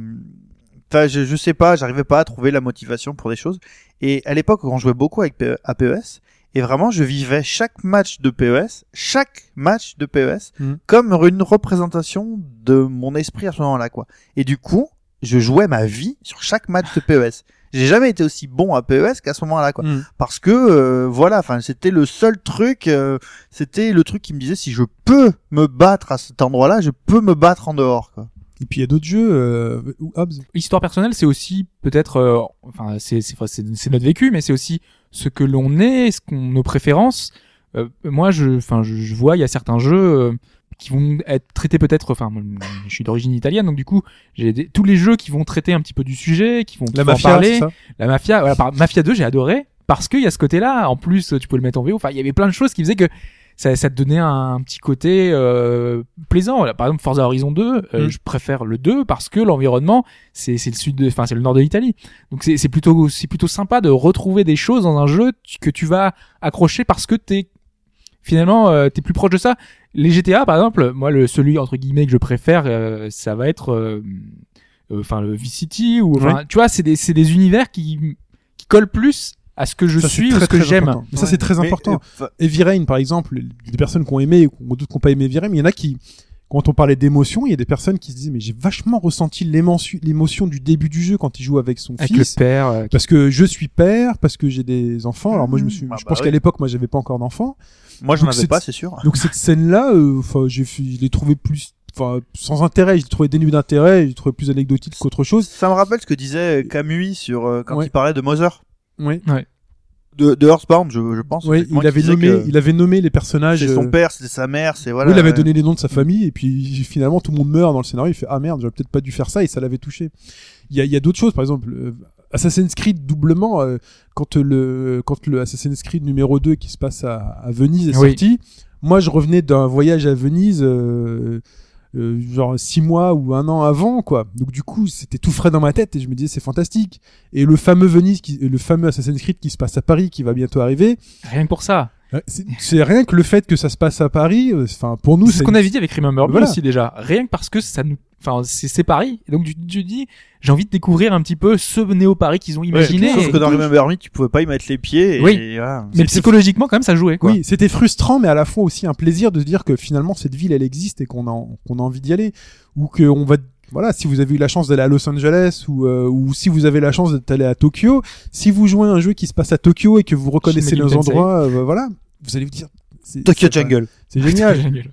je, je sais pas, j'arrivais pas à trouver la motivation pour des choses. Et à l'époque, quand on jouait beaucoup avec PE à PES, et vraiment, je vivais chaque match de PES, chaque match de PES, Mhm. comme une représentation de mon esprit à ce moment-là, quoi. Et du coup, je jouais ma vie sur chaque match de PES. J'ai jamais été aussi bon à PES qu'à ce moment-là, quoi Hmm. parce que euh, voilà enfin c'était le seul truc euh, c'était le truc qui me disait si je peux me battre à cet endroit-là je peux me battre en dehors quoi Et puis il y a d'autres jeux euh, où Hobbs. histoire personnelle, c'est aussi peut-être, euh, enfin, c'est c'est enfin, c'est c'est notre vécu, mais c'est aussi ce que l'on est, ce qu'on nos préférences. Euh, moi, je, enfin, je, je vois, il y a certains jeux euh, qui vont être traités peut-être, enfin, je suis d'origine italienne, donc du coup, j'ai des- tous les jeux qui vont traiter un petit peu du sujet, qui vont, La vont en mafia, parler. ça La mafia, voilà, par, Mafia 2, j'ai adoré parce qu'il y a ce côté-là. En plus, tu peux le mettre en VO. Enfin, il y avait plein de choses qui faisaient que ça, ça te donnait un, petit côté euh, plaisant. Voilà, Par exemple, Forza Horizon 2, euh, Mm. je préfère le 2 parce que l'environnement, c'est c'est le sud, de- enfin c'est le nord de l'Italie. Donc c'est c'est plutôt c'est plutôt sympa de retrouver des choses dans un jeu que tu vas accrocher parce que t'es finalement euh, t'es plus proche de ça. Les GTA, par exemple, moi le celui entre guillemets que je préfère, euh, ça va être euh, euh, enfin le Vice City ou enfin tu vois c'est des c'est des univers qui qui collent plus à ce que je Ça, suis ou très, ce que j'aime. ça c'est très Mais, important. euh, Heavy Rain par exemple, des personnes qui ont aimé ou d'autres qui n'ont pas aimé Heavy Rain, mais il y en a qui quand on parlait d'émotion, il y a des personnes qui se disaient mais j'ai vachement ressenti l'émotion l'émotion du début du jeu quand il joue avec son Avec fils. le père, euh, Parce que je suis père, parce que j'ai des enfants. Alors moi je me suis, Ah je bah pense oui. qu'à l'époque moi j'avais pas encore d'enfants. Moi j'en avais c'est- pas c'est sûr Donc cette scène-là, euh, enfin j'ai, je l'ai trouvé plus, enfin sans intérêt. Je l'ai trouvé dénué d'intérêt. Je l'ai trouvé plus anecdotique qu'autre chose. ça me rappelle ce que disait Camus sur euh, quand Ouais. il parlait de Mother Oui. de, de Earthbound je, je pense Oui, il avait nommé, que il avait nommé les personnages. c'est son euh, père c'était sa mère c'est voilà oui, il avait donné les noms de sa famille et puis finalement tout le monde meurt dans le scénario. Il fait ah merde, j'aurais peut-être pas dû faire ça et ça l'avait touché. Il y a, il y a d'autres choses, par exemple euh, Assassin's Creed doublement euh, quand le quand le Assassin's Creed numéro 2 qui se passe à, à Venise est Oui. sorti. Moi, je revenais d'un voyage à Venise. euh, euh, genre six mois ou un an avant, quoi. Donc du coup, c'était tout frais dans ma tête et je me disais c'est fantastique. Et le fameux Venise, qui, le fameux Assassin's Creed qui se passe à Paris, qui va bientôt arriver. Rien que pour ça. Euh, c'est- C'est rien que le fait que ça se passe à Paris. euh, Enfin, pour nous, C'est ce qu'on avait dit avec Remember Me Voilà. aussi déjà. Rien que parce que ça nous, enfin, c'est c'est Paris. Et donc tu, tu dis, j'ai envie de découvrir un petit peu ce néo Paris qu'ils ont imaginé. Sauf Et- que dans Remember Me, tu pouvais pas y mettre les pieds. Et, Oui. et voilà. mais psychologiquement quand même ça jouait quoi. Oui, c'était frustrant, mais à la fois aussi un plaisir de se dire que finalement cette ville, elle existe et qu'on a, qu'on a envie d'y aller, ou que on va, voilà, si vous avez eu la chance d'aller à Los Angeles ou, euh, ou si vous avez la chance d'aller à Tokyo, si vous jouez à un jeu qui se passe à Tokyo et que vous reconnaissez nos endroits, euh, voilà, vous allez vous dire. c'est- Tokyo Jungle. C'est [LAUGHS] génial.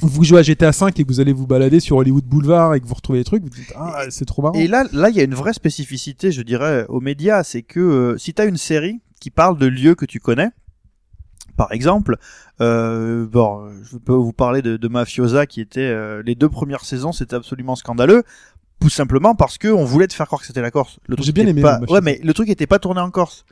vous jouez à GTA 5 et que vous allez vous balader sur Hollywood Boulevard et que vous retrouvez des trucs, vous dites ah c'est trop marrant. Et là, là, il y a une vraie spécificité, je dirais, aux médias, c'est que euh, si t'as une série qui parle de lieux que tu connais, par exemple, euh, bon, je peux vous parler de, de Mafiosa, qui était euh, les deux premières saisons, c'était absolument scandaleux, tout simplement parce que on voulait te faire croire que c'était la Corse. Le truc J'ai bien aimé, Pas... Ouais, mais le truc était pas tourné en Corse.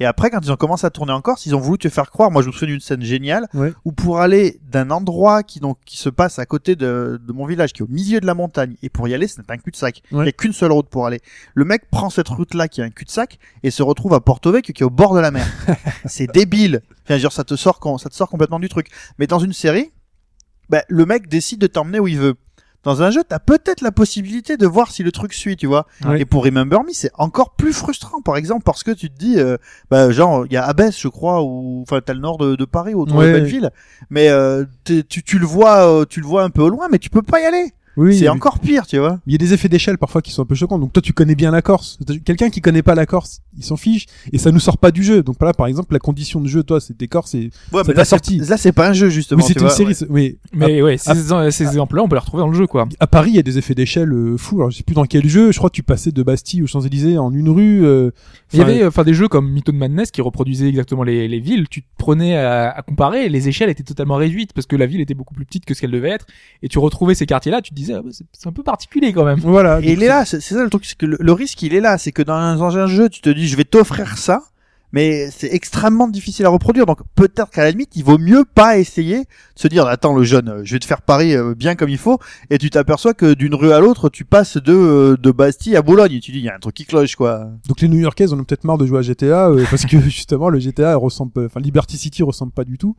Et après, quand ils ont commencé à tourner en Corse, ils ont voulu te faire croire. Moi, je me souviens d'une scène géniale Ouais. où pour aller d'un endroit qui donc qui se passe à côté de, de mon village, qui est au milieu de la montagne, et pour y aller, c'est un cul-de-sac. Il Ouais. y a qu'une seule route pour aller. Le mec prend cette route-là qui est un cul-de-sac et se retrouve à Porto Vecchio qui est au bord de la mer. [LAUGHS] c'est débile. Enfin, genre, ça te sort ça te sort complètement du truc. Mais dans une série, bah, le mec décide de t'emmener où il veut. Dans un jeu, t'as peut-être la possibilité de voir si le truc suit, tu vois. Et pour Remember Me, c'est encore plus frustrant, par exemple, parce que tu te dis, euh, bah, genre, il y a Abbesse, je crois, ou enfin, t'as le nord de, de Paris, autour Ouais. de Belleville, mais euh, tu, tu le vois, euh, tu le vois un peu au loin, mais tu peux pas y aller. Oui, c'est encore pire, tu vois. Il y a des effets d'échelle parfois qui sont un peu choquants. Donc toi tu connais bien la Corse. Quelqu'un qui connaît pas la Corse, il s'en fiche et ça nous sort pas du jeu. Donc là par exemple la condition de jeu, toi c'était Corse et Ouais, Ça mais t'a là, sorti. c'est- Là, c'est pas un jeu, justement. oui c'est une vois, série. ouais. Oui. Mais ouais, ah. ces, ces exemples-là, on peut les retrouver dans le jeu quoi. À Paris il y a des effets d'échelle euh, fous. Alors je sais plus dans quel jeu. Je crois que tu passais de Bastille aux Champs Élysées en une rue. euh, Il y avait enfin des jeux comme Myth of Madness qui reproduisaient exactement les, les villes. Tu te prenais à, à comparer, les échelles étaient totalement réduites parce que la ville était beaucoup plus petite que ce qu'elle devait être. Et tu retrouvais ces quartiers-là, tu te disais ah, bah, c'est c'est un peu particulier quand même. Voilà. Et il est là, c'est c'est ça le truc, c'est que le, le risque il est là, c'est que dans un, dans un jeu, tu te dis je vais t'offrir ça, mais c'est extrêmement difficile à reproduire. Donc peut-être qu'à la limite, il vaut mieux pas essayer de se dire attends le jeune, euh, je vais te faire Paris euh, bien comme il faut, et tu t'aperçois que d'une rue à l'autre, tu passes de euh, de Bastille à Boulogne, et tu dis il y a un truc qui cloche quoi. Donc les New-Yorkaises en ont peut-être marre de jouer à GTA euh, [LAUGHS] parce que justement le GTA ressemble, enfin Liberty City ressemble pas du tout.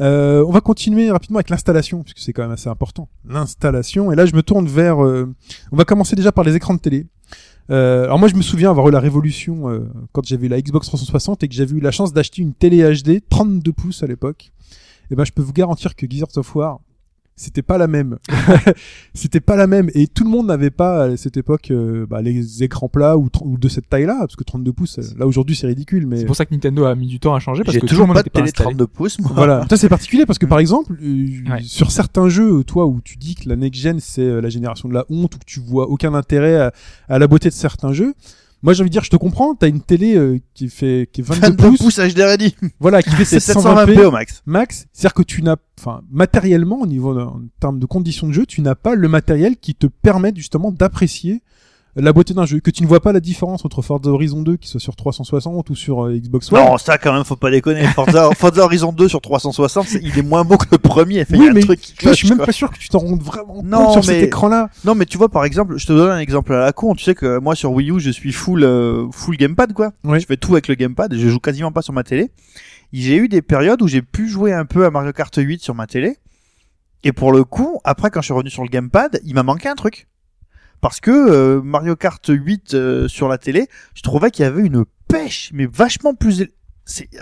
Euh, on va continuer rapidement avec l'installation puisque c'est quand même assez important. L'installation et là je me tourne vers. euh, on va commencer déjà par les écrans de télé. Euh, alors moi je me souviens avoir eu la révolution euh, quand j'avais la Xbox 360 et que j'avais eu la chance d'acheter une télé HD 32 pouces à l'époque. Et ben je peux vous garantir que Gears of War c'était pas la même. [LAUGHS] c'était pas la même et tout le monde n'avait pas à cette époque euh, bah, les écrans plats ou, de cette taille-là parce que 32 pouces euh, là aujourd'hui c'est ridicule mais C'est pour ça que Nintendo a mis du temps à changer parce J'ai que tout le toujours monde pas de pas télé installé. 32 pouces, moi. voilà [LAUGHS] ça c'est particulier parce que par exemple euh, Ouais. sur certains jeux toi où tu dis que la next gen c'est la génération de la honte ou que tu vois aucun intérêt à, à la beauté de certains jeux moi j'ai envie de dire je te comprends t'as une télé euh, qui fait qui est 22 22 pouces, pouces HD ready. voilà qui [LAUGHS] fait C'est 720p 720p au max. max, c'est-à-dire que tu n'as, enfin, matériellement, au niveau de- en termes de conditions de jeu, tu n'as pas le matériel qui te permet justement d'apprécier la beauté d'un jeu, que tu ne vois pas la différence entre Forza Horizon 2 qui soit sur 360 ou sur euh, Xbox One. Non, ça quand même, faut pas déconner. Forza, [LAUGHS] Forza Horizon 2 sur 360, c'est- il est moins beau que le premier. Il y Oui, a un mais truc qui je suis même quoi. pas sûr que tu t'en rendes vraiment Non, compte sur mais- cet écran-là. Non, mais tu vois, par exemple, je te donne un exemple à la con. Tu sais que moi, sur Wii U, je suis full, euh, full gamepad, quoi. Ouais. Je fais tout avec le gamepad. Je joue quasiment pas sur ma télé. J'ai eu des périodes où j'ai pu jouer un peu à Mario Kart 8 sur ma télé. Et pour le coup, après, quand je suis revenu sur le gamepad, il m'a manqué un truc. Parce que euh, Mario Kart 8 euh, sur la télé, je trouvais qu'il y avait une pêche, mais vachement plus...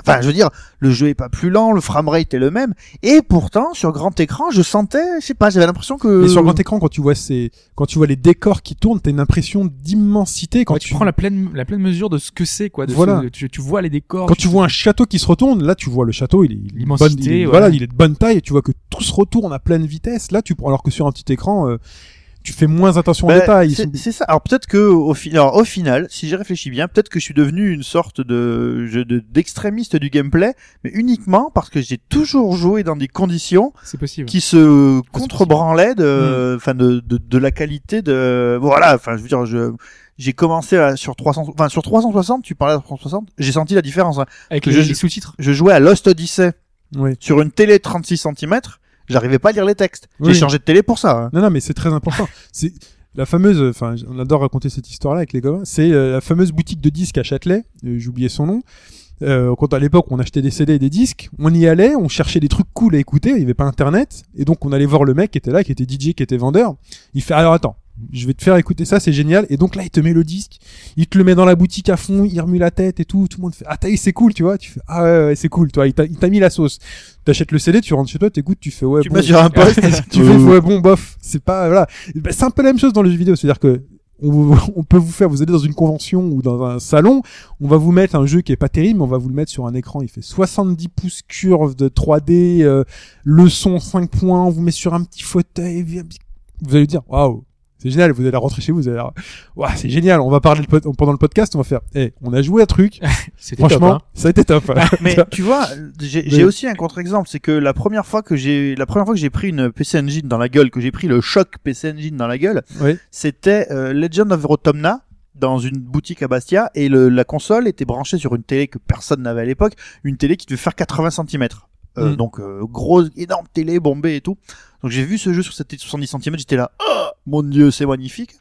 Enfin, je veux dire, le jeu est pas plus lent, le framerate est le même, et pourtant sur grand écran, je sentais, je sais pas, j'avais l'impression que. Et sur grand écran, quand tu vois ces, quand tu vois les décors qui tournent, t'as une impression d'immensité quand Ouais, tu prends la pleine la pleine mesure de ce que c'est quoi. De Voilà. ce- tu, tu vois les décors. quand tu vois un château qui se retourne, là tu vois le château, il est, il est L'immensité, bonne- il est- ouais. voilà, il est de bonne taille, et tu vois que tout se retourne à pleine vitesse. Là, tu prends, alors que sur un petit écran, euh, tu fais moins attention aux Bah, détails. Ils c'est sont- ça. Alors peut-être que au, fi- alors, au final, si j'y réfléchis bien, peut-être que je suis devenu une sorte de d'extrémiste du gameplay, mais uniquement parce que j'ai toujours joué dans des conditions c'est possible. qui se contrebranlaient de, enfin de, de de la qualité de voilà. Enfin, je veux dire, je j'ai commencé à, sur 300, enfin sur 360, tu parlais de 360, j'ai senti la différence. hein. Avec les, je- les sous-titres. Je jouais à Lost Odyssey Ouais. sur une télé 36 cm J'arrivais pas à lire les textes. J'ai Oui. changé de télé pour ça. hein. Non, non, mais c'est très important. [LAUGHS] c'est la fameuse, enfin, on adore raconter cette histoire-là avec les gars. C'est euh, la fameuse boutique de disques à Châtelet. euh, J'ai oublié son nom. Euh, quand à l'époque on achetait des CD et des disques, on y allait, on cherchait des trucs cool à écouter. Il y avait pas Internet, et donc on allait voir le mec qui était là, qui était DJ, qui était vendeur. Il fait alors attends. Je vais te faire écouter ça, c'est génial. Et donc là, il te met le disque, il te le met dans la boutique à fond, il remue la tête et tout. Tout le monde fait ah t'as- c'est cool, tu vois. Tu fais ah ouais, ouais c'est cool, toi. Il t'a il t'a mis la sauce. T'achètes le CD, tu rentres chez toi, t'écoutes, tu fais ouais. Tu bon, sur un [LAUGHS] poste. tu fais ouais bon bof c'est pas voilà Bah, c'est un peu la même chose dans le jeu vidéo c'est à dire que [LAUGHS] on, peut vous faire vous allez dans une convention ou dans un salon on va vous mettre un jeu qui est pas terrible mais on va vous le mettre sur un écran il fait 70 pouces curve de 3D euh, le son 5 points on vous met sur un petit fauteuil vous allez dire waouh c'est génial, vous allez rentrer chez vous, vous allez Ouah, c'est génial, on va parler le pod- pendant le podcast, on va faire, eh, on a joué un truc, [LAUGHS] franchement, top, hein. ça a été top. [LAUGHS] Mais [LAUGHS] tu vois, j'ai Mais- aussi un contre-exemple, c'est que la première fois que j'ai la première fois que j'ai pris une PC Engine dans la gueule, que j'ai pris le choc PC Engine dans la gueule, Oui. c'était euh, Legend of Rotomna dans une boutique à Bastia et le, la console était branchée sur une télé que personne n'avait à l'époque, une télé qui devait faire 80 cm. Euh, Mm. Donc euh, grosse, énorme télé bombée et tout. Donc j'ai vu ce jeu sur cette télé de 70 cm, j'étais là, oh mon dieu, c'est magnifique.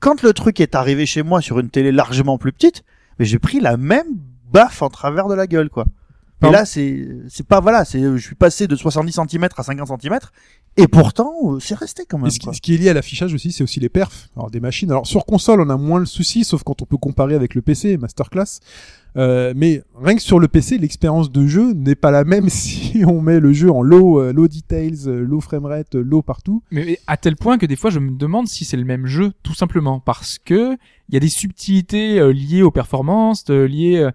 Quand le truc est arrivé chez moi sur une télé largement plus petite, mais j'ai pris la même baffe en travers de la gueule quoi. Et là c'est c'est pas voilà, c'est je suis passé de 70 cm à 50 cm et pourtant euh, c'est resté quand même Et ce, qui, ce qui est lié à l'affichage aussi, c'est aussi les perfs. Alors des machines. Alors sur console, on a moins le souci, sauf quand on peut comparer avec le PC, Masterclass. Euh, mais rien que sur le PC, l'expérience de jeu n'est pas la même [LAUGHS] si on met le jeu en low, euh, low details, euh, low framerate, low partout. Mais à tel point que des fois je me demande si c'est le même jeu tout simplement parce que il y a des subtilités liées aux performances, liées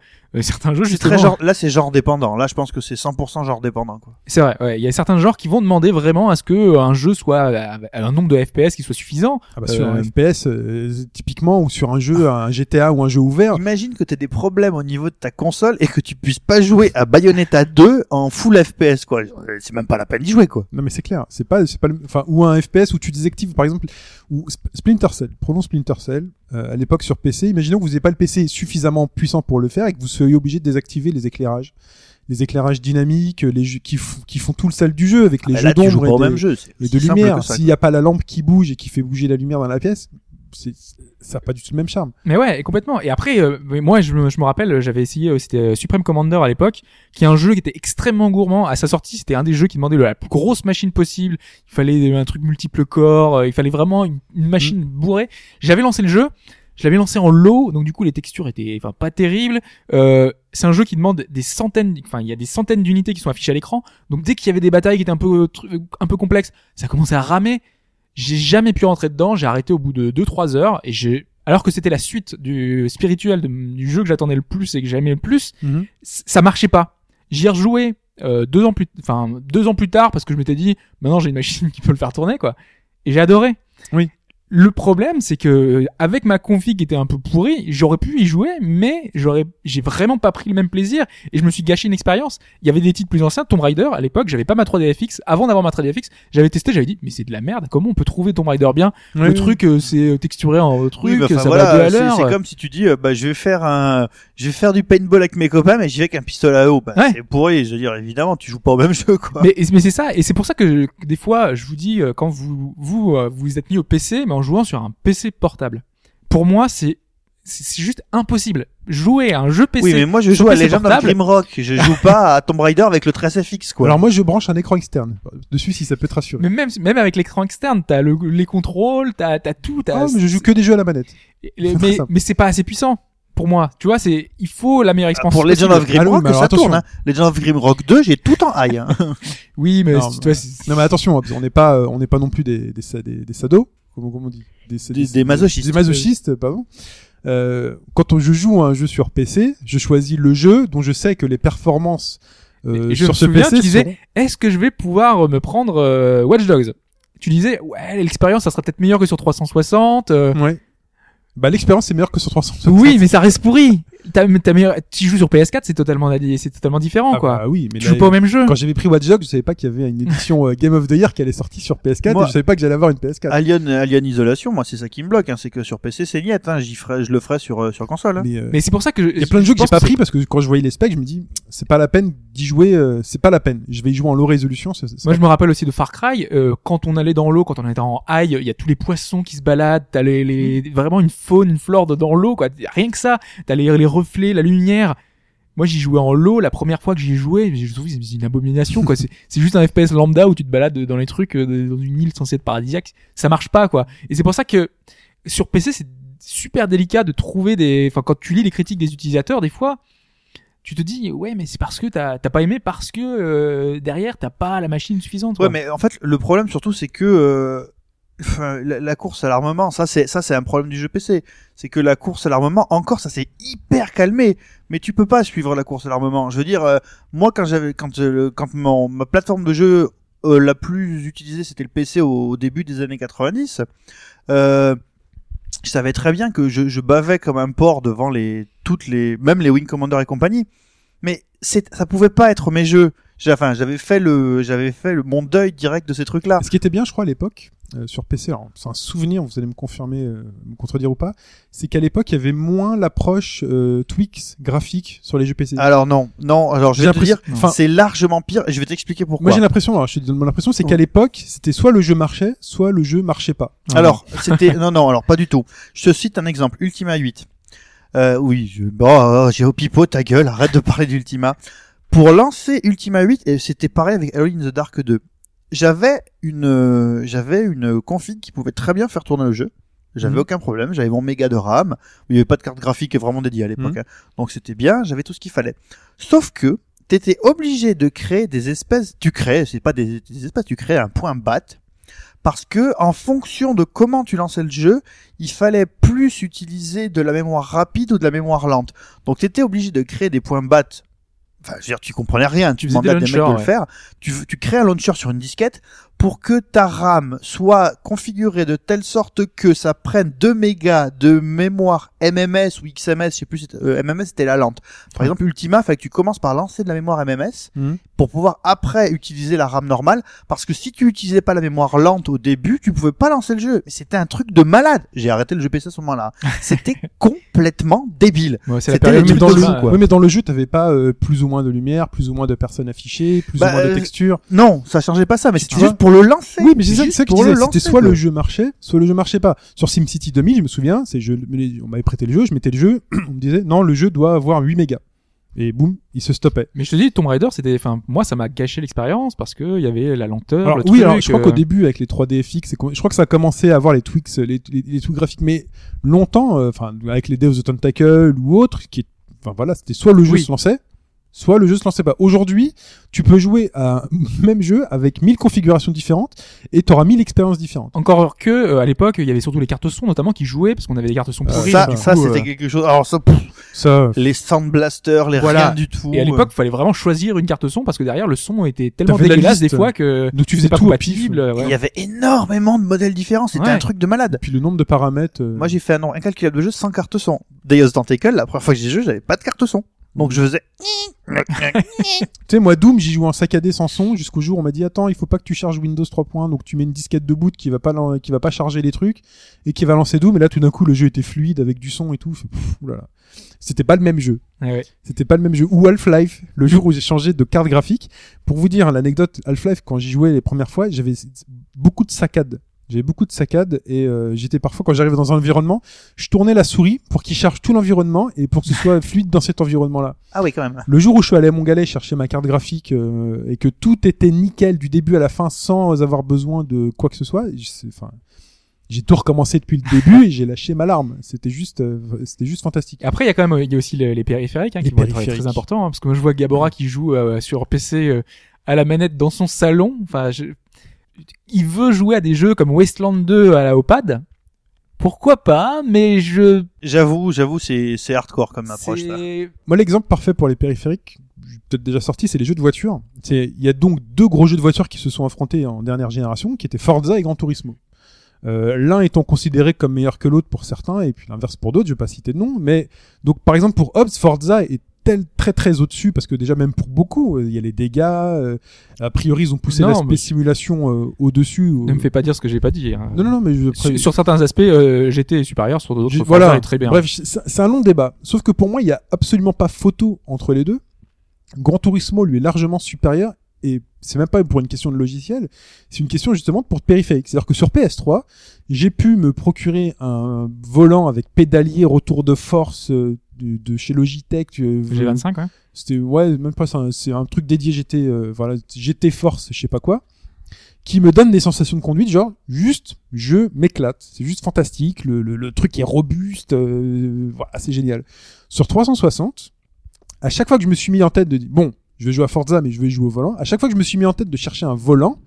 certains jeux C'est justement. très genre là c'est genre dépendant. Là je pense que c'est 100% genre dépendant quoi. C'est vrai, ouais, il y a certains genres qui vont demander vraiment à ce que euh, un jeu soit à à un nombre de FPS qui soit suffisant. Ah bah, sur Euh, un FPS, euh, typiquement, ou sur un jeu, un GTA ou un jeu ouvert. Imagine que t'aies des problèmes au niveau de ta console et que tu puisses pas jouer à Bayonetta 2 en full FPS quoi. Euh, C'est même pas la peine d'y jouer quoi. Non mais c'est clair, c'est pas, c'est pas, le- enfin, ou un FPS où tu désactives, par exemple, ou Sp- Splinter Cell. Prenons Splinter Cell. Euh, à l'époque sur PC, imaginons que vous n'ayez pas le PC suffisamment puissant pour le faire et que vous soyez obligé de désactiver les éclairages, les éclairages dynamiques, les jeux qui, font tout le sale du jeu avec les Ah, jeux là tu joues d'ombre et, même de- jeu. et de lumière. S'il n'y a pas la lampe qui bouge et qui fait bouger la lumière dans la pièce, ça n'a pas du tout le même charme. Mais ouais, et complètement. Et après, euh, moi, je me, je me rappelle, j'avais essayé, euh, c'était euh, Supreme Commander à l'époque, qui est un jeu qui était extrêmement gourmand. À sa sortie, c'était un des jeux qui demandait la plus grosse machine possible. Il fallait un truc multiple corps, euh, il fallait vraiment une, une machine bourrée. J'avais lancé le jeu, je l'avais lancé en low, donc du coup les textures étaient, enfin, pas terribles. Euh, c'est un jeu qui demande des centaines, enfin, il y a des centaines d'unités qui sont affichées à l'écran. Donc dès qu'il y avait des batailles qui étaient un peu, un peu complexes, ça commençait à ramer. J'ai jamais pu rentrer dedans. J'ai arrêté au bout de 2-3 heures et j'ai, alors que c'était la suite du spirituel de- du jeu que j'attendais le plus et que j'aimais le plus, c- ça marchait pas. J'y ai rejoué euh, deux ans plus, enfin deux ans plus tard parce que je m'étais dit maintenant j'ai une machine [LAUGHS] qui peut le faire tourner quoi. Et j'ai adoré. Oui. Le problème c'est que euh, avec ma config qui était un peu pourrie, j'aurais pu y jouer, mais j'aurais, j'ai vraiment pas pris le même plaisir et je me suis gâché une expérience. Il y avait des titres plus anciens, Tomb Raider à l'époque, j'avais pas ma 3DFX. Avant d'avoir ma 3DFX, j'avais testé, j'avais dit mais c'est de la merde. Comment on peut trouver Tomb Raider bien? Le truc euh, c'est euh, texturé en truc, Oui, ça voilà, va à c'est- l'heure. C'est comme si tu dis, euh, bah, je vais faire un, je vais faire du paintball avec mes copains, mais j'y vais avec un pistolet à eau. Bah, Ouais. c'est pourri. Je veux dire, évidemment, tu joues pas au même [LAUGHS] jeu, quoi. Mais, mais c'est ça, et c'est pour ça que je- des fois, je vous dis, quand vous vous vous êtes mis au PC, mais en jouant sur un PC portable. Pour moi, c'est c'est juste impossible. Jouer à un jeu PC. oui, mais moi, je joue à Legend of. Grimrock. Je joue pas à Tomb Raider avec le 13FX, quoi. Alors moi, je branche un écran externe dessus si ça peut te rassurer. Mais même même avec l'écran externe, t'as le, les contrôles, t'as t'as tout. T'as, Ah, mais je joue que des jeux à la manette. les- mais mais c'est pas assez puissant pour moi. Tu vois, c'est il faut la meilleure Ah, expérience. pour Legend of Grimrock, Ah ça attention. tourne. Hein. Legend of Grimrock 2, j'ai tout en high. Hein. [LAUGHS] Oui, mais Non, tu mais- vois, c'est- Non mais attention, hein, qu'on n'est pas, euh, on n'est pas non plus des des, des sados, comment, comment on dit, des, Des- des masochistes. Des masochistes, pardon. Euh, quand on- je joue à un jeu sur PC, je choisis le jeu dont je sais que les performances euh, Et je sur me ce souviens, PC tu disais, seront- est-ce que je vais pouvoir me prendre euh, Watch Dogs? Tu disais, ouais, l'expérience, ça sera peut-être meilleur que sur 360. euh, Ouais. Bah l'expérience est meilleure que sur 360. Oui, mais ça reste pourri. T'as, t'as meilleur- tu joues sur PS4, c'est totalement, c'est totalement différent, Ah quoi. bah oui, mais tu là, joues pas au même jeu. quand j'avais pris Watch Dogs, je savais pas qu'il y avait une édition euh, Game of the Year qui allait sortir sur PS4 Moi- et je savais pas que j'allais avoir une PS4. Alien, Alien Isolation, moi c'est ça qui me bloque, hein, c'est que sur PC c'est niette, hein, j'y ferai, je le ferai sur euh, sur console. hein. Mais, euh, Mais c'est pour ça que il y a plein de jeux que j'ai pas pris parce que quand je voyais les specs, je me dis c'est pas la peine d'y jouer, euh, c'est pas la peine. Je vais y jouer en low résolution. c'est- c'est- Moi, je me rappelle aussi de Far Cry. euh, quand on allait dans l'eau, quand on était en high, il y a tous les poissons qui se baladent. T'as les, les Mm. vraiment une faune, une flore dans l'eau, quoi. Rien que ça. T'as les, les reflets, la lumière. Moi, j'y jouais en l'eau. La première fois que j'y ai joué, je trouve c'est une abomination, quoi. C'est juste un FPS lambda où tu te balades dans les trucs euh, dans une île censée être paradisiaque. Ça marche pas, quoi. Et c'est pour ça que sur PC, c'est super délicat de trouver des. Enfin, quand tu lis les critiques des utilisateurs, des fois. Tu te dis ouais mais c'est parce que t'as t'as pas aimé parce que euh, derrière t'as pas la machine suffisante. quoi. Ouais, mais en fait, le problème surtout, c'est que euh, la, course à l'armement, ça c'est ça c'est un problème du jeu PC. C'est que la course à l'armement, encore, ça s'est hyper calmé. Mais tu peux pas suivre la course à l'armement. Je veux dire, euh, moi quand j'avais quand euh, quand mon, ma plateforme de jeu euh, la plus utilisée, c'était le PC au, début des années 90. Euh, je savais très bien que je, bavais comme un porc devant les toutes les même les Wing Commander et compagnie. Mais c'est ça pouvait pas être mes jeux. Enfin, j'avais fait le j'avais fait le mon deuil direct de ces trucs-là. Ce qui était bien, je crois, à l'époque, euh, sur PC, alors c'est un souvenir, vous allez me confirmer, euh, me contredire ou pas, c'est qu'à l'époque, il y avait moins l'approche euh, Twix graphique sur les jeux PC. Alors non, non, alors je vais te dire, c'est largement pire et je vais t'expliquer pourquoi. Moi j'ai l'impression, alors je te donne mon impression, c'est qu'à l'époque, c'était soit le jeu marchait, soit le jeu marchait pas. Alors, c'était non non, alors pas du tout. Je te cite un exemple, Ultima 8. Euh, oui, je bon, oh, j'ai au pipeau ta gueule, arrête de parler d'Ultima. Pour lancer Ultima 8, et c'était pareil avec Alone in the Dark 2. J'avais une euh, j'avais une config qui pouvait très bien faire tourner le jeu. J'avais Mhm. aucun problème, j'avais mon méga de RAM, il n'y avait pas de carte graphique vraiment dédiée à l'époque. Mhm. hein. Donc c'était bien, j'avais tout ce qu'il fallait. Sauf que t'étais obligé de créer des espèces, tu crées, c'est pas des, des espèces, tu crées un point bat parce que en fonction de comment tu lançais le jeu, il fallait plus utiliser de la mémoire rapide ou de la mémoire lente. Donc tu étais obligé de créer des points bat. Enfin, je veux dire, tu comprenais rien, tu demandais à des mecs de le faire. Tu, tu crées un launcher sur une disquette pour que ta RAM soit configurée de telle sorte que ça prenne 2 mégas de mémoire MMS ou XMS, je sais plus, euh, MMS c'était la lente. Par exemple, Ultima, il fallait que tu commences par lancer de la mémoire MMS Mhm. pour pouvoir après utiliser la RAM normale parce que si tu utilisais pas la mémoire lente au début, tu pouvais pas lancer le jeu. Mais c'était un truc de malade. J'ai arrêté le jeu PC à ce moment-là. [LAUGHS] C'était complètement débile. Ouais, c'est la C'était Mais trucs dans de le, fou, quoi. oui, mais dans le jeu, t'avais pas euh, plus ou moins de lumière, plus ou moins de personnes affichées, plus Bah, ou moins de euh, textures. Non, ça changeait pas ça, mais vois juste pour le lancer. Oui, mais c'est ça, que je disais. C'était soit quoi. le jeu marchait, soit le jeu marchait pas. Sur SimCity 2000, je me souviens, c'est je, on m'avait prêté le jeu, je mettais le jeu, [CLEARS THROAT] on me disait non, le jeu doit avoir 8 mégas. Et boum, il se stoppait. Mais je te dis, Tomb Raider, c'était, enfin, moi, ça m'a gâché l'expérience parce que il y avait la lenteur. Alors, le oui, truc, alors je crois euh, qu'au début avec les 3D FX, je crois que ça a commencé à avoir les tweaks, les, les, les trucs graphiques, mais longtemps, euh, enfin avec les Deus of the Tentacle ou autres, qui, est- enfin voilà, c'était soit le jeu Oui. se lançait, soit le jeu se lançait pas. Aujourd'hui, tu peux jouer à un [LAUGHS] même jeu avec 1000 configurations différentes et t'auras 1000 expériences différentes. Encore que, euh, à l'époque, il y avait surtout les cartes son, notamment, qui jouaient parce qu'on avait des cartes son Euh, pourries. ça, du ça coup, c'était euh, quelque chose. Alors ça, pff, Ça, les sound blasters, les Voilà. rien du tout. Et à l'époque, il fallait vraiment choisir une carte son parce que derrière, le son était tellement dégueulasse des fois que donc tu faisais pas tout compatible. il ouais. y avait énormément de modèles différents. C'était Ouais. un truc de malade. Puis le nombre de paramètres. euh, Moi, j'ai fait un nombre incalculable de jeux sans carte son. Deus Tentacle, la première fois que j'ai joué, j'avais pas de carte son. Donc je faisais. Tu sais, moi, Doom, j'y joue en saccadé sans son jusqu'au jour où on m'a dit attends, il faut pas que tu charges Windows 3.1, donc tu mets une disquette de boot qui va pas qui va pas charger les trucs et qui va lancer Doom. Et là, tout d'un coup, le jeu était fluide avec du son et tout. Je fais, pff, oulala. C'était pas le même jeu. Ouais. C'était pas le même jeu. Ou Half-Life, le jour où j'ai changé de carte graphique. Pour vous dire l'anecdote, Half-Life, quand j'y jouais les premières fois, j'avais beaucoup de saccades. J'avais beaucoup de saccades et euh, j'étais parfois quand j'arrivais dans un environnement, je tournais la souris pour qu'il charge tout l'environnement et pour que ce soit [LAUGHS] fluide dans cet environnement-là. Ah oui, quand même. Le jour où je suis allé à Montgalet chercher ma carte graphique euh, et que tout était nickel du début à la fin sans avoir besoin de quoi que ce soit, je sais- enfin, j'ai tout recommencé depuis le début et j'ai lâché ma larme. C'était juste, euh, c'était juste fantastique. Après, il y a quand même, il y a aussi les, les périphériques hein, Les qui vont être périphériques. très importants, hein, parce que moi je vois Gabora qui joue euh, sur PC euh, à la manette dans son salon. Enfin, je... il veut jouer à des jeux comme Wasteland 2 à la au pad. Pourquoi pas Mais je. J'avoue, j'avoue, c'est c'est hardcore comme approche. C'est- Moi, l'exemple parfait pour les périphériques, j'ai peut-être déjà sorti, c'est les jeux de voiture. C'est, il y a donc deux gros jeux de voiture qui se sont affrontés en dernière génération, qui étaient Forza et Gran Turismo. Euh, L'un étant considéré comme meilleur que l'autre pour certains, et puis l'inverse pour d'autres, je vais pas citer de nom. Mais donc par exemple pour Hobbs, Forza est tel très très au-dessus parce que déjà même pour beaucoup euh, il y a les dégâts euh, a priori ils ont poussé l'aspect mais- simulation euh, au-dessus Ne me fais pas dire ce que j'ai pas dit. hein. non non non mais je, Sur, sur certains aspects, euh, j'étais supérieur, sur d'autres, voilà est très bien. bref c'est un long débat sauf que pour moi il y a absolument pas photo entre les deux Gran Turismo lui est largement supérieur et c'est même pas pour une question de logiciel, c'est une question justement pour périphérique. C'est-à-dire que sur PS3, j'ai pu me procurer un volant avec pédalier retour de force euh, de, de chez Logitech. euh, G25, ouais. C'était ouais, même pas c'est un truc dédié GT euh, voilà, GT Force, je sais pas quoi, qui me donne des sensations de conduite genre juste je m'éclate, c'est juste fantastique, le, le, le truc est robuste, euh, voilà, c'est génial. Sur 360, à chaque fois que je me suis mis en tête de dire bon, je vais jouer à Forza mais je vais jouer au volant, à chaque fois que je me suis mis en tête de chercher un volant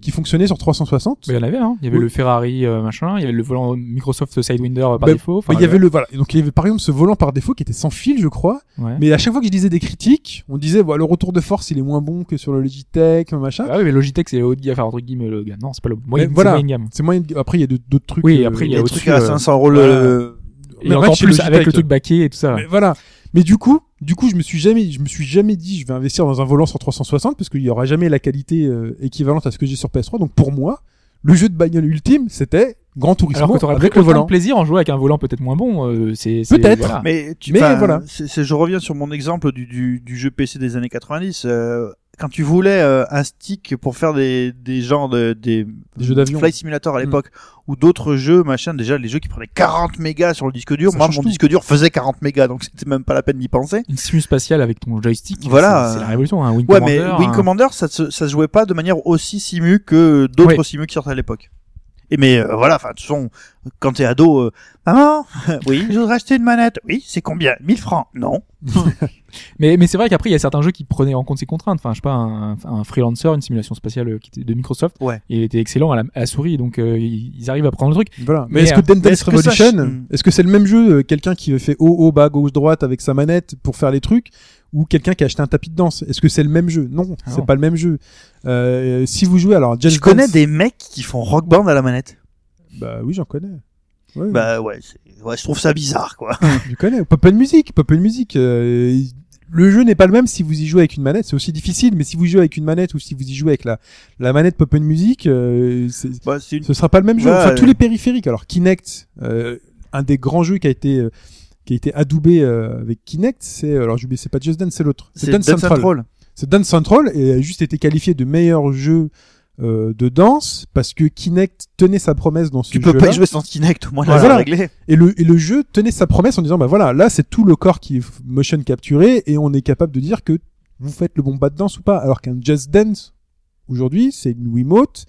qui fonctionnait sur 360, Mais il y en avait, hein. Il y avait Oui. le Ferrari euh, machin, il y avait le volant Microsoft Sidewinder euh, par Bah, défaut. Enfin, bah, il y avait le voilà, donc il y avait par exemple ce volant par défaut qui était sans fil, je crois. ouais. Mais à chaque fois que je disais des critiques, on disait voilà le retour de force il est moins bon que sur le Logitech, machin. Ah oui, mais Logitech c'est haut de gamme, enfin entre guillemets le gars. Non, c'est pas le moyen, voilà. gamme. C'est moyen. de- Après il y a d'autres trucs. Oui, euh, après, il y a trucs au-dessus, à euh, 500 euros le... Et encore plus Logitech, avec le truc baquet et tout ça. Mais voilà. Mais du coup, du coup, je me suis jamais, je me suis jamais dit, je vais investir dans un volant sur 360 parce qu'il y aura jamais la qualité euh, équivalente à ce que j'ai sur PS3. Donc pour moi, le jeu de bagnole ultime, c'était Gran Turismo Alors que t'aurais avec pris le volant. de plaisir en jouant avec un volant peut-être moins bon. euh, c'est c'est- Peut-être. voilà. Mais, tu, Mais voilà. je reviens sur mon exemple du, du, du jeu PC des années 90. euh, quand tu voulais euh, un stick pour faire des, des genres de des, Des jeux d'avion. Flight Simulator à Mm. l'époque ou d'autres jeux machin déjà les jeux qui prenaient 40 mégas sur le disque dur Ça moi mon tout. disque dur faisait 40 mégas donc c'était même pas la peine d'y penser Une simu spatiale avec ton joystick. Voilà. c'est- la révolution. Hein. Wing ouais Commander, mais Wing un- Commander ça se, ça se jouait pas de manière aussi simu que d'autres Oui. simus qui sortaient à l'époque et mais euh, voilà enfin de toute façon quand t'es ado euh, maman [LAUGHS] oui je voudrais acheter une manette oui c'est combien? 1000 francs? Non Mais, mais c'est vrai qu'après, il y a certains jeux qui prenaient en compte ces contraintes. Enfin, je sais pas, un, un freelancer, une simulation spatiale euh, qui était de Microsoft. Ouais. Il était excellent à la, à la souris, donc euh, ils arrivent à prendre le truc. Voilà. Mais, Mais, est-ce que euh, Dance Revolution, ch- Mm. est-ce que c'est le même jeu, euh, quelqu'un qui fait haut, haut, bas, gauche, droite avec sa manette pour faire les trucs, ou quelqu'un qui a acheté un tapis de danse? Est-ce que c'est le même jeu? Non, Ah c'est pas le même jeu. Euh, si vous jouez alors, Just je connais des mecs qui font rock band à la manette Bah oui, j'en connais. Ouais, bah ouais, ouais je trouve ça bizarre quoi [LAUGHS] je connais. Pop and Music, Pop and Music. euh, le jeu n'est pas le même si vous y jouez avec une manette, c'est aussi difficile. Mais si vous jouez avec une manette ou si vous y jouez avec la la manette Pop and Music, euh, bah, une ce sera pas le même jeu. Ouais, enfin, tous les périphériques. Alors Kinect, euh, un des grands jeux qui a été euh, qui a été adoubé euh, avec Kinect, c'est alors j'oublie, c'est pas Just Dance, c'est l'autre. c'est C'est Dance Dance Central. Central. C'est Dance Central et a juste été qualifié de meilleur jeu euh, de danse parce que Kinect tenait sa promesse dans ce Tu peux jeu pas y jouer sans Kinect, au moins là, Voilà. réglé. et le et le jeu tenait sa promesse en disant bah voilà là c'est tout le corps qui est motion capturé et on est capable de dire que vous faites le bon pas de danse ou pas alors qu'un Just Dance aujourd'hui c'est une Wiimote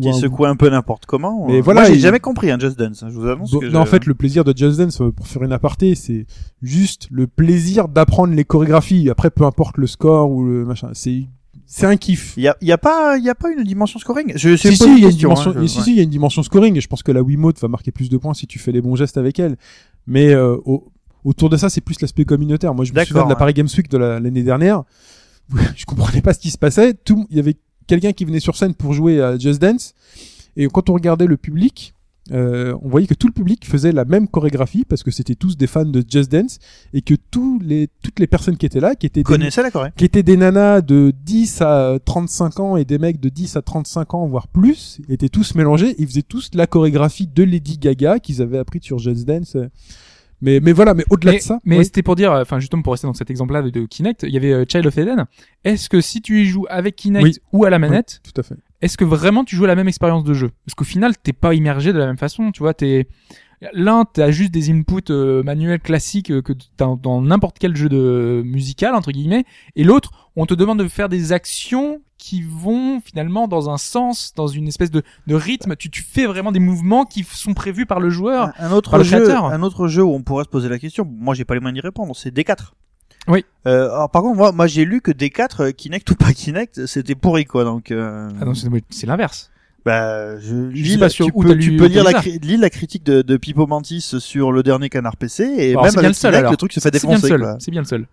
Qui un- secoue un peu n'importe comment. Mais Euh, voilà, Moi, j'ai jamais compris un Just Dance, hein, je vous annonce Bon, que non, je- en fait, le plaisir de Just Dance, euh, pour faire une aparté, c'est juste le plaisir d'apprendre les chorégraphies. Après, peu importe le score ou le machin, c'est c'est un kiff. il y a, il y a pas, il y a pas une dimension scoring? Je Si, si, il y a une dimension, hein, je- si, ouais. si, il y a une dimension scoring. Et je pense que la Wiimote va marquer plus de points si tu fais les bons gestes avec elle. Mais euh, au- autour de ça, c'est plus l'aspect communautaire. Moi, je me souviens de la. Paris Games Week de la- l'année dernière. [LAUGHS] je comprenais pas ce qui se passait. Tout, il y avait quelqu'un qui venait sur scène pour jouer à Just Dance. Et quand on regardait le public, euh, on voyait que tout le public faisait la même chorégraphie parce que c'était tous des fans de Just Dance et que tous les, toutes les personnes qui étaient là, qui étaient des, la Corée qui étaient des nanas de 10 à 35 ans et des mecs de 10 à 35 ans, voire plus, étaient tous mélangés. Ils faisaient tous la chorégraphie de Lady Gaga qu'ils avaient appris sur Just Dance. Mais, mais voilà, mais au-delà de ça, mais oui. c'était pour dire, enfin justement pour rester dans cet exemple-là de, de Kinect, il y avait euh, Child of Eden. Est-ce que si tu y joues avec Kinect Oui. ou à la manette, tout à fait. Est-ce que vraiment tu joues la même expérience de jeu? Parce qu'au final, t'es pas immergé de la même façon, tu vois, t'es l'un t'as juste des inputs euh, manuels classiques euh, que t'as dans n'importe quel jeu de musical entre guillemets, et l'autre on te demande de faire des actions qui vont finalement dans un sens, dans une espèce de, de rythme. Tu, tu fais vraiment des mouvements qui sont prévus par le joueur. Un, un autre par le jeu, créateur. un autre jeu où on pourrait se poser la question. Moi, j'ai pas les moyens d'y répondre. C'est D4. Oui. Euh, alors, par contre, moi, moi, j'ai lu que D4, euh, Kinect ou pas Kinect, c'était pourri, quoi. Donc, euh, Ah non, c'est c'est l'inverse. bah, je, Je lis pas sur tu peux, tu peux lire la, lis critique de, de Pipo Mantis sur le dernier Canard PC et Alors, même c'est bien avec le seul Kinect, alors. le truc se fait C'est bien le défoncer. C'est bien le seul.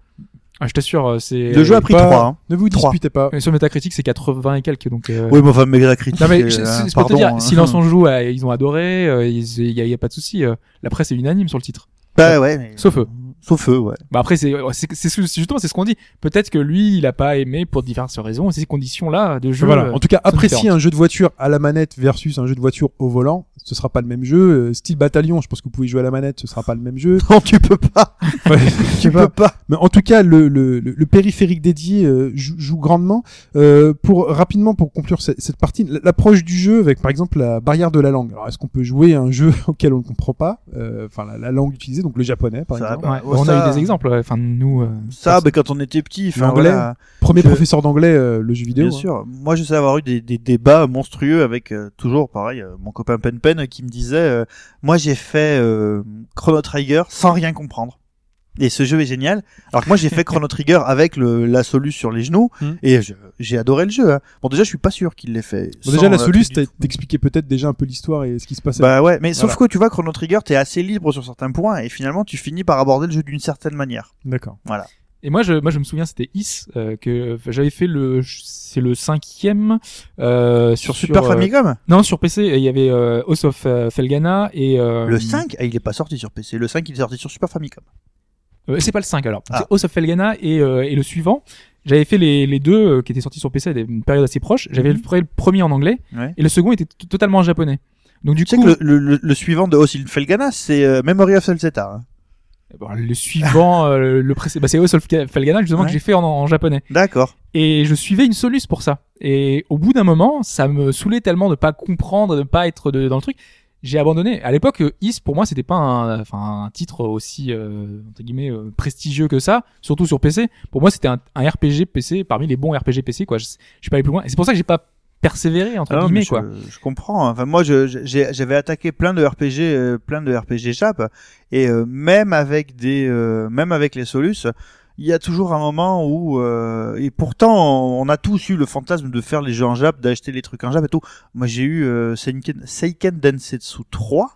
Ah, je t'assure, euh, c'est. Le jeu a pris Pas- 3. Hein. Ne vous Trois. disputez pas. Mais sur Metacritic, c'est 80 et quelques, donc. euh, Oui, mais enfin, Metacritic. Non mais euh, je- pour pardon, te dire, hein. Silence on joue, euh, ils ont adoré, euh, il y, a, pas de souci. euh, la presse est unanime sur le titre. Bah ouais, mais... Sauf eux. Sauf eux, ouais. Bah après c'est c'est c'est- c'est justement c'est ce qu'on dit. Peut-être que lui il a pas aimé pour diverses raisons. Ces conditions là de jeu. Voilà. euh, En tout cas, apprécier différentes. un jeu de voiture à la manette versus un jeu de voiture au volant, ce sera pas le même jeu. Euh, Style bataillon, je pense que vous pouvez jouer à la manette, ce sera pas le même jeu. Non, tu peux pas. [LAUGHS] Ouais, [LAUGHS] Tu pas. peux pas. Mais en tout cas, le, le, le, le périphérique dédié euh, joue, joue grandement. Euh, pour rapidement pour conclure cette, cette partie, l'approche du jeu avec par exemple la barrière de la langue. Alors, est-ce qu'on peut jouer à un jeu [LAUGHS] auquel on ne comprend pas, euh, enfin la, la langue utilisée, donc le japonais par Ça, exemple. bah, Ouais, ouais, on ça- a eu des exemples. ouais. Enfin nous. euh, Ça, bah, quand on était petit, enfin, voilà. Premier je- professeur d'anglais, euh, le jeu vidéo. Bien hein. sûr. Moi, je sais avoir eu des, des débats monstrueux avec euh, toujours pareil euh, mon copain Pen Pen qui me disait euh, moi j'ai fait euh, Chrono Trigger sans rien comprendre. Et ce jeu est génial. Alors que moi j'ai fait Chrono [LAUGHS] Trigger avec le, la Solus sur les genoux Hmm. et j'ai adoré le jeu. hein. Bon déjà je suis pas sûr qu'il l'ait fait. Bon, déjà, la un Solus t'expliquait peut-être déjà un peu l'histoire et ce qui se passait. Bah ouais, mais sauf Voilà. que tu vois Chrono Trigger t'es assez libre sur certains points et finalement tu finis par aborder le jeu d'une certaine manière. D'accord. Et moi je moi je me souviens c'était Is euh, que j'avais fait le c'est le cinquième euh, Sur sur Super euh, Famicom Non sur PC il y avait euh, House of euh, Felgana et euh, Le 5 ah, il est pas sorti sur PC. Le 5 il est sorti sur Super Famicom. Euh, c'est pas le 5 alors. Ah. C'est House of Felgana et, euh, et le suivant. J'avais fait les, les deux qui étaient sortis sur PC à une période assez proche. J'avais Mhm. fait le premier en anglais Ouais. et le second était totalement en japonais. Donc du Tu sais coup, que le, le, le, suivant de Osil Felgana, c'est euh, Memory of Celzeta. Hein. Bon, le suivant, euh, le précédent, bah, c'est House of Felgana justement Ouais. que j'ai fait en, en japonais. D'accord. Et je suivais une soluce pour ça. Et au bout d'un moment, ça me saoulait tellement de pas comprendre, de pas être de- dans le truc. J'ai abandonné. À l'époque, Is pour moi c'était pas un, enfin un titre aussi euh, entre guillemets euh, prestigieux que ça, surtout sur PC. Pour moi, c'était un, un RPG PC parmi les bons RPG PC quoi. Je, je suis pas allé plus loin. Et c'est pour ça que j'ai pas persévéré entre Ah non, guillemets je, quoi. je comprends. Enfin, moi, j'avais attaqué plein de RPG, euh, plein de RPG Chap, et euh, même avec des, euh, même avec les Solus, il y a toujours un moment où, euh, et pourtant, on a tous eu le fantasme de faire les jeux en Jap, d'acheter les trucs en Jap et tout. Moi, j'ai eu euh, Seiken, Seiken Densetsu 3.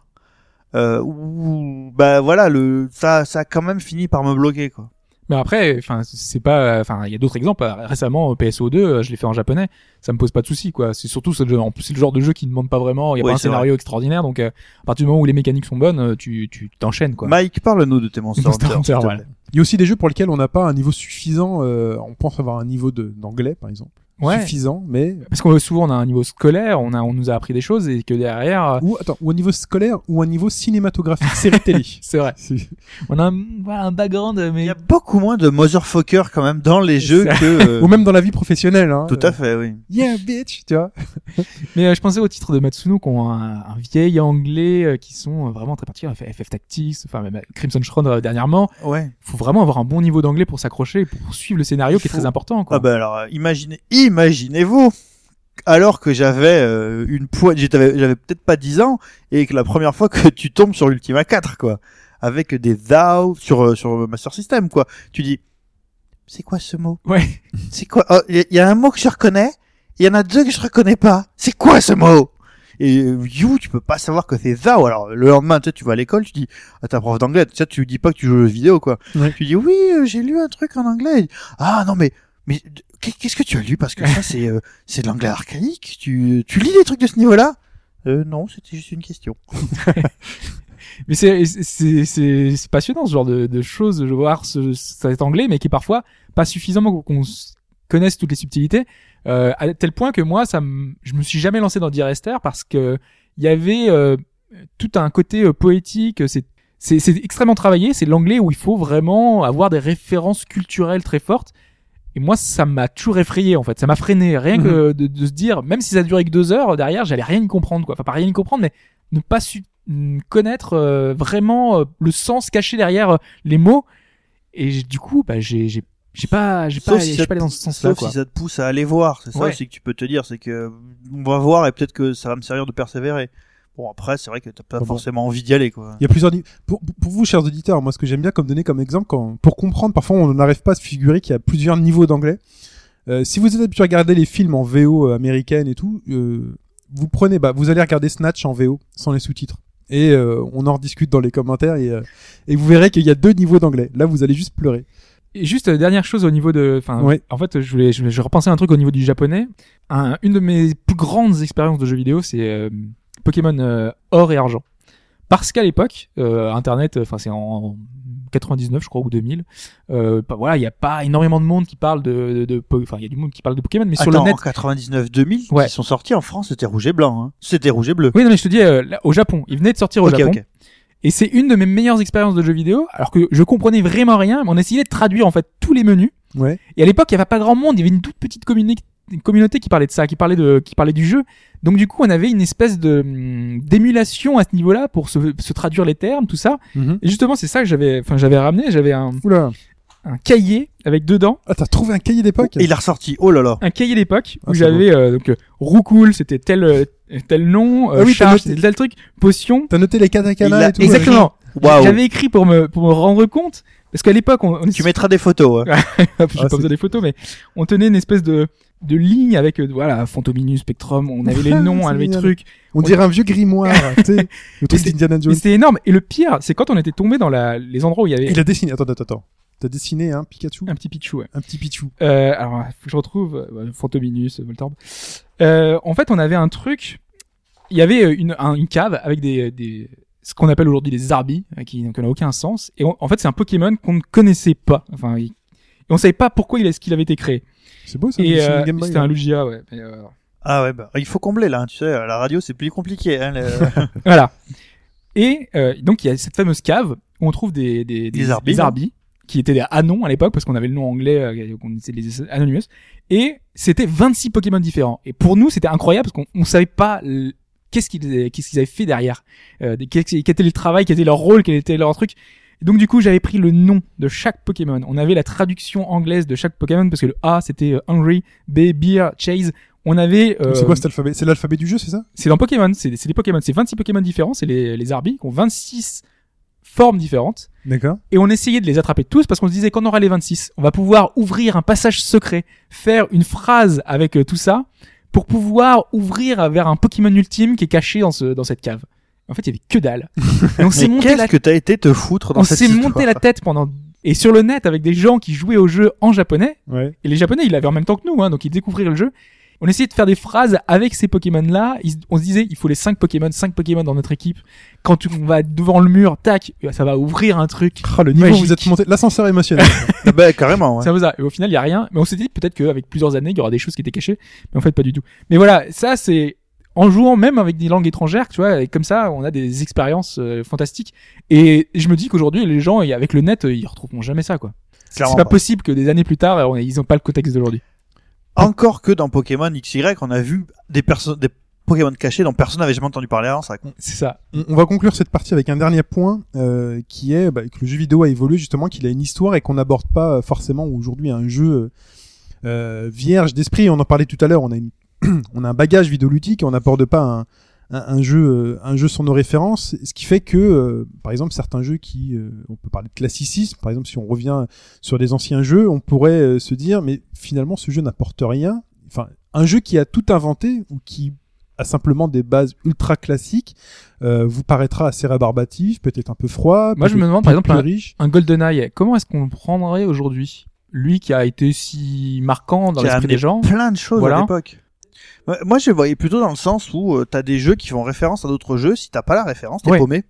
Euh, où bah voilà le ça ça a quand même fini par me bloquer quoi. Mais après, enfin c'est pas, enfin il y a d'autres exemples. Récemment, PSO2, euh, je l'ai fait en japonais. Ça me pose pas de soucis quoi. C'est surtout ce jeu. En plus, c'est le genre de jeu qui ne demande pas vraiment. Il y a Oui, pas un scénario extraordinaire. Donc euh, à partir du moment où les mécaniques sont bonnes, euh, tu tu t'enchaînes quoi. Mike parle-nous de tes Monster, Monster Hunter, Hunter, voilà. Il y a aussi des jeux pour lesquels on n'a pas un niveau suffisant. euh, on pense avoir un niveau de d'anglais, par exemple, Ouais. suffisant, mais Parce qu'on souvent on a un niveau scolaire, on a on nous a appris des choses et que derrière, euh, ou attends, ou un niveau scolaire ou un niveau cinématographique, série télé. [LAUGHS] c'est vrai. On a un, voilà, un background Il mais y a beaucoup moins de motherfucker quand même dans les jeux Ça- que euh, ou même dans la vie professionnelle. Hein, tout à fait oui. Yeah, bitch, tu vois. [LAUGHS] mais euh, je pensais au titre de Matsuno qui ont un, un vieil anglais euh, qui sont euh, vraiment très particuliers. FF FF Tactics, enfin même Crimson Shroud euh, dernièrement. Ouais. faut vraiment avoir un bon niveau d'anglais pour s'accrocher et pour suivre le scénario Il qui est très important quoi. Ah bah alors euh, imaginez imaginez-vous alors que j'avais euh, une poigne j'étais j'avais peut-être pas 10 ans et que la première fois que tu tombes sur Ultima 4 quoi avec des thou sur euh, sur Master System quoi. Tu dis c'est quoi ce mot? Ouais. C'est quoi? Oh, Il y, a- il y a un mot que je reconnais, il y en a deux que je reconnais pas. C'est quoi ce mot? Et euh, you, tu peux pas savoir que c'est thou. Alors le lendemain, tu sais, tu vas à l'école, tu dis à ta prof d'anglais, tu sais, tu dis pas que tu joues aux jeux vidéo quoi. Tu dis oui, euh, j'ai lu un truc en anglais. Ah non mais mais qu'est- qu'est-ce que tu as lu? Parce que ça c'est euh, c'est de l'anglais archaïque. Tu tu lis des trucs de ce niveau-là? Euh, Non, c'était juste une question. [LAUGHS] Mais c'est c'est passionnant ce genre de, de choses de voir ce, cet anglais mais qui est parfois pas suffisamment qu'on connaisse toutes les subtilités euh, à tel point que moi ça je me suis jamais lancé dans Direster parce que il y avait euh, tout un côté euh, poétique c'est c'est extrêmement travaillé c'est l'anglais où il faut vraiment avoir des références culturelles très fortes et moi ça m'a toujours effrayé en fait. Ça m'a freiné. Rien que de, de se dire même si ça durait que deux heures derrière j'allais rien y comprendre quoi. Enfin pas rien y comprendre mais ne pas su connaître euh, vraiment euh, le sens caché derrière euh, les mots. Et du coup bah j'ai j'ai j'ai pas j'ai pas si pas dans ce sens là Sauf quoi. si ça te pousse à aller voir, c'est ça Ouais. aussi que tu peux te dire, c'est que on va voir et peut-être que ça va me servir de persévérer. Bon après, c'est vrai que t'as pas Bon. forcément envie d'y aller quoi. Il y a plusieurs niveaux. Pour, pour vous, chers auditeurs, moi, ce que j'aime bien comme donner comme exemple, quand, pour comprendre, parfois, on n'arrive pas à se figurer qu'il y a plusieurs niveaux d'anglais. Euh, si vous êtes habitué à regarder les films en VO euh, américaine et tout, euh, vous prenez, bah, vous allez regarder Snatch en VO sans les sous-titres. Et euh, on en rediscute dans les commentaires et, euh, et vous verrez qu'il y a deux niveaux d'anglais. Là, vous allez juste pleurer. Et juste euh, dernière chose au niveau de, enfin, Ouais. en fait, je voulais, je, je repensais à un truc au niveau du japonais. Un- une de mes plus grandes expériences de jeux vidéo, c'est euh, Pokémon euh, Or et Argent. Parce qu'à l'époque, euh, Internet, enfin c'est en 99 je crois ou 2000, euh, bah, voilà, il y a pas énormément de monde qui parle de, enfin il y a du monde qui parle de Pokémon, mais sur le net. en 99-2000, Ouais. qui sont sortis en France, c'était rouge et blanc. Hein. C'était rouge et bleu. Oui, non mais je te dis, euh, là, au Japon, il venait de sortir au Japon. ok. Et c'est une de mes meilleures expériences de jeux vidéo, alors que je comprenais vraiment rien, mais on essayait de traduire en fait tous les menus. Ouais. Et à l'époque, il y avait pas grand monde, il y avait une toute petite communi- une communauté qui parlait de ça, qui parlait de, qui parlait du jeu. Donc du coup, on avait une espèce de hum, d'émulation à ce niveau-là pour se, se traduire les termes, tout ça. Mhm. Et justement, c'est ça que j'avais, enfin, j'avais ramené. J'avais un, Oula. un cahier avec dedans Ah, t'as trouvé un cahier d'époque Et il a ressorti. Oh là là. un cahier d'époque Ah, où j'avais euh, donc euh, Roucoule, c'était tel euh, tel nom, euh, Ah oui, t'as Charge, noté. c'était tel truc, Potion. T'as noté les katakana a- et tout. Exactement. Waouh. J'avais écrit pour me pour me rendre compte parce qu'à l'époque on, on Tu mettras des photos. hein. j'ai [LAUGHS] Ah, pas c'est- besoin des photos mais on tenait une espèce de de ligne avec euh, voilà Fantominus, Spectrum, on avait les noms, C'est on avait les trucs. On dirait un vieux grimoire, [LAUGHS] tu sais, le truc d'Indiana Jones. c'était énorme et le pire, c'est quand on était tombé dans la les endroits où il y avait Il a dessiné. Attends, attends, attends. T'as dessiné un Pikachu, un petit Pichou. Ouais. un petit Pichou. Euh, alors, faut que je retrouve euh, Fantominus, Voltorb. Euh, en fait, on avait un truc. Il y avait euh, une, un- une cave avec des, des ce qu'on appelle aujourd'hui des Zarbi, euh, qui n'a aucun sens. Et on- en fait, c'est un Pokémon qu'on ne connaissait pas. Enfin, il- et on savait pas pourquoi il est ce qu'il avait été créé. C'est beau ça. Et euh, c'était un hein. Lugia, ouais. Mais, euh, Ah ouais, bah, il faut combler là. hein, Tu sais, la radio, c'est plus compliqué. Hein, le- [LAUGHS] voilà. Et euh, donc il y a cette fameuse cave où on trouve des des, Des qui étaient des Anons à l'époque parce qu'on avait le nom anglais, euh, qu'on était les Anonymous. Et c'était 26 Pokémon différents. Et pour nous c'était incroyable parce qu'on on savait pas qu'est-ce qu'ils qu'est-ce qu'ils avaient fait derrière, euh, quel, quel était le travail, quel était leur rôle, quel était leur truc. Et donc du coup j'avais pris le nom de chaque Pokémon. On avait la traduction anglaise de chaque Pokémon parce que le A c'était euh, Hungry, B Beer, Chase. On avait euh, C'est quoi cet alphabet? C'est l'alphabet du jeu, c'est ça? C'est dans Pokémon, c'est c'est des Pokémon, c'est 26 Pokémon différents, c'est les, les Arby qui ont 26 formes différentes. D'accord. Et on essayait de les attraper tous parce qu'on se disait qu'on aura les 26, on va pouvoir ouvrir un passage secret, faire une phrase avec euh, tout ça pour pouvoir ouvrir vers un Pokémon ultime qui est caché dans, ce, dans cette cave. En fait, il y avait que dalle. [LAUGHS] Et on s'est monté qu'est-ce la que t'as été te foutre dans on cette s'est histoire monté la tête pendant et sur le net avec des gens qui jouaient au jeu en japonais Ouais. et les japonais ils l'avaient en même temps que nous hein, donc ils découvraient le jeu on essayait de faire des phrases avec ces Pokémon là on se disait il faut les 5 Pokémon 5 Pokémon dans notre équipe quand tu- on va devant le mur tac ça va ouvrir un truc Ah, le niveau où Magique. vous êtes monté, l'ascenseur émotionnel. [LAUGHS] Ah bah, carrément. Ouais. ça ça et au final il y a rien mais on s'est dit peut-être qu'avec plusieurs années il y aura des choses qui étaient cachées mais en fait pas du tout mais voilà ça c'est en jouant même avec des langues étrangères tu vois et comme ça on a des expériences euh, fantastiques et je me dis qu'aujourd'hui les gens avec le net ils retrouveront jamais ça quoi c'est Clairement pas pas. possible que des années plus tard on- ils ont pas le contexte d'aujourd'hui Encore que dans Pokémon XY, on a vu des personnes, des Pokémon cachés dont personne n'avait jamais entendu parler avant. Ça. c'est ça on, va conclure cette partie avec un dernier point euh, qui est bah, que le jeu vidéo a évolué justement, qu'il a une histoire et qu'on n'aborde pas euh, forcément aujourd'hui un jeu euh, vierge d'esprit. On en parlait tout à l'heure. On a [CLEARS THROAT] on a un bagage vidéoludique et on n'aborde pas un, un, un jeu, euh, un jeu sans nos références. Ce qui fait que, euh, par exemple, certains jeux qui, euh, on peut parler de classicisme. Par exemple, si on revient sur des anciens jeux, on pourrait euh, se dire, mais finalement, ce jeu n'apporte rien. Enfin, un jeu qui a tout inventé ou qui a simplement des bases ultra classiques euh, vous paraîtra assez rébarbatif, peut-être un peu froid. Moi, je me demande, par exemple, un- riche. un GoldenEye comment est-ce qu'on le prendrait aujourd'hui? Lui qui a été si marquant dans l'esprit des gens plein de choses Voilà. à l'époque. Moi, je le voyais plutôt dans le sens où euh, t'as des jeux qui font référence à d'autres jeux. Si t'as pas la référence, t'es Ouais. paumé.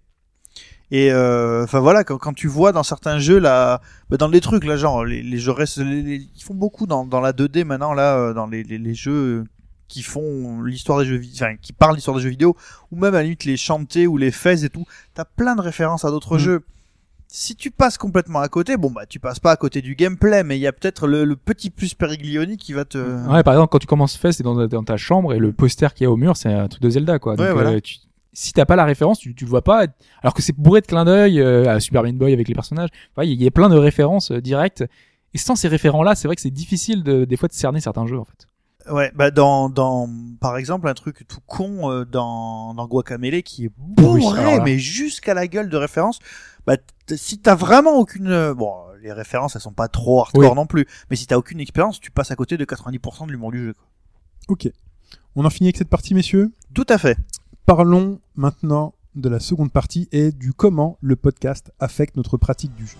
Et euh, enfin voilà, quand, quand tu vois dans certains jeux là, bah, dans les trucs là, genre les, les jeux restent, les- les- ils font beaucoup dans, dans la 2D maintenant là, euh, dans les, les, les jeux qui font l'histoire des jeux, vi- enfin qui parlent l'histoire des jeux vidéo, ou même à la limite les chanter ou les fez et tout. T'as plein de références à d'autres Mm. jeux. Si tu passes complètement à côté, bon bah tu passes pas à côté du gameplay, mais il y a peut-être le, le petit plus Périglioni qui va te. ouais par exemple quand tu commences Fest c'est dans, dans ta chambre et le poster qu'il y a au mur c'est un truc de Zelda quoi donc Ouais, voilà. euh, tu, si t'as pas la référence tu, tu le vois pas alors que c'est bourré de clins d'œil euh, à Super Meat Boy avec les personnages Enfin, il y, a plein de références euh, directes et sans ces référents là c'est vrai que c'est difficile de, des fois de cerner certains jeux en fait Ouais, bah dans, dans par exemple un truc tout con euh, dans, dans Guacamele qui est bourré Oui, mais jusqu'à la gueule de références. Bah si t'as vraiment aucune euh, bon les références elles sont pas trop hardcore Oui. non plus, mais si t'as aucune expérience tu passes à côté de 90% de l'humour du jeu. Quoi. Ok. On en finit avec cette partie, messieurs? Tout à fait. Parlons maintenant de la seconde partie et du comment le podcast affecte notre pratique du jeu.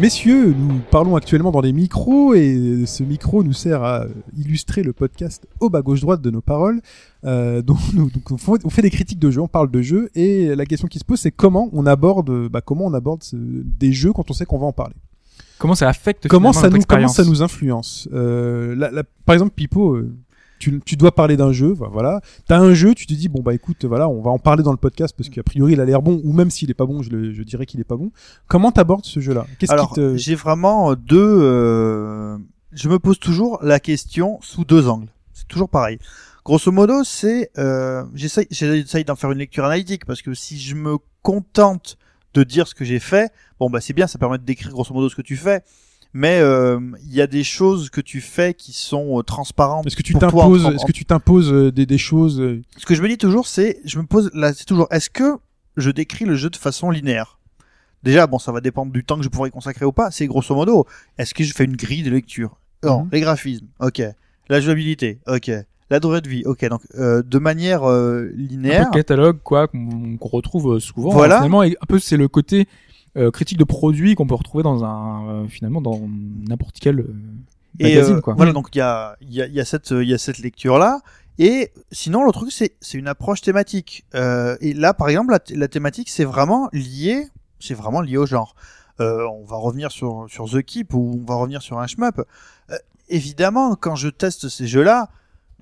Messieurs, nous parlons actuellement dans des micros et ce micro nous sert à illustrer le podcast au bas gauche droite de nos paroles. Euh, donc, nous, donc on, fait, on fait des critiques de jeux, on parle de jeux et la question qui se pose c'est comment on aborde, bah, comment on aborde ce- des jeux quand on sait qu'on va en parler. Comment ça affecte Comment ça notre nous comment ça nous influence? Euh, la- la- Par exemple, Pipo, euh, tu, tu dois parler d'un jeu, voilà. T'as un jeu, tu te dis bon bah écoute, voilà, on va en parler dans le podcast parce qu'a priori il a l'air bon ou même s'il est pas bon, je, le- je dirais qu'il est pas bon. Comment t'abordes ce jeu-là? Qu'est-ce Alors, qui te j'ai vraiment deux. euh, Je me pose toujours la question sous deux angles. C'est toujours pareil. Grosso modo, c'est euh, j'essaye j'essaye d'en faire une lecture analytique parce que si je me contente de dire ce que j'ai fait, bon bah c'est bien, ça permet de décrire grosso modo ce que tu fais. Mais euh, il y a des choses que tu fais qui sont euh, transparentes. Est-ce que tu t'imposes en- Est-ce que tu t'imposes euh, des, des choses ce que je me dis toujours, c'est, je me pose là, c'est toujours, est-ce que je décris le jeu de façon linéaire? Déjà, bon, ça va dépendre du temps que je pourrais y consacrer ou pas. C'est grosso modo, est-ce que je fais une grille de lecture? Non, Mhm. les graphismes, ok. La jouabilité, ok. La durée de vie, ok. Donc, euh, de manière euh, un linéaire. peu de catalogue quoi qu'on retrouve souvent Voilà. hein, finalement et un peu c'est le côté euh, critique de produit qu'on peut retrouver dans un euh, finalement dans n'importe quel euh, Et magazine euh, quoi voilà, donc il y a, il y, a, y a cette, il y a cette lecture là. Et sinon, le truc, c'est, c'est une approche thématique. Euh, et là, par exemple, la, la thématique, c'est vraiment lié, c'est vraiment lié au genre. Euh, on va revenir sur, sur The Keep ou on va revenir sur un shmup. Euh, évidemment, quand je teste ces jeux-là,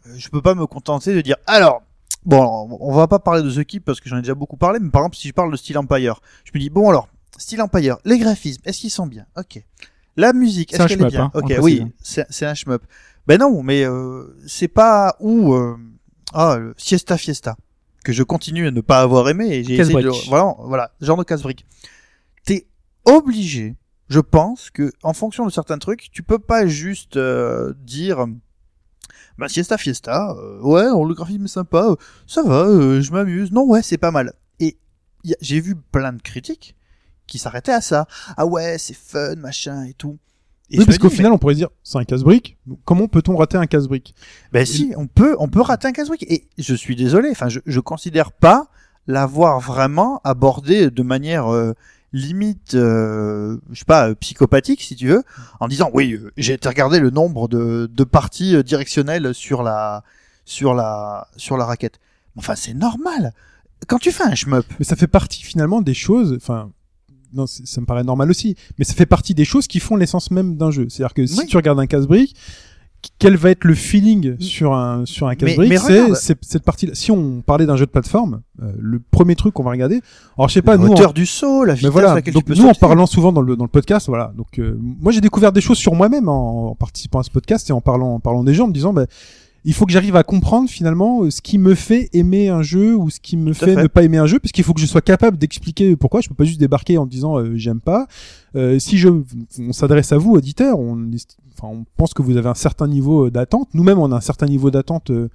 euh, je peux pas me contenter de dire, alors, bon, on va pas parler de The Keep parce que j'en ai déjà beaucoup parlé, mais par exemple, si je parle de Steel Empire, je me dis, bon alors, Steel Empire, les graphismes, est-ce qu'ils sont bien? Ok. La musique, est-ce qu'elle est bien? hein, Ok, oui, c'est un shmup. Ben non, mais euh, c'est pas où euh, ah Siesta Fiesta que je continue à ne pas avoir aimé et j'ai essayé de voilà voilà genre de casse-brique. T'es obligé, je pense que en fonction de certains trucs, tu peux pas juste euh, dire bah Siesta Fiesta, euh, ouais, le graphisme est sympa, euh, ça va, euh, je m'amuse. Non ouais, c'est pas mal. Et j'ai vu plein de critiques qui s'arrêtaient à ça. Ah ouais, c'est fun, machin et tout. Et Oui, parce qu'au final, on pourrait dire c'est un casse-brique. Comment peut-on rater un casse-brique? Ben si, on peut, on peut rater un casse-brique. Et je suis désolé, enfin, je, je considère pas l'avoir vraiment abordé de manière euh, limite, euh, je sais pas, euh, psychopathique si tu veux, en disant oui, euh, j'ai été regarder le nombre de, de parties euh, directionnelles sur la, sur la, sur la raquette. Enfin, c'est normal. Quand tu fais un shmup, Mais ça fait partie finalement des choses. Enfin, non, ça me paraît normal aussi. Mais ça fait partie des choses qui font l'essence même d'un jeu. C'est-à-dire que si Oui. tu regardes un casse-brique, quel va être le feeling sur un sur un casse-brique C'est cette partie-là. Si on parlait d'un jeu de plateforme, euh, le premier truc qu'on va regarder. Alors je sais pas, la nous. hauteur du saut, la vitesse Mais à voilà, laquelle donc tu peux nous en parlant souvent dans le dans le podcast, voilà. Donc euh, moi j'ai découvert des choses sur moi-même en, en participant à ce podcast et en parlant en parlant des gens, en me disant bah, il faut que j'arrive à comprendre finalement euh, ce qui me fait aimer un jeu ou ce qui me fait, fait. ne pas aimer un jeu, parce qu'il faut que je sois capable d'expliquer pourquoi. Je peux pas juste débarquer en disant euh, j'aime pas. Euh, si je, on s'adresse à vous auditeurs, on, est- enfin, on pense que vous avez un certain niveau d'attente. Nous-mêmes, on a un certain niveau d'attente euh,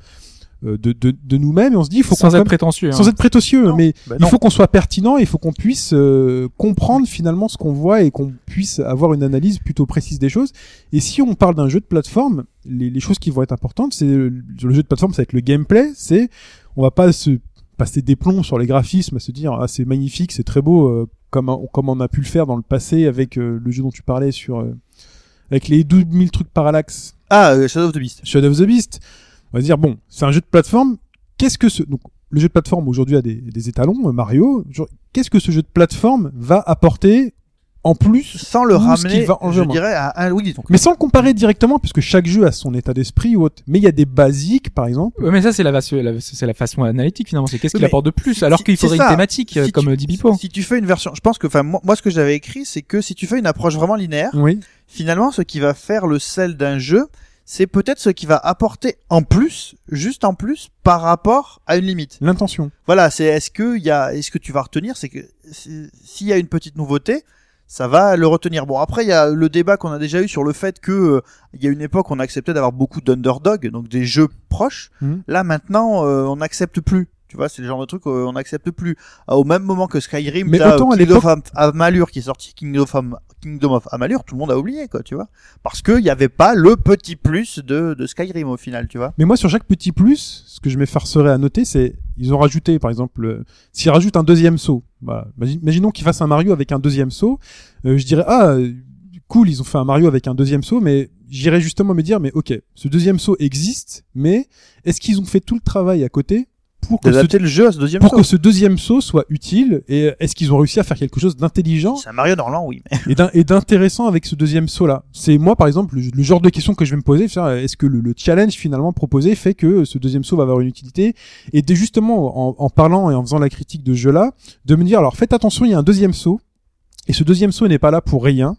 de, de, de nous-mêmes. Et on se dit il faut sans qu'on être prétentieux hein. sans être prétentieux, Non. mais Ben il faut qu'on soit pertinent, il faut qu'on puisse euh, comprendre finalement ce qu'on voit et qu'on puisse avoir une analyse plutôt précise des choses. Et si on parle d'un jeu de plateforme, les, les choses qui vont être importantes, c'est le, le jeu de plateforme, ça va être le gameplay. C'est on va pas se passer des plombs sur les graphismes, à se dire ah c'est magnifique, c'est très beau, euh, comme on- comme on a pu le faire dans le passé avec euh, le jeu dont tu parlais sur euh, avec les 12 000 trucs parallax. Ah, euh, Shadow of the Beast. Shadow of the Beast. On va se dire bon, c'est un jeu de plateforme. Qu'est-ce que ce donc le jeu de plateforme aujourd'hui a des, des étalons, euh, Mario. Qu'est-ce que ce jeu de plateforme va apporter en plus, Sans le ramener, va en je dirais, à un, oui, donc, mais sans le comparer directement, puisque chaque jeu a son état d'esprit ou autre. Mais il y a des basiques, par exemple. Ouais, mais ça c'est la, façon- la- c'est la façon analytique finalement c'est qu'est-ce qu'il apporte de plus si- alors si- qu'il faudrait ça. une thématique euh, Si comme tu- dit Bipo Si tu fais une version, je pense que, enfin, moi, moi, ce que j'avais écrit, c'est que si tu fais une approche vraiment linéaire, Oui. finalement, ce qui va faire le sel d'un jeu, c'est peut-être ce qui va apporter en plus, juste en plus, par rapport à une limite. L'intention. Voilà, c'est est-ce que il y a, est-ce que tu vas retenir, c'est que si- s'il y a une petite nouveauté, ça va le retenir. Bon, après, il y a le débat qu'on a déjà eu sur le fait que euh, il y a une époque, on acceptait d'avoir beaucoup d'underdog, donc des jeux proches. Mhm. Là, maintenant, euh, on n'accepte plus. Tu vois, c'est le genre de truc euh, on n'accepte plus. Ah, Au même moment que Skyrim, Mais autant à Kingdom of Am- Amalur qui est sorti, Kingdom of, Am- Kingdom of Amalur, tout le monde a oublié, quoi, tu vois. Parce qu'il n'y avait pas le petit plus de, de Skyrim au final, tu vois. Mais moi, sur chaque petit plus, ce que je m'efforcerais à noter, c'est ils ont rajouté, par exemple, euh, s'ils rajoutent un deuxième saut. Voilà. Imagine- Imaginons qu'ils fassent un Mario avec un deuxième saut. euh, je dirais ah, euh, cool, ils ont fait un Mario avec un deuxième saut, mais j'irais justement me dire, mais ok, ce deuxième saut existe, mais est-ce qu'ils ont fait tout le travail à côté pour que, ce, D'adapter le jeu à ce deuxième pour saut. que ce deuxième saut soit utile et est-ce qu'ils ont réussi à faire quelque chose d'intelligent C'est un Mario dans l'an, oui. Mais... et d'in- et d'intéressant avec ce deuxième saut là C'est moi par exemple le, le genre de question que je vais me poser, est-ce que le, le challenge finalement proposé fait que ce deuxième saut va avoir une utilité? Et dès justement en, en parlant et en faisant la critique de ce jeu là, de me dire alors faites attention, il y a un deuxième saut et ce deuxième saut n'est pas là pour rien.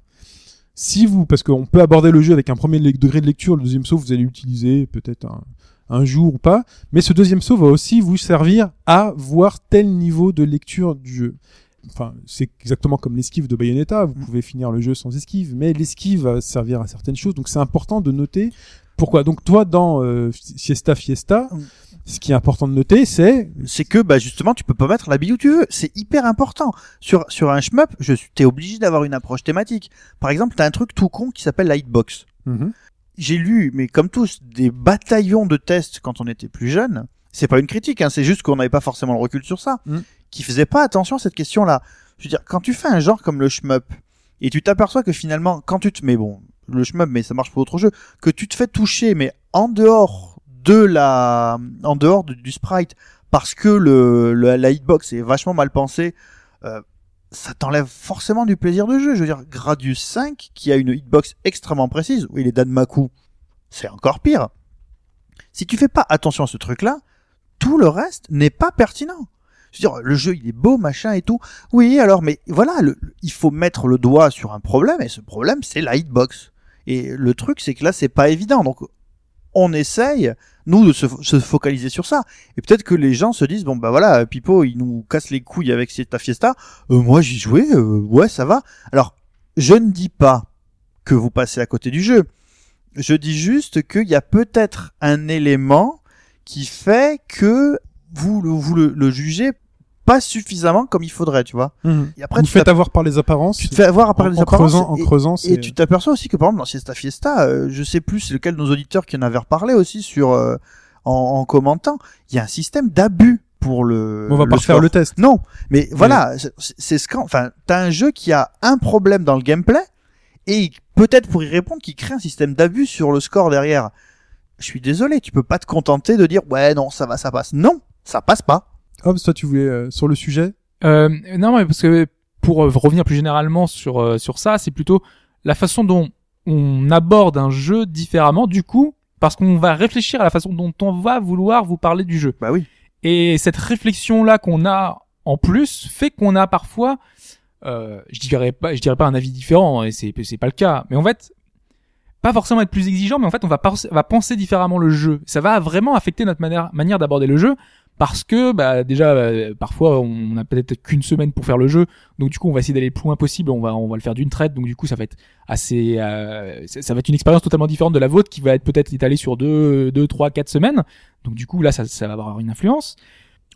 Si vous, parce qu'on peut aborder le jeu avec un premier degré de lecture, le deuxième saut vous allez l'utiliser peut-être un, un jour ou pas, mais ce deuxième saut va aussi vous servir à voir tel niveau de lecture du jeu. Enfin, c'est exactement comme l'esquive de Bayonetta, vous pouvez finir le jeu sans esquive, mais l'esquive va servir à certaines choses, donc c'est important de noter. Pourquoi? Donc toi, dans euh, Fiesta Fiesta, Mm. ce qui est important de noter, c'est c'est que bah justement tu peux pas mettre la bille où tu veux. C'est hyper important. Sur sur un shmup je suis t'es obligé d'avoir une approche thématique. Par exemple t'as un truc tout con qui s'appelle la hitbox j'ai lu mais comme tous des bataillons de tests quand on était plus jeune c'est pas une critique hein, c'est juste qu'on n'avait pas forcément le recul sur ça Mm. qui faisaient pas attention à cette question là je veux dire quand tu fais un genre comme le shmup et tu t'aperçois que finalement quand tu te mais bon le shmup mais ça marche pour d'autres jeux que tu te fais toucher mais en dehors de la en dehors du, du sprite parce que le, le- la hitbox est vachement mal pensée euh, ça t'enlève forcément du plaisir de jeu je veux dire Gradius 5 qui a une hitbox extrêmement précise où il est Danmaku c'est encore pire si tu fais pas attention à ce truc là tout le reste n'est pas pertinent je veux dire, le jeu, il est beau, machin et tout. Oui, alors, mais voilà, il faut mettre le doigt sur un problème, et ce problème, c'est la hitbox. Et le truc, c'est que là, c'est pas évident. Donc, on essaye, nous, de se, se focaliser sur ça. Et peut-être que les gens se disent, bon, bah voilà, Pipo, il nous casse les couilles avec Siesta Fiesta. Euh, moi, j'y jouais, euh, ouais, ça va. Alors, je ne dis pas que vous passez à côté du jeu. Je dis juste qu'il y a peut-être un élément qui fait que vous, vous le jugez pas suffisamment comme il faudrait, tu vois. Et après, vous tu faites t'app- avoir par les apparences. tu te fais avoir par en, les en apparences creusant, en et- creusant, et tu t'aperçois aussi que par exemple dans Siesta Fiesta, euh, je sais plus c'est lequel de nos auditeurs qui en avait reparlé aussi sur euh, en, en commentant, il y a un système d'abus pour le. on va le pas refaire le test. Non, mais voilà, c'est- c'est ce enfin, t'as un jeu qui a un problème dans le gameplay et peut-être pour y répondre, qui crée un système d'abus sur le score derrière. Je suis désolé, tu peux pas te contenter de dire ouais non ça va ça passe. Non, ça passe pas. Hobbs, toi, tu voulais euh, sur le sujet? Euh, non, mais parce que pour euh, revenir plus généralement sur euh, sur ça, c'est plutôt la façon dont on aborde un jeu différemment. Du coup, parce qu'on va réfléchir à la façon dont on va vouloir vous parler du jeu. Bah oui. Et cette réflexion là qu'on a en plus fait qu'on a parfois, euh, je dirais pas, je dirais pas un avis différent, et c'est c'est pas le cas. Mais en fait, pas forcément être plus exigeant, mais en fait on va penser, va penser différemment le jeu. Ça va vraiment affecter notre manière manière d'aborder le jeu parce que bah déjà euh, parfois on a peut-être qu'une semaine pour faire le jeu, donc du coup on va essayer d'aller le plus loin possible. On va on va le faire d'une traite, donc du coup ça va être assez, euh, ça, va être une expérience totalement différente de la vôtre qui va être peut-être étalée sur deux, deux, trois, quatre semaines. Donc du coup là ça, ça va avoir une influence.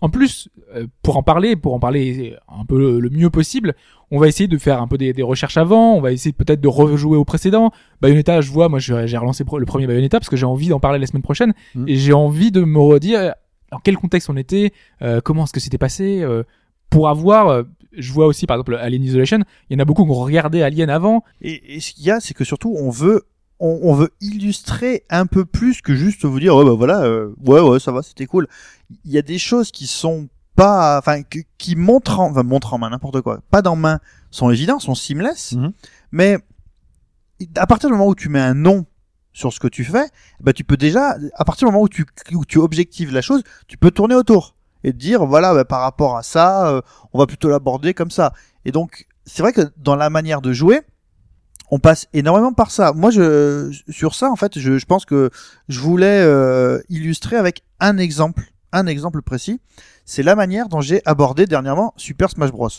En plus, euh, pour en parler, pour en parler un peu le, mieux possible, on va essayer de faire un peu des, des recherches avant, on va essayer peut-être de rejouer au précédent. Bayonetta, je vois, moi j'ai relancé le premier Bayonetta parce que j'ai envie d'en parler la semaine prochaine Mhm. et j'ai envie de me redire dans quel contexte on était, euh, comment est-ce que c'était passé, euh, pour avoir. euh, je vois aussi par exemple Alien Isolation, il y en a beaucoup qui ont regardé Alien avant. Et, et ce qu'il y a, c'est que surtout, on veut, on, on veut illustrer un peu plus que juste vous dire, ouais, bah voilà, euh, ouais, ouais, ça va, c'était cool. Il y a des choses qui sont pas, enfin, qui montrent en, enfin, montrent en main, n'importe quoi, pas dans main, sont évidents, sont seamless, Mhm. mais à partir du moment où tu mets un nom sur ce que tu fais, bah, tu peux déjà, à partir du moment où tu, objectives la chose, tu peux tourner autour et te dire, voilà, bah, par rapport à ça, euh, on va plutôt l'aborder comme ça. Et donc, c'est vrai que dans la manière de jouer, on passe énormément par ça. Moi, je sur ça, en fait, je, je pense que je voulais euh, illustrer avec un exemple, un exemple précis. C'est la manière dont j'ai abordé dernièrement Super Smash Bros.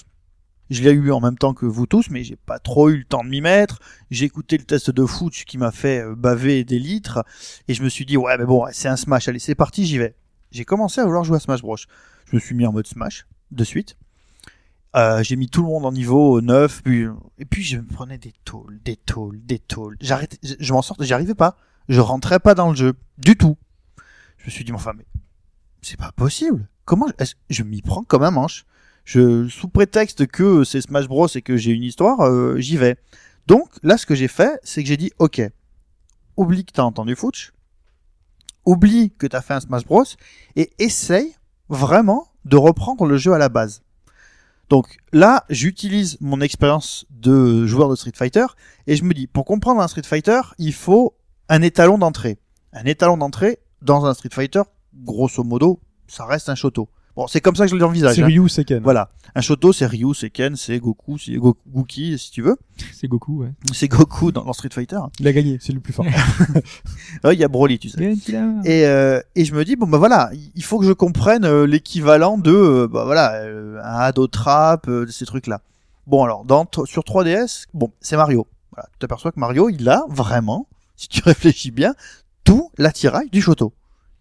Je l'ai eu en même temps que vous tous, mais j'ai pas trop eu le temps de m'y mettre. J'ai écouté le test de Fouch qui m'a fait euh, baver des litres, et je me suis dit ouais, mais bon, c'est un Smash, allez, c'est parti, j'y vais. J'ai commencé à vouloir jouer à Smash Bros. Je me suis mis en mode Smash de suite. Euh, j'ai mis tout le monde en niveau 9, puis, et puis je me prenais des tôles, des tôles, des tôles. J'arrêtais, je, m'en sortais, j'y arrivais pas. Je rentrais pas dans le jeu, du tout. Je me suis dit, mais enfin, mais c'est pas possible. Comment je m'y prends comme un manche Sous prétexte que c'est Smash Bros et que j'ai une histoire, euh, j'y vais. Donc là, ce que j'ai fait, c'est que j'ai dit, ok, oublie que t'as entendu Fouch, oublie que t'as fait un Smash Bros, et essaye vraiment de reprendre le jeu à la base. Donc là, j'utilise mon expérience de joueur de Street Fighter, et je me dis, pour comprendre un Street Fighter, il faut un étalon d'entrée. Un étalon d'entrée dans un Street Fighter, grosso modo, ça reste un Shoto. Bon, c'est comme ça que je l'envisage. C'est hein. Ryu Seken. Voilà. Un Shoto, c'est Ryu, c'est Ken, c'est Goku, c'est Go- Gookie, si tu veux. C'est Goku, ouais. C'est Goku dans, dans Street Fighter. Il a gagné, c'est le plus fort. [LAUGHS] Il y a Broly, tu sais. Et, euh, et je me dis bon bah voilà, il faut que je comprenne euh, l'équivalent de euh, bah voilà euh, un Hado Trap, ces trucs là. Bon alors dans sur 3DS, bon c'est Mario. Voilà, tu t'aperçois que Mario il a vraiment, si tu [LAUGHS] réfléchis bien, tout l'attirail du Shoto.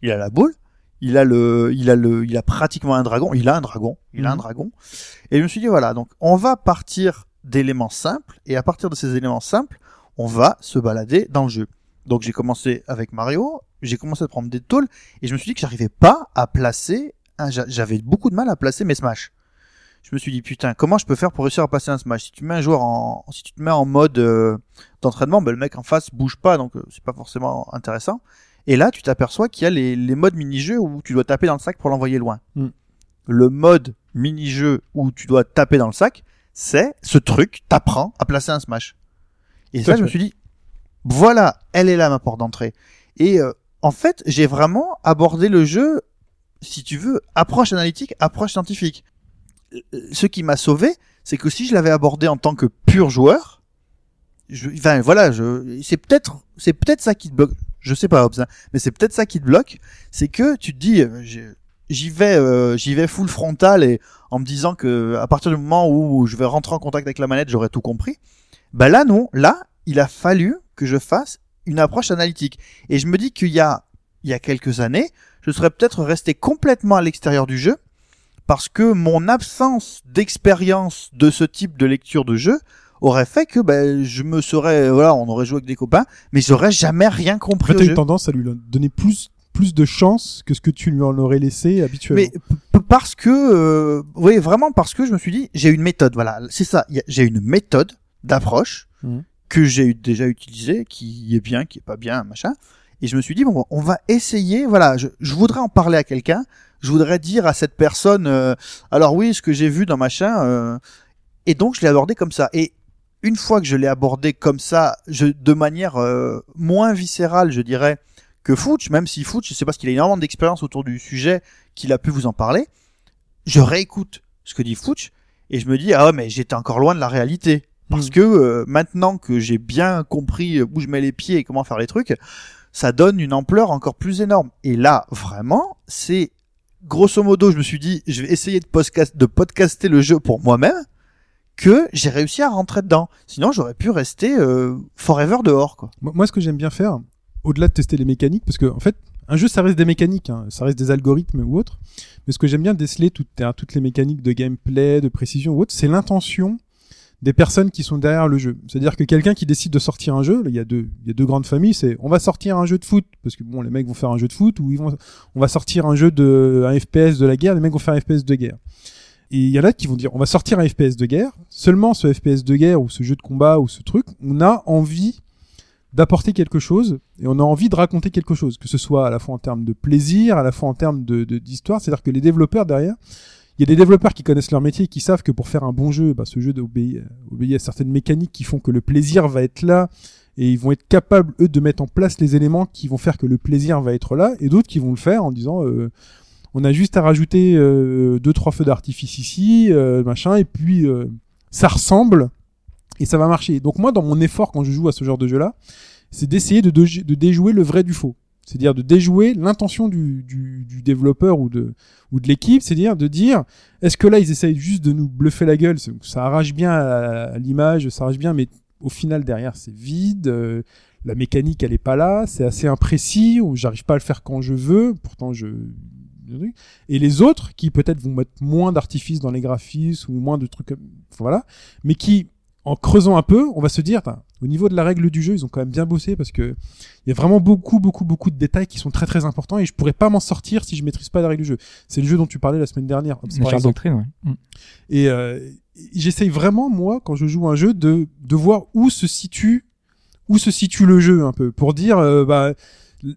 Il a la boule, il a le, il a le, il a pratiquement un dragon, il a un dragon, il a un Mhm. dragon. Et je me suis dit voilà donc on va partir d'éléments simples et à partir de ces éléments simples, on va se balader dans le jeu. Donc j'ai commencé avec Mario, j'ai commencé à prendre des tôles et je me suis dit que j'arrivais pas à placer, un- j'a- j'avais beaucoup de mal à placer mes smash. Je me suis dit putain comment je peux faire pour réussir à placer un smash? Si tu mets un joueur en, si tu te mets en mode euh, d'entraînement, ben le mec en face bouge pas donc euh, c'est pas forcément intéressant. Et là tu t'aperçois qu'il y a les, les modes mini-jeux où tu dois taper dans le sac pour l'envoyer loin. Mm. Le mode mini-jeu où tu dois taper dans le sac, c'est ce truc t'apprend à placer un smash. Et ça je me suis dit voilà, elle est là ma porte d'entrée. Et euh, en fait, j'ai vraiment abordé le jeu, si tu veux, approche analytique, approche scientifique. Euh, Ce qui m'a sauvé, c'est que si je l'avais abordé en tant que pur joueur, je, enfin voilà, je, c'est peut-être, c'est peut-être ça qui te bloque. Je sais pas, Hobbs, hein, mais c'est peut-être ça qui te bloque, c'est que tu te dis, euh, j'y vais, euh, j'y vais full frontal et en me disant que à partir du moment où je vais rentrer en contact avec la manette, j'aurai tout compris. Bah là non, là il a fallu que je fasse une approche analytique. Et je me dis qu'il y a, il y a quelques années, je serais peut-être resté complètement à l'extérieur du jeu parce que mon absence d'expérience de ce type de lecture de jeu aurait fait que ben, je me serais, voilà, on aurait joué avec des copains, mais j'aurais jamais rien En compris fait, au t'as jeu. eu tendance à lui donner plus plus de chance que ce que tu lui en aurais laissé habituellement. Mais parce que, euh, oui, vraiment parce que je me suis dit, j'ai une méthode, voilà, c'est ça, j'ai une méthode d'approche Mhm. que j'ai déjà utilisée, qui est bien, qui est pas bien, machin. Et je me suis dit, bon, on va essayer, voilà, je, je voudrais en parler à quelqu'un, je voudrais dire à cette personne, euh, alors oui, ce que j'ai vu dans machin, euh, et donc je l'ai abordé comme ça. Et une fois que je l'ai abordé comme ça, je, de manière euh, moins viscérale, je dirais, que Fouch, même si Fouch, c'est parce qu'il a énormément d'expérience autour du sujet qu'il a pu vous en parler, je réécoute ce que dit Fouch et je me dis ah ouais mais j'étais encore loin de la réalité parce Mhm. que euh, maintenant que j'ai bien compris où je mets les pieds et comment faire les trucs, ça donne une ampleur encore plus énorme. Et là vraiment c'est grosso modo je me suis dit je vais essayer de, podcast, de podcaster le jeu pour moi-même que j'ai réussi à rentrer dedans. Sinon j'aurais pu rester euh, forever dehors quoi. Moi, ce que j'aime bien faire, au-delà de tester les mécaniques, parce que en fait, un jeu, ça reste des mécaniques, hein, ça reste des algorithmes ou autre. Mais ce que j'aime bien déceler toutes, euh, toutes les mécaniques de gameplay, de précision ou autre, c'est l'intention des personnes qui sont derrière le jeu. C'est-à-dire que quelqu'un qui décide de sortir un jeu, il y a deux, il y a deux grandes familles, c'est on va sortir un jeu de foot parce que bon, les mecs vont faire un jeu de foot ou ils vont, on va sortir un jeu de un FPS de la guerre, les mecs vont faire un FPS de guerre. Et il y en a qui vont dire on va sortir un FPS de guerre. Seulement ce FPS de guerre ou ce jeu de combat ou ce truc, on a envie d'apporter quelque chose et on a envie de raconter quelque chose, que ce soit à la fois en termes de plaisir, à la fois en termes de d'histoire. C'est-à-dire que les développeurs derrière, il y a des développeurs qui connaissent leur métier et qui savent que pour faire un bon jeu, bah, ce jeu obéit à certaines mécaniques qui font que le plaisir va être là et ils vont être capables eux de mettre en place les éléments qui vont faire que le plaisir va être là et d'autres qui vont le faire en disant euh, on a juste à rajouter euh, deux trois feux d'artifice ici euh, machin et puis euh, ça ressemble et ça va marcher. Donc moi dans mon effort quand je joue à ce genre de jeu là, c'est d'essayer de, déjouer le vrai du faux. C'est-à-dire de déjouer l'intention du, développeur ou de, l'équipe, c'est-à-dire de dire est-ce que là ils essayent juste de nous bluffer la gueule, ça- arrache bien à, l'image, ça arrache bien, mais au final derrière c'est vide, euh, la mécanique elle est pas là, c'est assez imprécis, j'arrive pas à le faire quand je veux, pourtant je et les autres qui peut-être vont mettre moins d'artifices dans les graphismes ou moins de trucs voilà, mais qui en creusant un peu, on va se dire au niveau de la règle du jeu, ils ont quand même bien bossé parce que il y a vraiment beaucoup beaucoup beaucoup de détails qui sont très très importants et je pourrais pas m'en sortir si je maîtrise pas la règle du jeu. C'est le jeu dont tu parlais la semaine dernière. Exemple. Doctrine, ouais. Mm. Et, euh, j'essaye vraiment moi quand je joue un jeu de de voir où se situe où se situe le jeu un peu pour dire euh, bah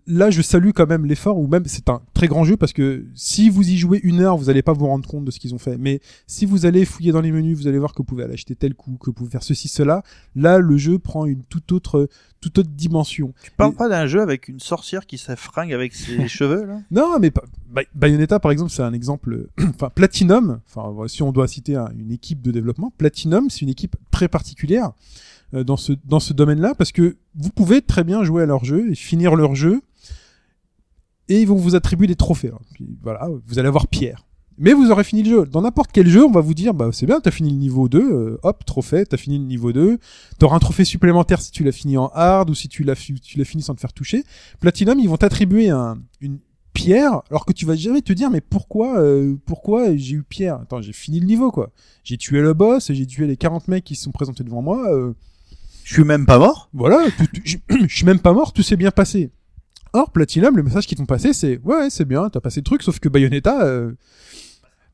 là je salue quand même l'effort ou même c'est un très grand jeu parce que si vous y jouez une heure vous allez pas vous rendre compte de ce qu'ils ont fait mais si vous allez fouiller dans les menus vous allez voir que vous pouvez aller acheter tel coup que vous pouvez faire ceci cela là le jeu prend une toute autre toute autre dimension Tu parles Et- pas d'un jeu avec une sorcière qui s'affringue avec ses [LAUGHS] cheveux là? Non, mais Bayonetta, par exemple, c'est un exemple. [CLEARS THROAT] Enfin, Platinum. Enfin, si on doit citer un- une équipe de développement, Platinum, c'est une équipe très particulière euh, dans ce dans ce domaine-là parce que vous pouvez très bien jouer à leur jeu et finir leur jeu et ils vont vous attribuer des trophées. hein. Puis, voilà, vous allez avoir Pierre. Mais vous aurez fini le jeu. Dans n'importe quel jeu, on va vous dire, bah c'est bien, t'as fini le niveau 2, euh, hop, trophée, t'as fini le niveau 2. T'auras un trophée supplémentaire si tu l'as fini en hard ou si tu l'as tu l'as fini sans te faire toucher. Platinum, ils vont t'attribuer un, une pierre, alors que tu vas jamais te dire, mais pourquoi, euh, pourquoi j'ai eu pierre? Attends, j'ai fini le niveau, quoi. J'ai tué le boss, j'ai tué les 40 mecs qui se sont présentés devant moi. euh, Je suis même pas mort. voilà, [CLEARS THROAT] je suis même pas mort, tout s'est bien passé. Or, Platinum, le message qu'ils t'ont passé, c'est ouais, c'est bien, t'as passé le truc, sauf que Bayonetta, euh,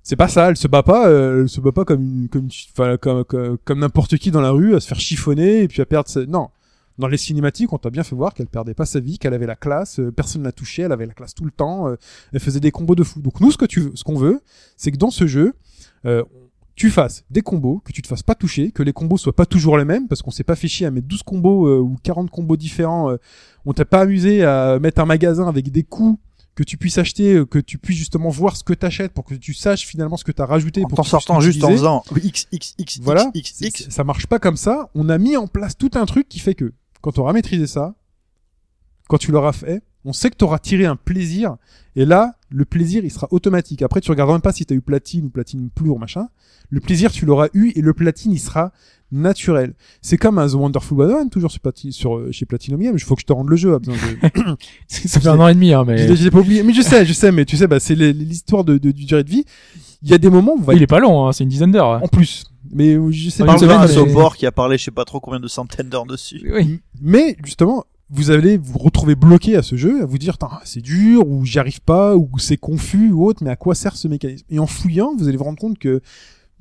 c'est pas ça, elle se bat pas, euh, elle se bat pas comme comme n'importe qui dans la rue, à se faire chiffonner et puis à perdre. Sa... Non, dans les cinématiques, on t'a bien fait voir qu'elle perdait pas sa vie, qu'elle avait la classe, euh, personne l'a touchée, elle avait la classe tout le temps, euh, elle faisait des combos de fou. Donc nous, ce que tu ce qu'on veut, c'est que dans ce jeu, euh, tu fasses des combos, que tu te fasses pas toucher, que les combos soient pas toujours les mêmes, parce qu'on s'est pas fait chier à mettre 12 combos euh, ou 40 combos différents. euh, on t'a pas amusé à mettre un magasin avec des coups que tu puisses acheter, euh, que tu puisses justement voir ce que t'achètes pour que tu saches finalement ce que t'as rajouté En pour t'en sortant juste en faisant X, X, X, Voilà, X, X. ça marche pas comme ça. On a mis en place tout un truc qui fait que quand tu auras maîtrisé ça, quand tu l'auras fait, on sait que tu auras tiré un plaisir. Et là, le plaisir, il sera automatique. Après, tu regarderas même pas si tu as eu platine ou platine plus ou machin. Le plaisir, tu l'auras eu et le platine, il sera naturel. C'est comme un The Wonderful 101, toujours sur, Plati- sur, euh, chez Platinum Games. Il faut que je te rende le jeu. a besoin de... [LAUGHS] ça fait un an et demi, hein, mais l'ai pas oublié. Mais je sais, je sais, mais tu sais, bah, c'est l'histoire de, de, du durée de vie. Il y a des moments où va il est pas long, hein, c'est une dizaine d'heures. hein. en plus. Mais euh, je sais pas. Parle à mais- qui a parlé je sais pas trop combien de centaines d'heures dessus. Oui. Mais justement, vous allez vous retrouver bloqué à ce jeu, à vous dire, Tain, c'est dur, ou j'y arrive pas, ou c'est confus, ou autre, mais à quoi sert ce mécanisme? Et en fouillant, vous allez vous rendre compte que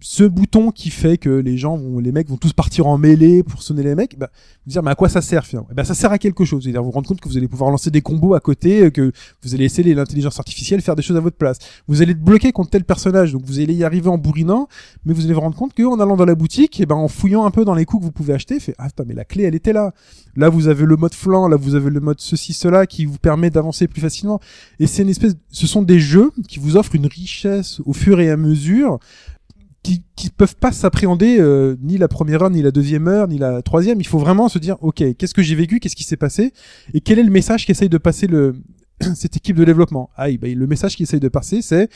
ce bouton qui fait que les gens vont, les mecs vont tous partir en mêlée pour sonner les mecs, bah, vous dire, mais à quoi ça sert finalement? Eh ben, ça sert à quelque chose. C'est-à-dire, vous vous rendre compte que vous allez pouvoir lancer des combos à côté, euh, que vous allez essayer l'intelligence artificielle faire des choses à votre place. Vous allez être bloqué contre tel personnage, donc vous allez y arriver en bourrinant, mais vous allez vous rendre compte qu'en allant dans la boutique, et ben, en fouillant un peu dans les coups que vous pouvez acheter, fait, ah, putain, mais la clé, elle était là. Là, vous avez le mode flanc, là, vous avez le mode ceci, cela, qui vous permet d'avancer plus facilement. Et c'est une espèce, ce sont des jeux qui vous offrent une richesse au fur et à mesure qui, qui peuvent pas s'appréhender euh, ni la première heure, ni la deuxième heure, ni la troisième. Il faut vraiment se dire, ok, qu'est-ce que j'ai vécu, qu'est-ce qui s'est passé, et quel est le message qu'essaye de passer le [CLEARS THROAT] cette équipe de développement. Ah, ben, le message qu'il essaye de passer, c'est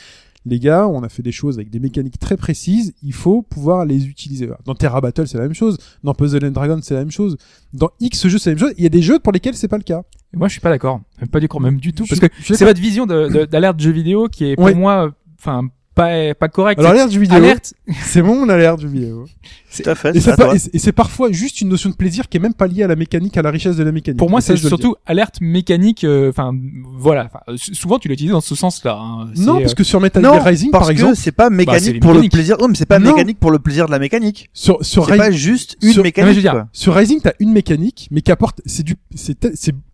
les gars, on a fait des choses avec des mécaniques très précises, il faut pouvoir les utiliser. Dans Terra Battle, c'est la même chose. Dans Puzzle and Dragon, c'est la même chose. Dans X jeux, c'est la même chose. Il y a des jeux pour lesquels c'est pas le cas. Et Moi, je suis pas d'accord. Pas d'accord même du tout, parce que c'est votre vision de- de- d'alerte jeu vidéo qui est pour Ouais. moi, euh, enfin, pas pas correcte. Alors, alerte du vidéo, alerte, [LAUGHS] c'est mon alerte du vidéo. Tout à fait. Et, c'est ça à pa- toi. et c'est- parfois juste une notion de plaisir qui est même pas liée à la mécanique, à la richesse de la mécanique. pour moi, c'est surtout alerte mécanique. euh, Enfin, voilà. Euh, souvent, tu l'utilises dans ce sens-là. hein. Non, C'est, parce euh, que sur Metal Gear Rising, par exemple, c'est pas c'est mécanique pour le plaisir. Non, mais c'est pas Non. mécanique pour le plaisir de la mécanique. sur, sur C'est pas Rising, juste une sur- non, mais mécanique. je veux dire, quoi. sur Rising, t'as une mécanique, mais qui apporte, c'est du, c'est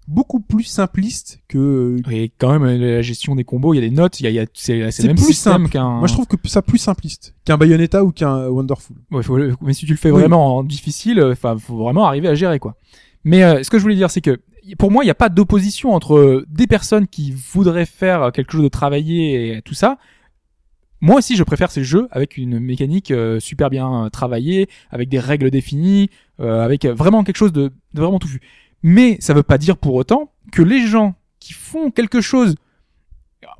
beaucoup plus simpliste que, Et quand même, euh, la gestion des combos, il y a des notes, il y a, il y a c'est c'est même plus système simple. qu'un. moi je trouve que ça plus simpliste qu'un Bayonetta ou qu'un Wonderful. Ouais, faut mais si tu le fais Oui. vraiment en difficile, euh, enfin, faut vraiment arriver à gérer quoi. Mais euh, ce que je voulais dire, c'est que pour moi, il n'y a pas d'opposition entre euh, des personnes qui voudraient faire quelque chose de travaillé et tout ça. Moi aussi, je préfère ces jeux avec une mécanique euh, super bien travaillée, avec des règles définies, euh, avec vraiment quelque chose de, de vraiment touffu. Mais ça veut pas dire pour autant que les gens qui font quelque chose,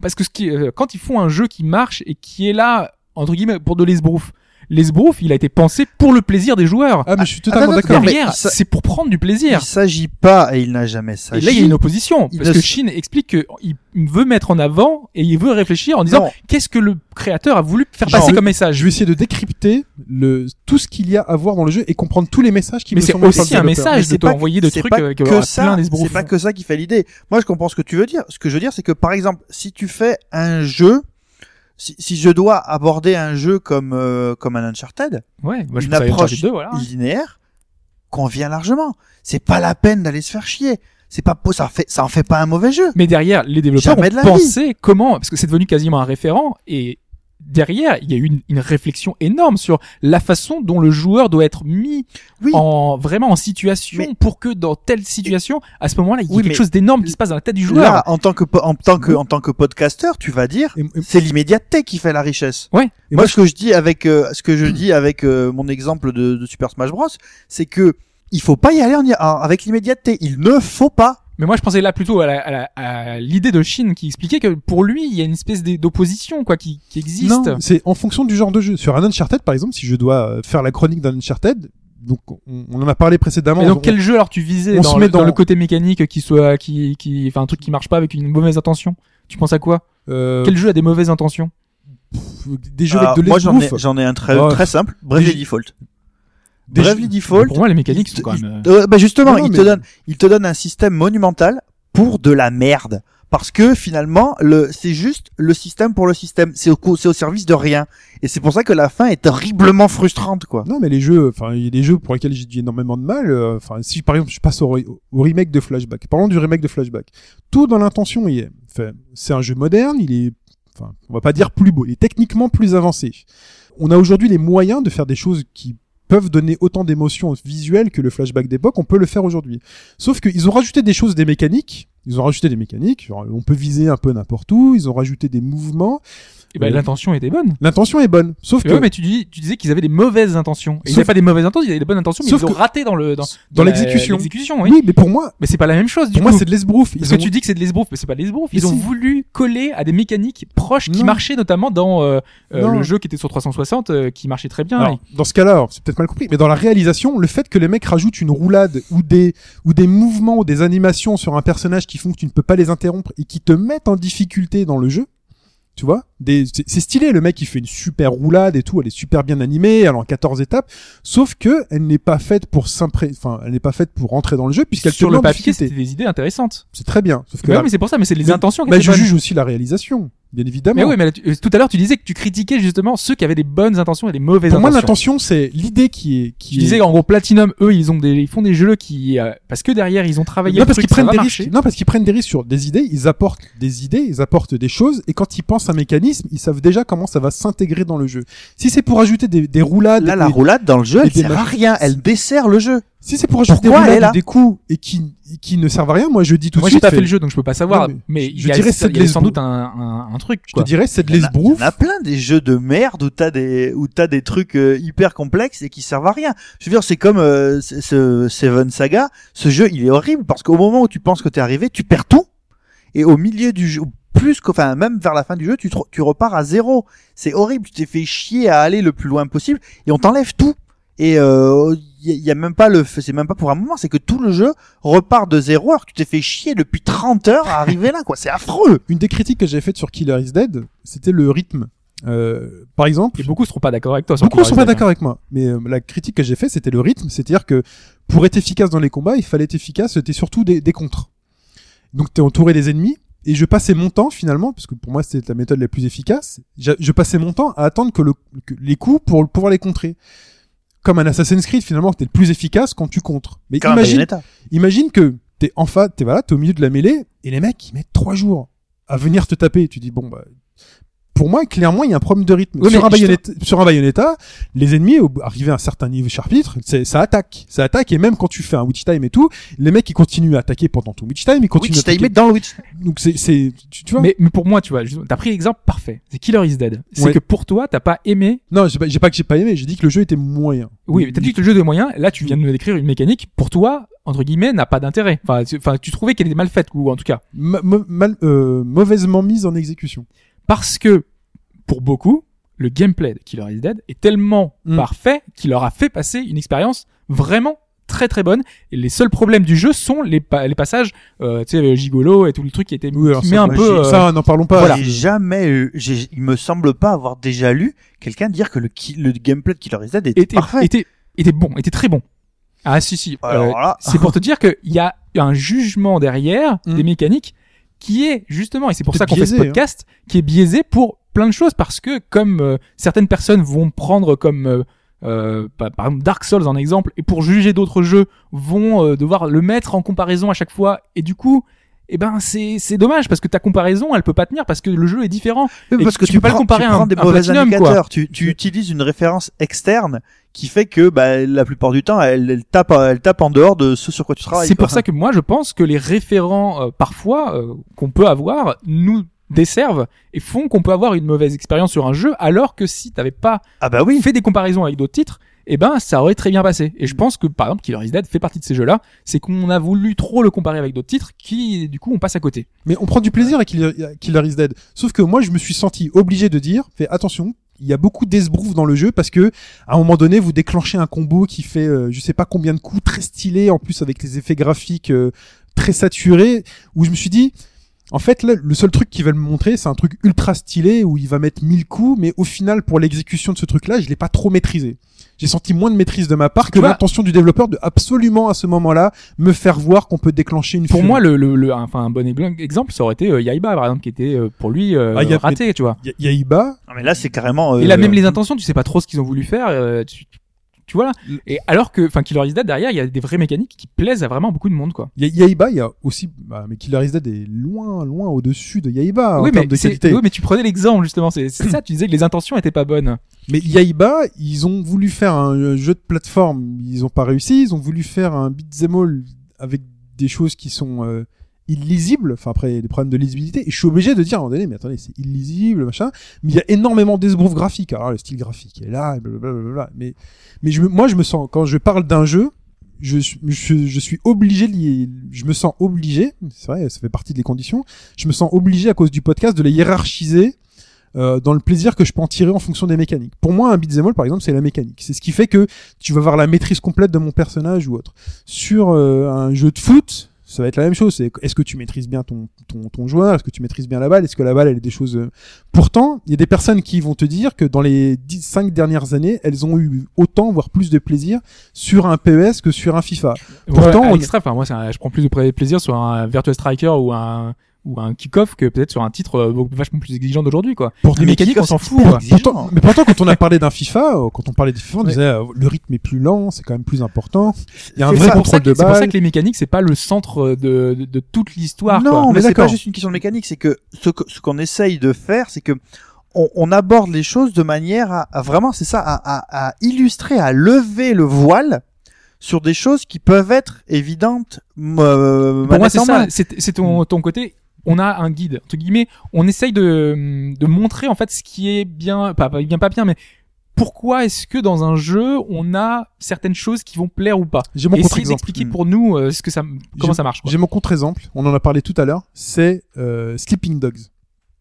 parce que euh, quand ils font un jeu qui marche et qui est là entre guillemets pour de l'esbrouf, l'esbrouf, il a été pensé pour le plaisir des joueurs. Ah, mais je suis totalement attends, d'accord. mais Derrière, c'est pour prendre du plaisir. Il s'agit pas, et il n'a jamais Et s'agi. là, il y a une opposition. il Parce que Shin explique qu'il veut mettre en avant et il veut réfléchir en disant Non. qu'est-ce que le créateur a voulu faire passer comme message? Je vais essayer de décrypter le, tout ce qu'il y a à voir dans le jeu et comprendre tous les messages qui Mais me c'est sont envoyés par aussi un message Mais de c'est pas- t'envoyer de c'est trucs pas euh, qui que aura ça. C'est pas que ça qui fait l'idée. Moi, je comprends ce que tu veux dire. Ce que je veux dire, c'est que par exemple, si tu fais un jeu si, si je dois aborder un jeu comme euh, comme un Uncharted, Ouais, moi je une approche Uncharted 2, voilà. linéaire convient largement. C'est pas la peine d'aller se faire chier. C'est pas ça fait ça en fait pas un mauvais jeu. Mais derrière, les développeurs Jamais de ont la pensé comment, parce que c'est devenu quasiment un référent, et derrière, il y a eu une, une réflexion énorme sur la façon dont le joueur doit être mis Oui. en vraiment en situation Mais- pour que dans telle situation, à ce moment-là, il y ait Oui, quelque chose d'énorme qui se passe dans la tête du joueur. Là, en tant que en tant que en tant que podcasteur, tu vas dire c'est l'immédiateté qui fait la richesse. Ouais. Et moi, moi, ce que je dis avec euh, ce que je [CLEARS THROAT] dis avec euh, mon exemple de, de Super Smash Bros, c'est que il faut pas y aller en- avec l'immédiateté. Il ne faut pas. Mais moi, je pensais là plutôt à la- à la- à l'idée de Shin qui expliquait que pour lui, il y a une espèce d'opposition quoi qui, qui existe. Non, c'est en fonction du genre de jeu. Sur un Uncharted, par exemple, si je dois euh, faire la chronique d'un Uncharted, donc on, en a parlé précédemment. Et donc on- quel jeu alors tu visais on dans, se le, met dans dans- le côté mécanique qui soit qui qui enfin un truc qui marche pas avec une mauvaise intention? Tu penses à quoi? Euh, Quel jeu a des mauvaises intentions? des jeux Ah, avec de moi, j'en ai ai un très Oh, très simple. Bravely Default. Des Bravely Default. Pour moi, les mécaniques sont quand même. te- euh, bah justement, Non, non, il te donne, il te donne un système monumental pour de la merde. Parce que finalement, le, c'est juste le système pour le système. C'est au, c'est au service de rien. Et c'est pour ça que la fin est horriblement frustrante, quoi. Non, mais les jeux, enfin, il y a des jeux pour lesquels j'ai dit énormément de mal. euh, Enfin, si par exemple je passe au remake de Flashback. Parlons du remake de Flashback. Tout dans l'intention y est. Enfin, c'est un jeu moderne. Il est, enfin, on va pas dire plus beau. Il est techniquement plus avancé. On a aujourd'hui les moyens de faire des choses qui peuvent donner autant d'émotions visuelles que le flashback d'époque, on peut le faire aujourd'hui. Sauf qu'ils ont rajouté des choses, des mécaniques. Ils ont rajouté des mécaniques. Genre, on peut viser un peu n'importe où. Ils ont rajouté des mouvements. Eh ben, euh, l'intention était bonne. L'intention est bonne. Sauf que Ouais, mais tu, dis, tu disais qu'ils avaient des mauvaises intentions. Et Ils n'avaient pas des mauvaises intentions, ils avaient des bonnes intentions, mais Sauf ils ont que- raté dans le dans, dans la- l'exécution. Oui. oui, mais pour moi, Mais c'est pas la même chose du pour coup. moi, c'est de l'esbrouf. Parce ont- que tu dis que c'est de l'esbrouf, mais c'est pas de l'esbrouf. Ils ont si. voulu coller à des mécaniques proches qui marchaient notamment dans euh, euh, le jeu qui était sur 360, euh, qui marchait très bien. Alors, dans ce cas-là, c'est peut-être mal compris, mais dans la réalisation, le fait que les mecs rajoutent une roulade ou des ou des mouvements ou des animations sur un personnage qui font que tu ne peux pas les interrompre et qui te mettent en difficulté dans le jeu, tu vois, c'est c'est stylé le mec il fait une super roulade et tout, elle est super bien animée, elle est en 14 étapes, sauf que elle n'est pas faite pour s'impré enfin, elle n'est pas faite pour rentrer dans le jeu puisqu'elle sur le papier, c'était des idées intéressantes. C'est très bien, sauf que la- mais c'est pour ça, mais c'est les Mais- intentions bah, étaient je juge aussi la réalisation, bien évidemment. Mais oui, mais euh, tout à l'heure tu disais que tu critiquais justement ceux qui avaient des bonnes intentions et des mauvaises pour moi intentions. l'intention c'est l'idée qui est qui Je est- disais en gros Platinum, eux, ils ont des, ils font des jeux qui, euh, parce que derrière ils ont travaillé non parce qu'ils prennent des risques. Non parce qu'ils prennent des risques sur des idées. Ils apportent des idées, ils apportent des choses, et quand ils pensent un mécanisme, ils savent déjà comment ça va s'intégrer dans le jeu. Si c'est pour ajouter des, des roulades, Là, la et- roulade dans le jeu, elle sert à rien. Elle dessert le jeu. si c'est pour ajouter des Pourquoi elle est roulades, là ou des coups et qui qui ne servent à rien, moi je dis tout Moi de j'ai suite. pas fait le jeu donc je peux pas savoir, Non, mais mais, je a, dirais c'est de sans doute un, un, un truc. Je te Quoi. dirais c'est de Il y en a- l'esbrouf. Il y en a plein des jeux de merde où t'as des où t'as des trucs euh, hyper complexes et qui servent à rien. Je veux dire, c'est comme euh, ce Seven Saga. Ce jeu, il est horrible parce qu'au moment où tu penses que t'es arrivé, tu perds tout. Et au milieu du jeu, plus qu'enfin même vers la fin du jeu, tu, te- tu repars à zéro. C'est horrible. Tu t'es fait chier à aller le plus loin possible et on t'enlève tout. Et euh, il y, a même pas le, c'est même pas pour un moment, c'est que tout le jeu repart de zéro alors que tu t'es fait chier depuis 30 heures à arriver là, quoi. C'est affreux. Une des critiques que j'ai faites sur Killer is Dead, c'était le rythme. Euh, par exemple, Et beaucoup seront pas d'accord avec toi. sur Beaucoup ne sont Killer pas d'accord avec moi, mais euh, la critique que j'ai faite, c'était le rythme, c'est-à-dire que pour être efficace dans les combats, il fallait être efficace, c'était surtout des, des contres. Donc t'es entouré des ennemis, et je passais mon temps finalement, parce que pour moi c'était la méthode la plus efficace, je, je passais mon temps à attendre que, le, que les coups pour pouvoir les contrer. Comme un Assassin's Creed finalement, t'es le plus efficace quand tu contres. Mais Comme imagine, imagine que t'es en face, t'es voilà, t'es au milieu de la mêlée, et les mecs ils mettent trois jours à venir te taper. Tu dis bon bah pour moi, clairement, il y a un problème de rythme. Oui, sur, un Bayonetta, sur un Bayonetta, les ennemis, arrivés à un certain niveau chapitre, ça attaque. Ça attaque, et même quand tu fais un witch time et tout, les mecs, ils continuent à attaquer pendant ton witch time, ils continuent Witch à attaquer. Time dans le Witch. Donc c'est, c'est, tu, tu vois? Mais, mais pour moi, tu vois, justement, t'as pris l'exemple parfait. C'est Killer is Dead. C'est Ouais. que pour toi, t'as pas aimé. Non, j'ai pas, j'ai pas que j'ai pas aimé, j'ai dit que le jeu était moyen. Oui, mais t'as dit que le jeu de moyens. Là, tu viens de me décrire une mécanique. Pour toi, entre guillemets, n'a pas d'intérêt. Enfin, tu, enfin, tu trouvais qu'elle était mal faite, ou en tout cas. Ma- ma- mal, euh, mauvaisement mise en exécution. Parce que, pour beaucoup, le gameplay de Killer is Dead est tellement Mm. parfait qu'il leur a fait passer une expérience vraiment très très bonne. Et les seuls problèmes du jeu sont les, pa- les passages, euh, tu sais, gigolo et tout le truc qui était Oui, alors qui met un peu. euh, Ça, n'en parlons pas. J'ai jamais eu, il me semble pas avoir déjà lu quelqu'un dire que le, gameplay de Killer is Dead était, était, parfait. était, était bon, était très bon. Ah si si. Euh, c'est pour te dire qu'il y a un jugement derrière [LAUGHS] Mm. des mécaniques qui est justement, et c'est pour ça qu'on fait ce hein. podcast, qui est biaisé pour plein de choses parce que comme euh, certaines personnes vont prendre comme euh, euh, par par exemple Dark Souls en exemple et pour juger d'autres jeux vont euh, devoir le mettre en comparaison à chaque fois et du coup eh ben c'est c'est dommage parce que ta comparaison elle peut pas tenir parce que le jeu est différent Oui, Et parce que tu tu, peux pas le comparer tu à un- des mauvais indicateurs. Tu, tu utilises une référence externe qui fait que bah, la plupart du temps, elle, elle tape, elle tape en dehors de ce sur quoi tu travailles. C'est pour ça que moi je pense que les référents euh, parfois euh, qu'on peut avoir nous desservent et font qu'on peut avoir une mauvaise expérience sur un jeu alors que si t'avais pas Ah bah oui. fait des comparaisons avec d'autres titres eh ben ça aurait très bien passé et je pense que par exemple Killer is Dead fait partie de ces jeux là c'est qu'on a voulu trop le comparer avec d'autres titres qui du coup on passe à côté Mais on prend du plaisir à Killer, à Killer is Dead. Sauf que moi, je me suis senti obligé de dire, fais attention, il y a beaucoup d'esbrouf dans le jeu parce que à un moment donné, vous déclenchez un combo qui fait, euh, je sais pas combien de coups, très stylé, en plus avec les effets graphiques euh, très saturés, où je me suis dit, en fait, là, le seul truc qu'ils veulent me montrer, c'est un truc ultra stylé où il va mettre 1000 coups, mais au final, pour l'exécution de ce truc-là, je l'ai pas trop maîtrisé. J'ai senti moins de maîtrise de ma part que l'intention du développeur de absolument à ce moment-là me faire voir qu'on peut déclencher une pour moi le, le, le- enfin un bon exemple ça aurait été euh, Yaiba par exemple qui était euh, pour lui euh, Ah, y a- raté tu vois Y- Yaiba, Non, mais là, c'est carrément. euh, Et là, même les intentions, tu sais pas trop ce qu'ils ont voulu faire. euh, tu, tu- vois là. Et alors que, enfin, Killer is Dead derrière, il y a des vraies mécaniques qui plaisent à vraiment beaucoup de monde, quoi. Il y a Yaiba, il y a aussi, bah, mais Killer is Dead est loin, loin au-dessus de Yaiba oui, en termes mais de qualité. oui, mais tu prenais l'exemple justement. C'est c'est ça. Tu disais que les intentions étaient pas bonnes. Mais Yaiba, ils ont voulu faire un jeu de plateforme, ils ont pas réussi. Ils ont voulu faire un beat'em all avec des choses qui sont euh, illisibles. Enfin après, des problèmes de lisibilité. Et je suis obligé de dire à mais attendez, c'est illisible, machin. Mais il y a énormément d'esbrouf graphique. Alors le style graphique est là, blablabla. Mais mais je, moi, je me sens quand je parle d'un jeu. Je, je, je suis obligé de je me sens obligé, c'est vrai, ça fait partie des conditions, je me sens obligé à cause du podcast de les hiérarchiser euh, dans le plaisir que je peux en tirer en fonction des mécaniques. Pour moi, un beat'em all, par exemple, c'est la mécanique. C'est ce qui fait que tu vas avoir la maîtrise complète de mon personnage ou autre. Sur euh, un jeu de foot, ça va être la même chose. C'est est-ce que tu maîtrises bien ton, ton, ton joueur Est-ce que tu maîtrises bien la balle? Est-ce que la balle, elle est des choses... euh, Pourtant, il y a des personnes qui vont te dire que dans les 10, 5 dernières années, elles ont eu autant, voire plus de plaisir sur un PES que sur un FIFA. Pourtant, Ouais, à on- l'extrême, enfin, moi, un- je prends plus de plaisir sur un Virtua Striker ou un ou un kick-off que peut-être sur un titre euh, vachement plus exigeant d'aujourd'hui, quoi. Pour Les mais mécaniques, on s'en fout. quoi. Pourtant, mais pourtant, quand on a parlé d'un FIFA, euh, quand on parlait des FIFA, on Ouais. disait euh, le rythme est plus lent, c'est quand même plus important. Il y a un vrai contrôle de c'est pour ça balle. que les mécaniques, c'est pas le centre de, de, de toute l'histoire. non, quoi. mais c'est pas juste une question de mécanique, c'est que ce que- ce qu'on essaye de faire, c'est que on, on aborde les choses de manière à, à vraiment, c'est ça, à, à, à illustrer, à lever le voile sur des choses qui peuvent être évidentes. Euh, Pour moi, c'est ça. C'est c'est ton, ton côté. On a un guide, entre guillemets. On essaye de, de montrer, en fait, ce qui est bien, pas, pas bien, pas bien, mais pourquoi est-ce que dans un jeu, on a certaines choses qui vont plaire ou pas? J'ai mon contre-exemple. d'expliquer Mm. pour nous euh, ce que ça, comment ça marche. J'ai mon contre-exemple. On en a parlé tout à l'heure. C'est euh, Sleeping Dogs.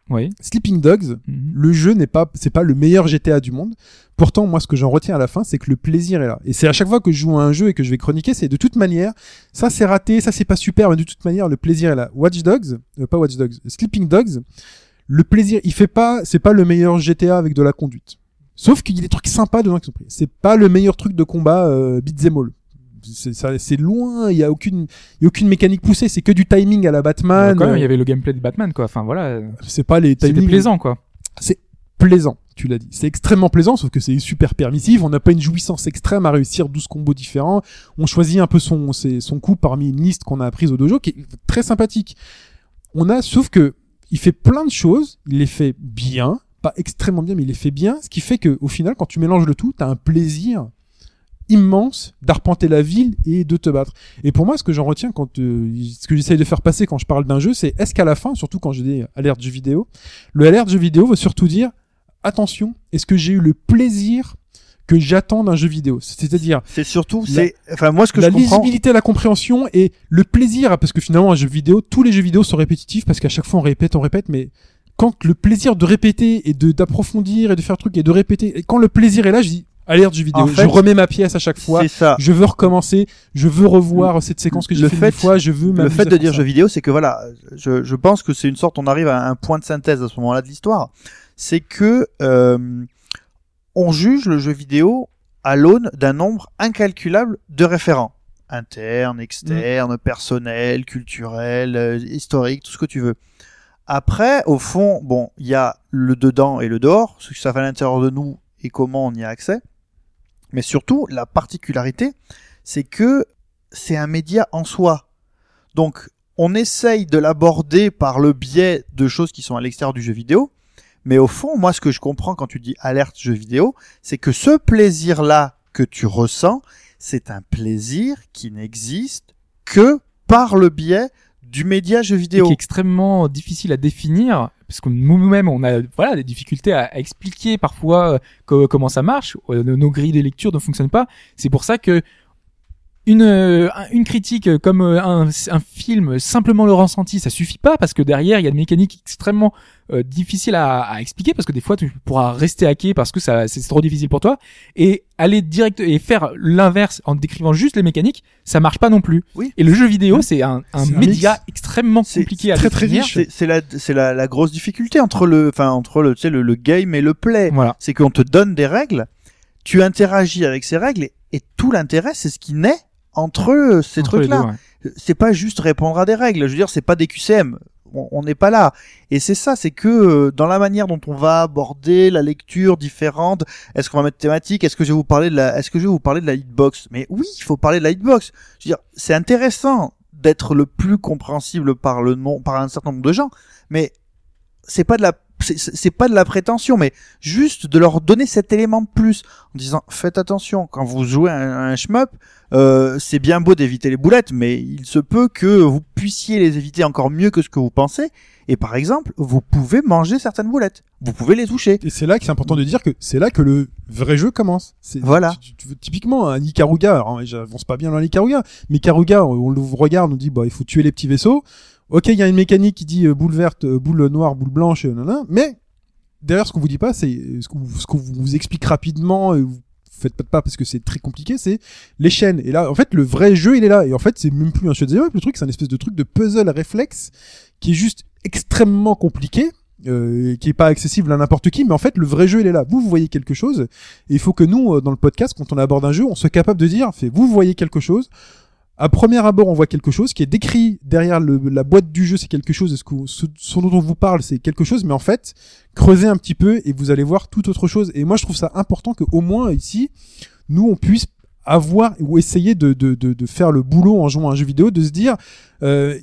Oui. Sleeping Dogs, Mhm. le jeu n'est pas, c'est pas le meilleur GTA du monde. Pourtant, moi, ce que j'en retiens à la fin, c'est que le plaisir est là. Et c'est à chaque fois que je joue à un jeu et que je vais chroniquer, c'est de toute manière, ça c'est raté, ça c'est pas super, mais de toute manière, le plaisir est là. Watch Dogs, euh, pas Watch Dogs, Sleeping Dogs, le plaisir, il fait pas, c'est pas le meilleur GTA avec de la conduite. Sauf qu'il y a des trucs sympas dedans qui sont pris. C'est pas le meilleur truc de combat euh, beat'em all. C'est c'est loin, il y a aucune, y a aucune mécanique poussée, c'est que du timing à la Batman. quand même, il y euh, avait le gameplay de Batman, quoi. Enfin, voilà. c'est pas les C'était timings plaisant, quoi. plaisant, tu l'as dit. C'est extrêmement plaisant, sauf que c'est super permissif. On n'a pas une jouissance extrême à réussir 12 combos différents. On choisit un peu son, son coup parmi une liste qu'on a apprise au dojo, qui est très sympathique. On a, sauf que, il fait plein de choses, il les fait bien, pas extrêmement bien, mais il les fait bien, ce qui fait que, au final, quand tu mélanges le tout, t'as un plaisir immense d'arpenter la ville et de te battre. Et pour moi, ce que j'en retiens quand euh, ce que j'essaye de faire passer quand je parle d'un jeu, c'est est-ce qu'à la fin, surtout quand j'ai des alertes jeux vidéo, le alerte jeu vidéo veut surtout dire attention, est-ce que j'ai eu le plaisir que j'attends d'un jeu vidéo? C'est-à-dire C'est surtout, La- c'est, enfin, moi, ce que la je comprends. lisibilité, la compréhension et le plaisir, parce que finalement un jeu vidéo, tous les jeux vidéo sont répétitifs parce qu'à chaque fois on répète, on répète, mais quand le plaisir de répéter et de d'approfondir et de faire truc et de répéter, et quand le plaisir est là, je dis alerte jeu vidéo, En fait, je remets ma pièce à chaque fois, ça. je veux recommencer, je veux revoir cette séquence que j'ai fait, fait- une fois, je veux Le fait à de dire ça. jeu vidéo, c'est que voilà, je, je pense que c'est une sorte, on arrive à un point de synthèse à ce moment-là de l'histoire. C'est que euh, on juge le jeu vidéo à l'aune d'un nombre incalculable de référents. interne, externe, personnel, culturel, euh, historique, tout ce que tu veux. Après, au fond, bon, il y a le dedans et le dehors, ce que ça fait à l'intérieur de nous et comment on y a accès. Mais surtout, la particularité, c'est que c'est un média en soi. Donc, on essaye de l'aborder par le biais de choses qui sont à l'extérieur du jeu vidéo. Mais au fond, moi, ce que je comprends quand tu dis alerte jeu vidéo, c'est que ce plaisir-là que tu ressens, c'est un plaisir qui n'existe que par le biais du média jeu Et vidéo. qui est extrêmement difficile à définir parce que nous-mêmes on a voilà des difficultés à, expliquer parfois euh, co- comment ça marche. Euh, nos grilles de lecture ne fonctionnent pas. C'est pour ça que une euh, un- une critique comme euh, un, un film simplement le ressenti ça suffit pas parce que derrière il y a une mécanique extrêmement euh, difficile à, à expliquer parce que des fois tu pourras rester hacké parce que ça c'est trop difficile pour toi et aller direct et faire l'inverse en décrivant juste les mécaniques ça marche pas non plus Oui. et le jeu vidéo c'est un, un média extrêmement compliqué à très, très riche. C'est c'est la, c'est la, la grosse difficulté entre le, enfin, entre le, tu sais, le, le game et le play. Voilà. C'est qu'on te donne des règles, tu interagis avec ces règles et, et tout l'intérêt, c'est ce qui naît entre euh, ces trucs-là. ouais. c'est pas juste répondre à des règles. Je veux dire, c'est pas des QCM. On on n'est pas là. Et c'est ça, c'est que euh, dans la manière dont on va aborder la lecture différente, est-ce qu'on va mettre thématique, est-ce que je vais vous parler de la, est-ce que je vais vous parler de la hitbox? Mais oui, il faut parler de la hitbox. Je veux dire, c'est intéressant d'être le plus compréhensible par le nom, par un certain nombre de gens, mais c'est pas de la c'est- pas de la prétention, mais juste de leur donner cet élément de plus en disant faites attention quand vous jouez à un, à un shmup, euh, c'est bien beau d'éviter les boulettes, mais il se peut que vous puissiez les éviter encore mieux que ce que vous pensez. Et par exemple, vous pouvez manger certaines boulettes, vous pouvez les toucher. Et c'est là que c'est important de dire que c'est là que le vrai jeu commence. Voilà. typiquement, un Ikaruga, alors j'avance pas bien dans l'Ikaruga, mais Ikaruga, on le regarde, on dit, bah, il faut tuer les petits vaisseaux. Ok, il y a une mécanique qui dit euh, boule verte, euh, boule noire, boule blanche, euh, nanana, mais derrière ce qu'on vous dit pas, c'est ce qu'on vous, explique rapidement, et vous faites pas de pas parce que c'est très compliqué, c'est les chaînes. Et là, en fait, le vrai jeu, il est là. Et en fait, c'est même plus un shoot'em up, le truc, c'est un espèce de truc de puzzle réflexe qui est juste extrêmement compliqué. euh, qui est pas accessible à n'importe qui, mais en fait le vrai jeu il est là. Vous vous voyez quelque chose, et il faut que nous dans le podcast quand on aborde un jeu, on soit capable de dire, fait vous voyez quelque chose. À premier abord, on voit quelque chose qui est décrit derrière le- la boîte du jeu, c'est quelque chose. Est-ce que ce, ce dont on vous parle, c'est quelque chose, mais en fait, creusez un petit peu et vous allez voir tout autre chose. Et moi, je trouve ça important que au moins ici, nous, on puisse avoir ou essayer de, de, de, de faire le boulot en jouant à un jeu vidéo, de se dire, euh,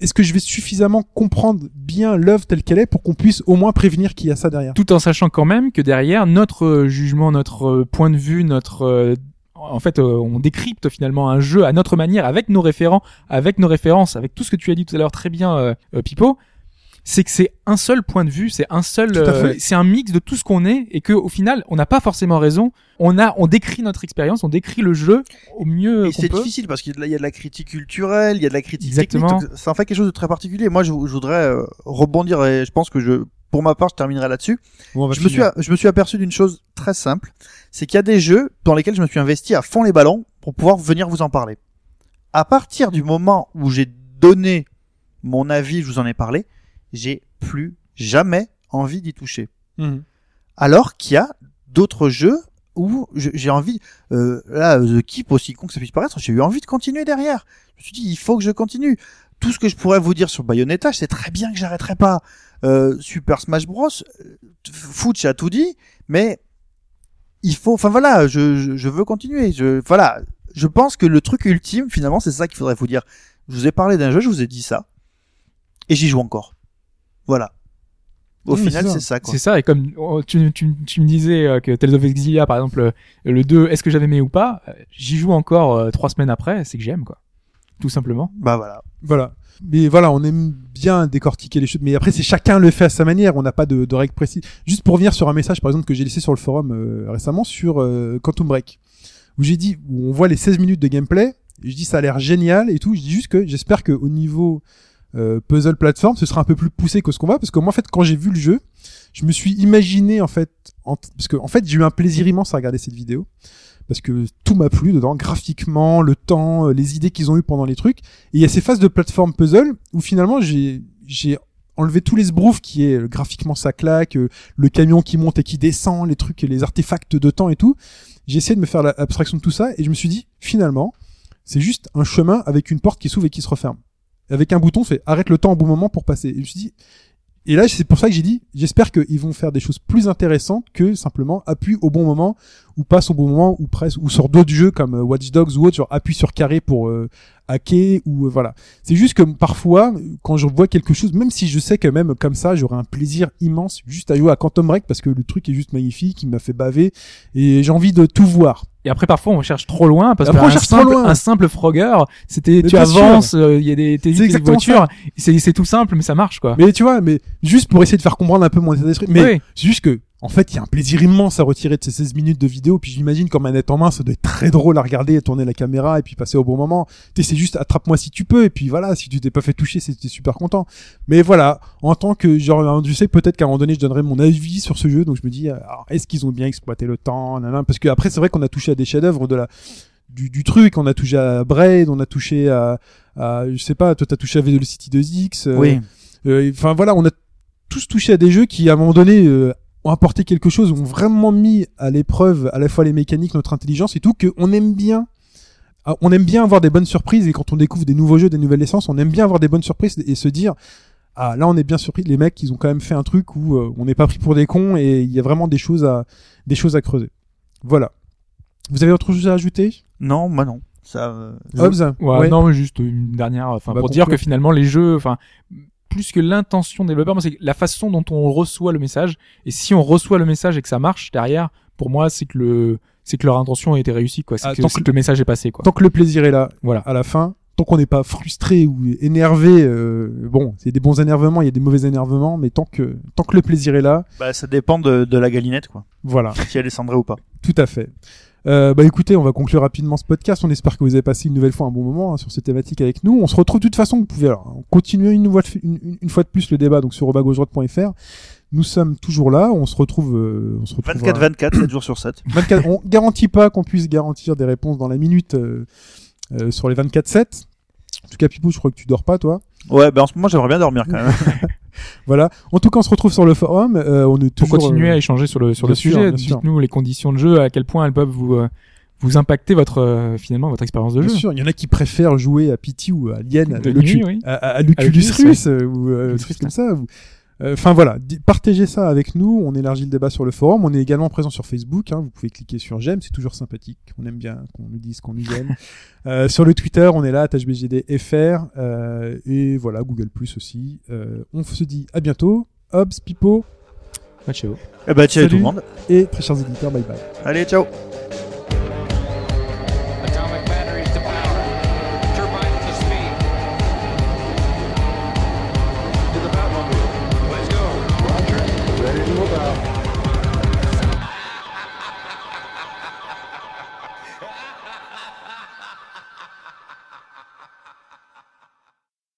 est-ce que je vais suffisamment comprendre bien l'œuvre telle qu'elle est pour qu'on puisse au moins prévenir qu'il y a ça derrière? Tout en sachant quand même que derrière notre jugement, notre euh, point de vue, notre euh, en fait, euh, on décrypte finalement un jeu à notre manière, avec nos référents, avec nos références, avec tout ce que tu as dit tout à l'heure très bien, euh, euh, Pipo. C'est que c'est un seul point de vue, c'est un seul, euh, c'est un mix de tout ce qu'on est, et que au final, on n'a pas forcément raison. On a, on décrit notre expérience, on décrit le jeu au mieux Et c'est difficile parce qu'il y a de la- il y a de la critique culturelle, il y a de la critique Exactement. technique. donc Ça en fait quelque chose de très particulier. Moi, je, je voudrais euh, rebondir et je pense que je, pour ma part, je terminerai là-dessus. Bon, je me suis, je me suis aperçu d'une chose très simple, c'est qu'il y a des jeux dans lesquels je me suis investi à fond les ballons pour pouvoir venir vous en parler. À partir du moment où j'ai donné mon avis, je vous en ai parlé, j'ai plus jamais envie d'y toucher. Mhm. Alors qu'il y a d'autres jeux où j'ai envie, euh, là, The Keep, aussi con que ça puisse paraître, j'ai eu envie de continuer derrière. Je me suis dit, il faut que je continue. Tout ce que je pourrais vous dire sur Bayonetta, c'est très bien que j'arrêterai pas. Euh, Super Smash Bros, euh, Fouch a tout dit, mais il faut, enfin voilà, je, je, je veux continuer. Je, voilà, je pense que le truc ultime, finalement, c'est ça qu'il faudrait vous dire. Je vous ai parlé d'un jeu, je vous ai dit ça, et j'y joue encore. Voilà. Au Oui, final, c'est ça. c'est ça, quoi. C'est ça, et comme oh, tu, tu, tu me disais euh, que Tales of Exilia, par exemple, le 2, est-ce que j'avais aimé ou pas? Euh, J'y joue encore euh, trois semaines après, c'est que j'aime, quoi. Tout simplement. Bah voilà. Voilà. Mais voilà, on aime bien décortiquer les choses. Mais après, c'est chacun le fait à sa manière. On n'a pas de, de règles précises. Juste pour revenir sur un message, par exemple, que j'ai laissé sur le forum euh, récemment sur euh, Quantum Break, où j'ai dit, où on voit les 16 minutes de gameplay. Et je dis, ça a l'air génial et tout. Je dis juste que j'espère que au niveau euh, puzzle plateforme, ce sera un peu plus poussé que ce qu'on va, parce que moi, en fait, quand j'ai vu le jeu, je me suis imaginé en fait, en parce que en fait, j'ai eu un plaisir immense à regarder cette vidéo parce que tout m'a plu dedans, graphiquement, le temps, euh, les idées qu'ils ont eu pendant les trucs. Et il y a ces phases de plateforme puzzle où finalement j'ai j'ai enlevé tous les sbroufs qui est euh, graphiquement ça claque, euh, le camion qui monte et qui descend, les trucs, les artefacts de temps et tout. J'ai essayé de me faire l'abstraction de tout ça et je me suis dit finalement c'est juste un chemin avec une porte qui s'ouvre et qui se referme. Avec un bouton, fait arrête le temps au bon moment pour passer. Et je me suis dit, et là, c'est pour ça que j'ai dit, j'espère qu'ils vont faire des choses plus intéressantes que simplement appuie au bon moment ou passe au bon moment ou presque ou sur d'autres jeux comme euh, Watch Dogs ou autre, genre appuie sur carré pour euh, hacker ou euh, voilà. C'est juste que parfois, quand je vois quelque chose, même si je sais que même comme ça, j'aurais un plaisir immense juste à jouer à Quantum Break parce que le truc est juste magnifique, il m'a fait baver et j'ai envie de tout voir. Et après, parfois, on cherche trop loin parce qu'un simple, loin. un simple Frogger, c'était, tu avances, euh, il y a des, des voitures, c'est, tout simple, mais ça marche, quoi. Mais tu vois, mais juste pour essayer de faire comprendre un peu mon état d'esprit. Mais Oui. c'est juste que, en fait, il y a un plaisir immense à retirer de ces 16 minutes de vidéo. Puis j'imagine qu'en manette en main, ça doit être très drôle à regarder, tourner la caméra et puis passer au bon moment. Tu c'est juste attrape-moi si tu peux. Et puis voilà, si tu t'es pas fait toucher, c'était super content. Mais voilà, en tant que, genre, je sais peut-être qu'à un moment donné, je donnerai mon avis sur ce jeu. Donc je me dis, alors, est-ce qu'ils ont bien exploité le temps, Parce que après, c'est vrai qu'on a touché à des chefs-d'œuvre de la, du, du truc. On a touché à Braid, on a touché à, à je sais pas, toi t'as touché à Velocity 2X. euh, Oui. euh, Enfin voilà, on a tous touché à des jeux qui, à un moment donné, euh, ont apporté quelque chose, ont vraiment mis à l'épreuve à la fois les mécaniques, notre intelligence et tout, qu'on aime bien. Ah, On aime bien avoir des bonnes surprises et quand on découvre des nouveaux jeux, des nouvelles essences, on aime bien avoir des bonnes surprises et se dire ah là on est bien surpris. Les mecs, ils ont quand même fait un truc où on n'est pas pris pour des cons et il y a vraiment des choses à des choses à creuser. Voilà. Vous avez autre chose à ajouter? Non, moi non. Ça. euh, Hobbs? Ouais, Ouais. non, mais juste une dernière, enfin, Bah, pour dire que finalement, les jeux, enfin, plus que l'intention des développeurs, c'est la façon dont on reçoit le message. Et si on reçoit le message et que ça marche derrière, pour moi, c'est que le, c'est que leur intention a été réussie, quoi. C'est Ah, que, tant c'est que- que le message est passé, quoi. Tant que le plaisir est là, Voilà. à la fin, tant qu'on n'est pas frustré ou énervé, euh, bon, c'est des bons énervements, il y a des mauvais énervements, mais tant que tant que le plaisir est là, Bah, ça dépend de, de la galinette, quoi. voilà, Si elle descendrait ou pas. tout à fait. Euh, bah écoutez, on va conclure rapidement ce podcast. On espère que vous avez passé une nouvelle fois un bon moment hein, sur cette thématique avec nous. On se retrouve de toute façon. Vous pouvez alors continuer une, fois de- une, une- fois de plus le débat donc sur robagaugedroite.fr. Nous sommes toujours là. On se retrouve. euh, on se retrouve 24-24, 7 jours sur 7. 24, [COUGHS] on garantit pas qu'on puisse garantir des réponses dans la minute euh, euh, sur les 24-7. En tout cas, Pipou, je crois que tu dors pas, toi. Ouais, ben en ce moment, j'aimerais bien dormir quand même. [LAUGHS] Voilà. En tout cas, on se retrouve sur le forum. Euh, on est Pour toujours. continuer euh, à échanger sur le, sur bien le sûr, sujet, bien dites-nous les conditions de jeu, à quel point elles peuvent vous, euh, vous impacter votre, euh, finalement, votre expérience de Bien jeu. sûr, il y en a qui préfèrent jouer à Pity ou à Alien, à, De l'Ocu- nuit, oui. à, à- Russe, euh, ou euh, des trucs comme ça. ou- euh, Enfin voilà, partagez ça avec nous. On élargit le débat sur le forum. On est également présent sur Facebook. hein. Vous pouvez cliquer sur j'aime, c'est toujours sympathique. On aime bien qu'on nous dise qu'on nous aime. [LAUGHS] Euh, sur le Twitter, on est là, HBGDFR euh, et voilà Google Plus aussi. Euh, on se dit à bientôt. Hobbs, Pipo Ciao. Eh ben, ciao Salut. tout le monde. et très chers éditeurs, bye bye. Allez, ciao.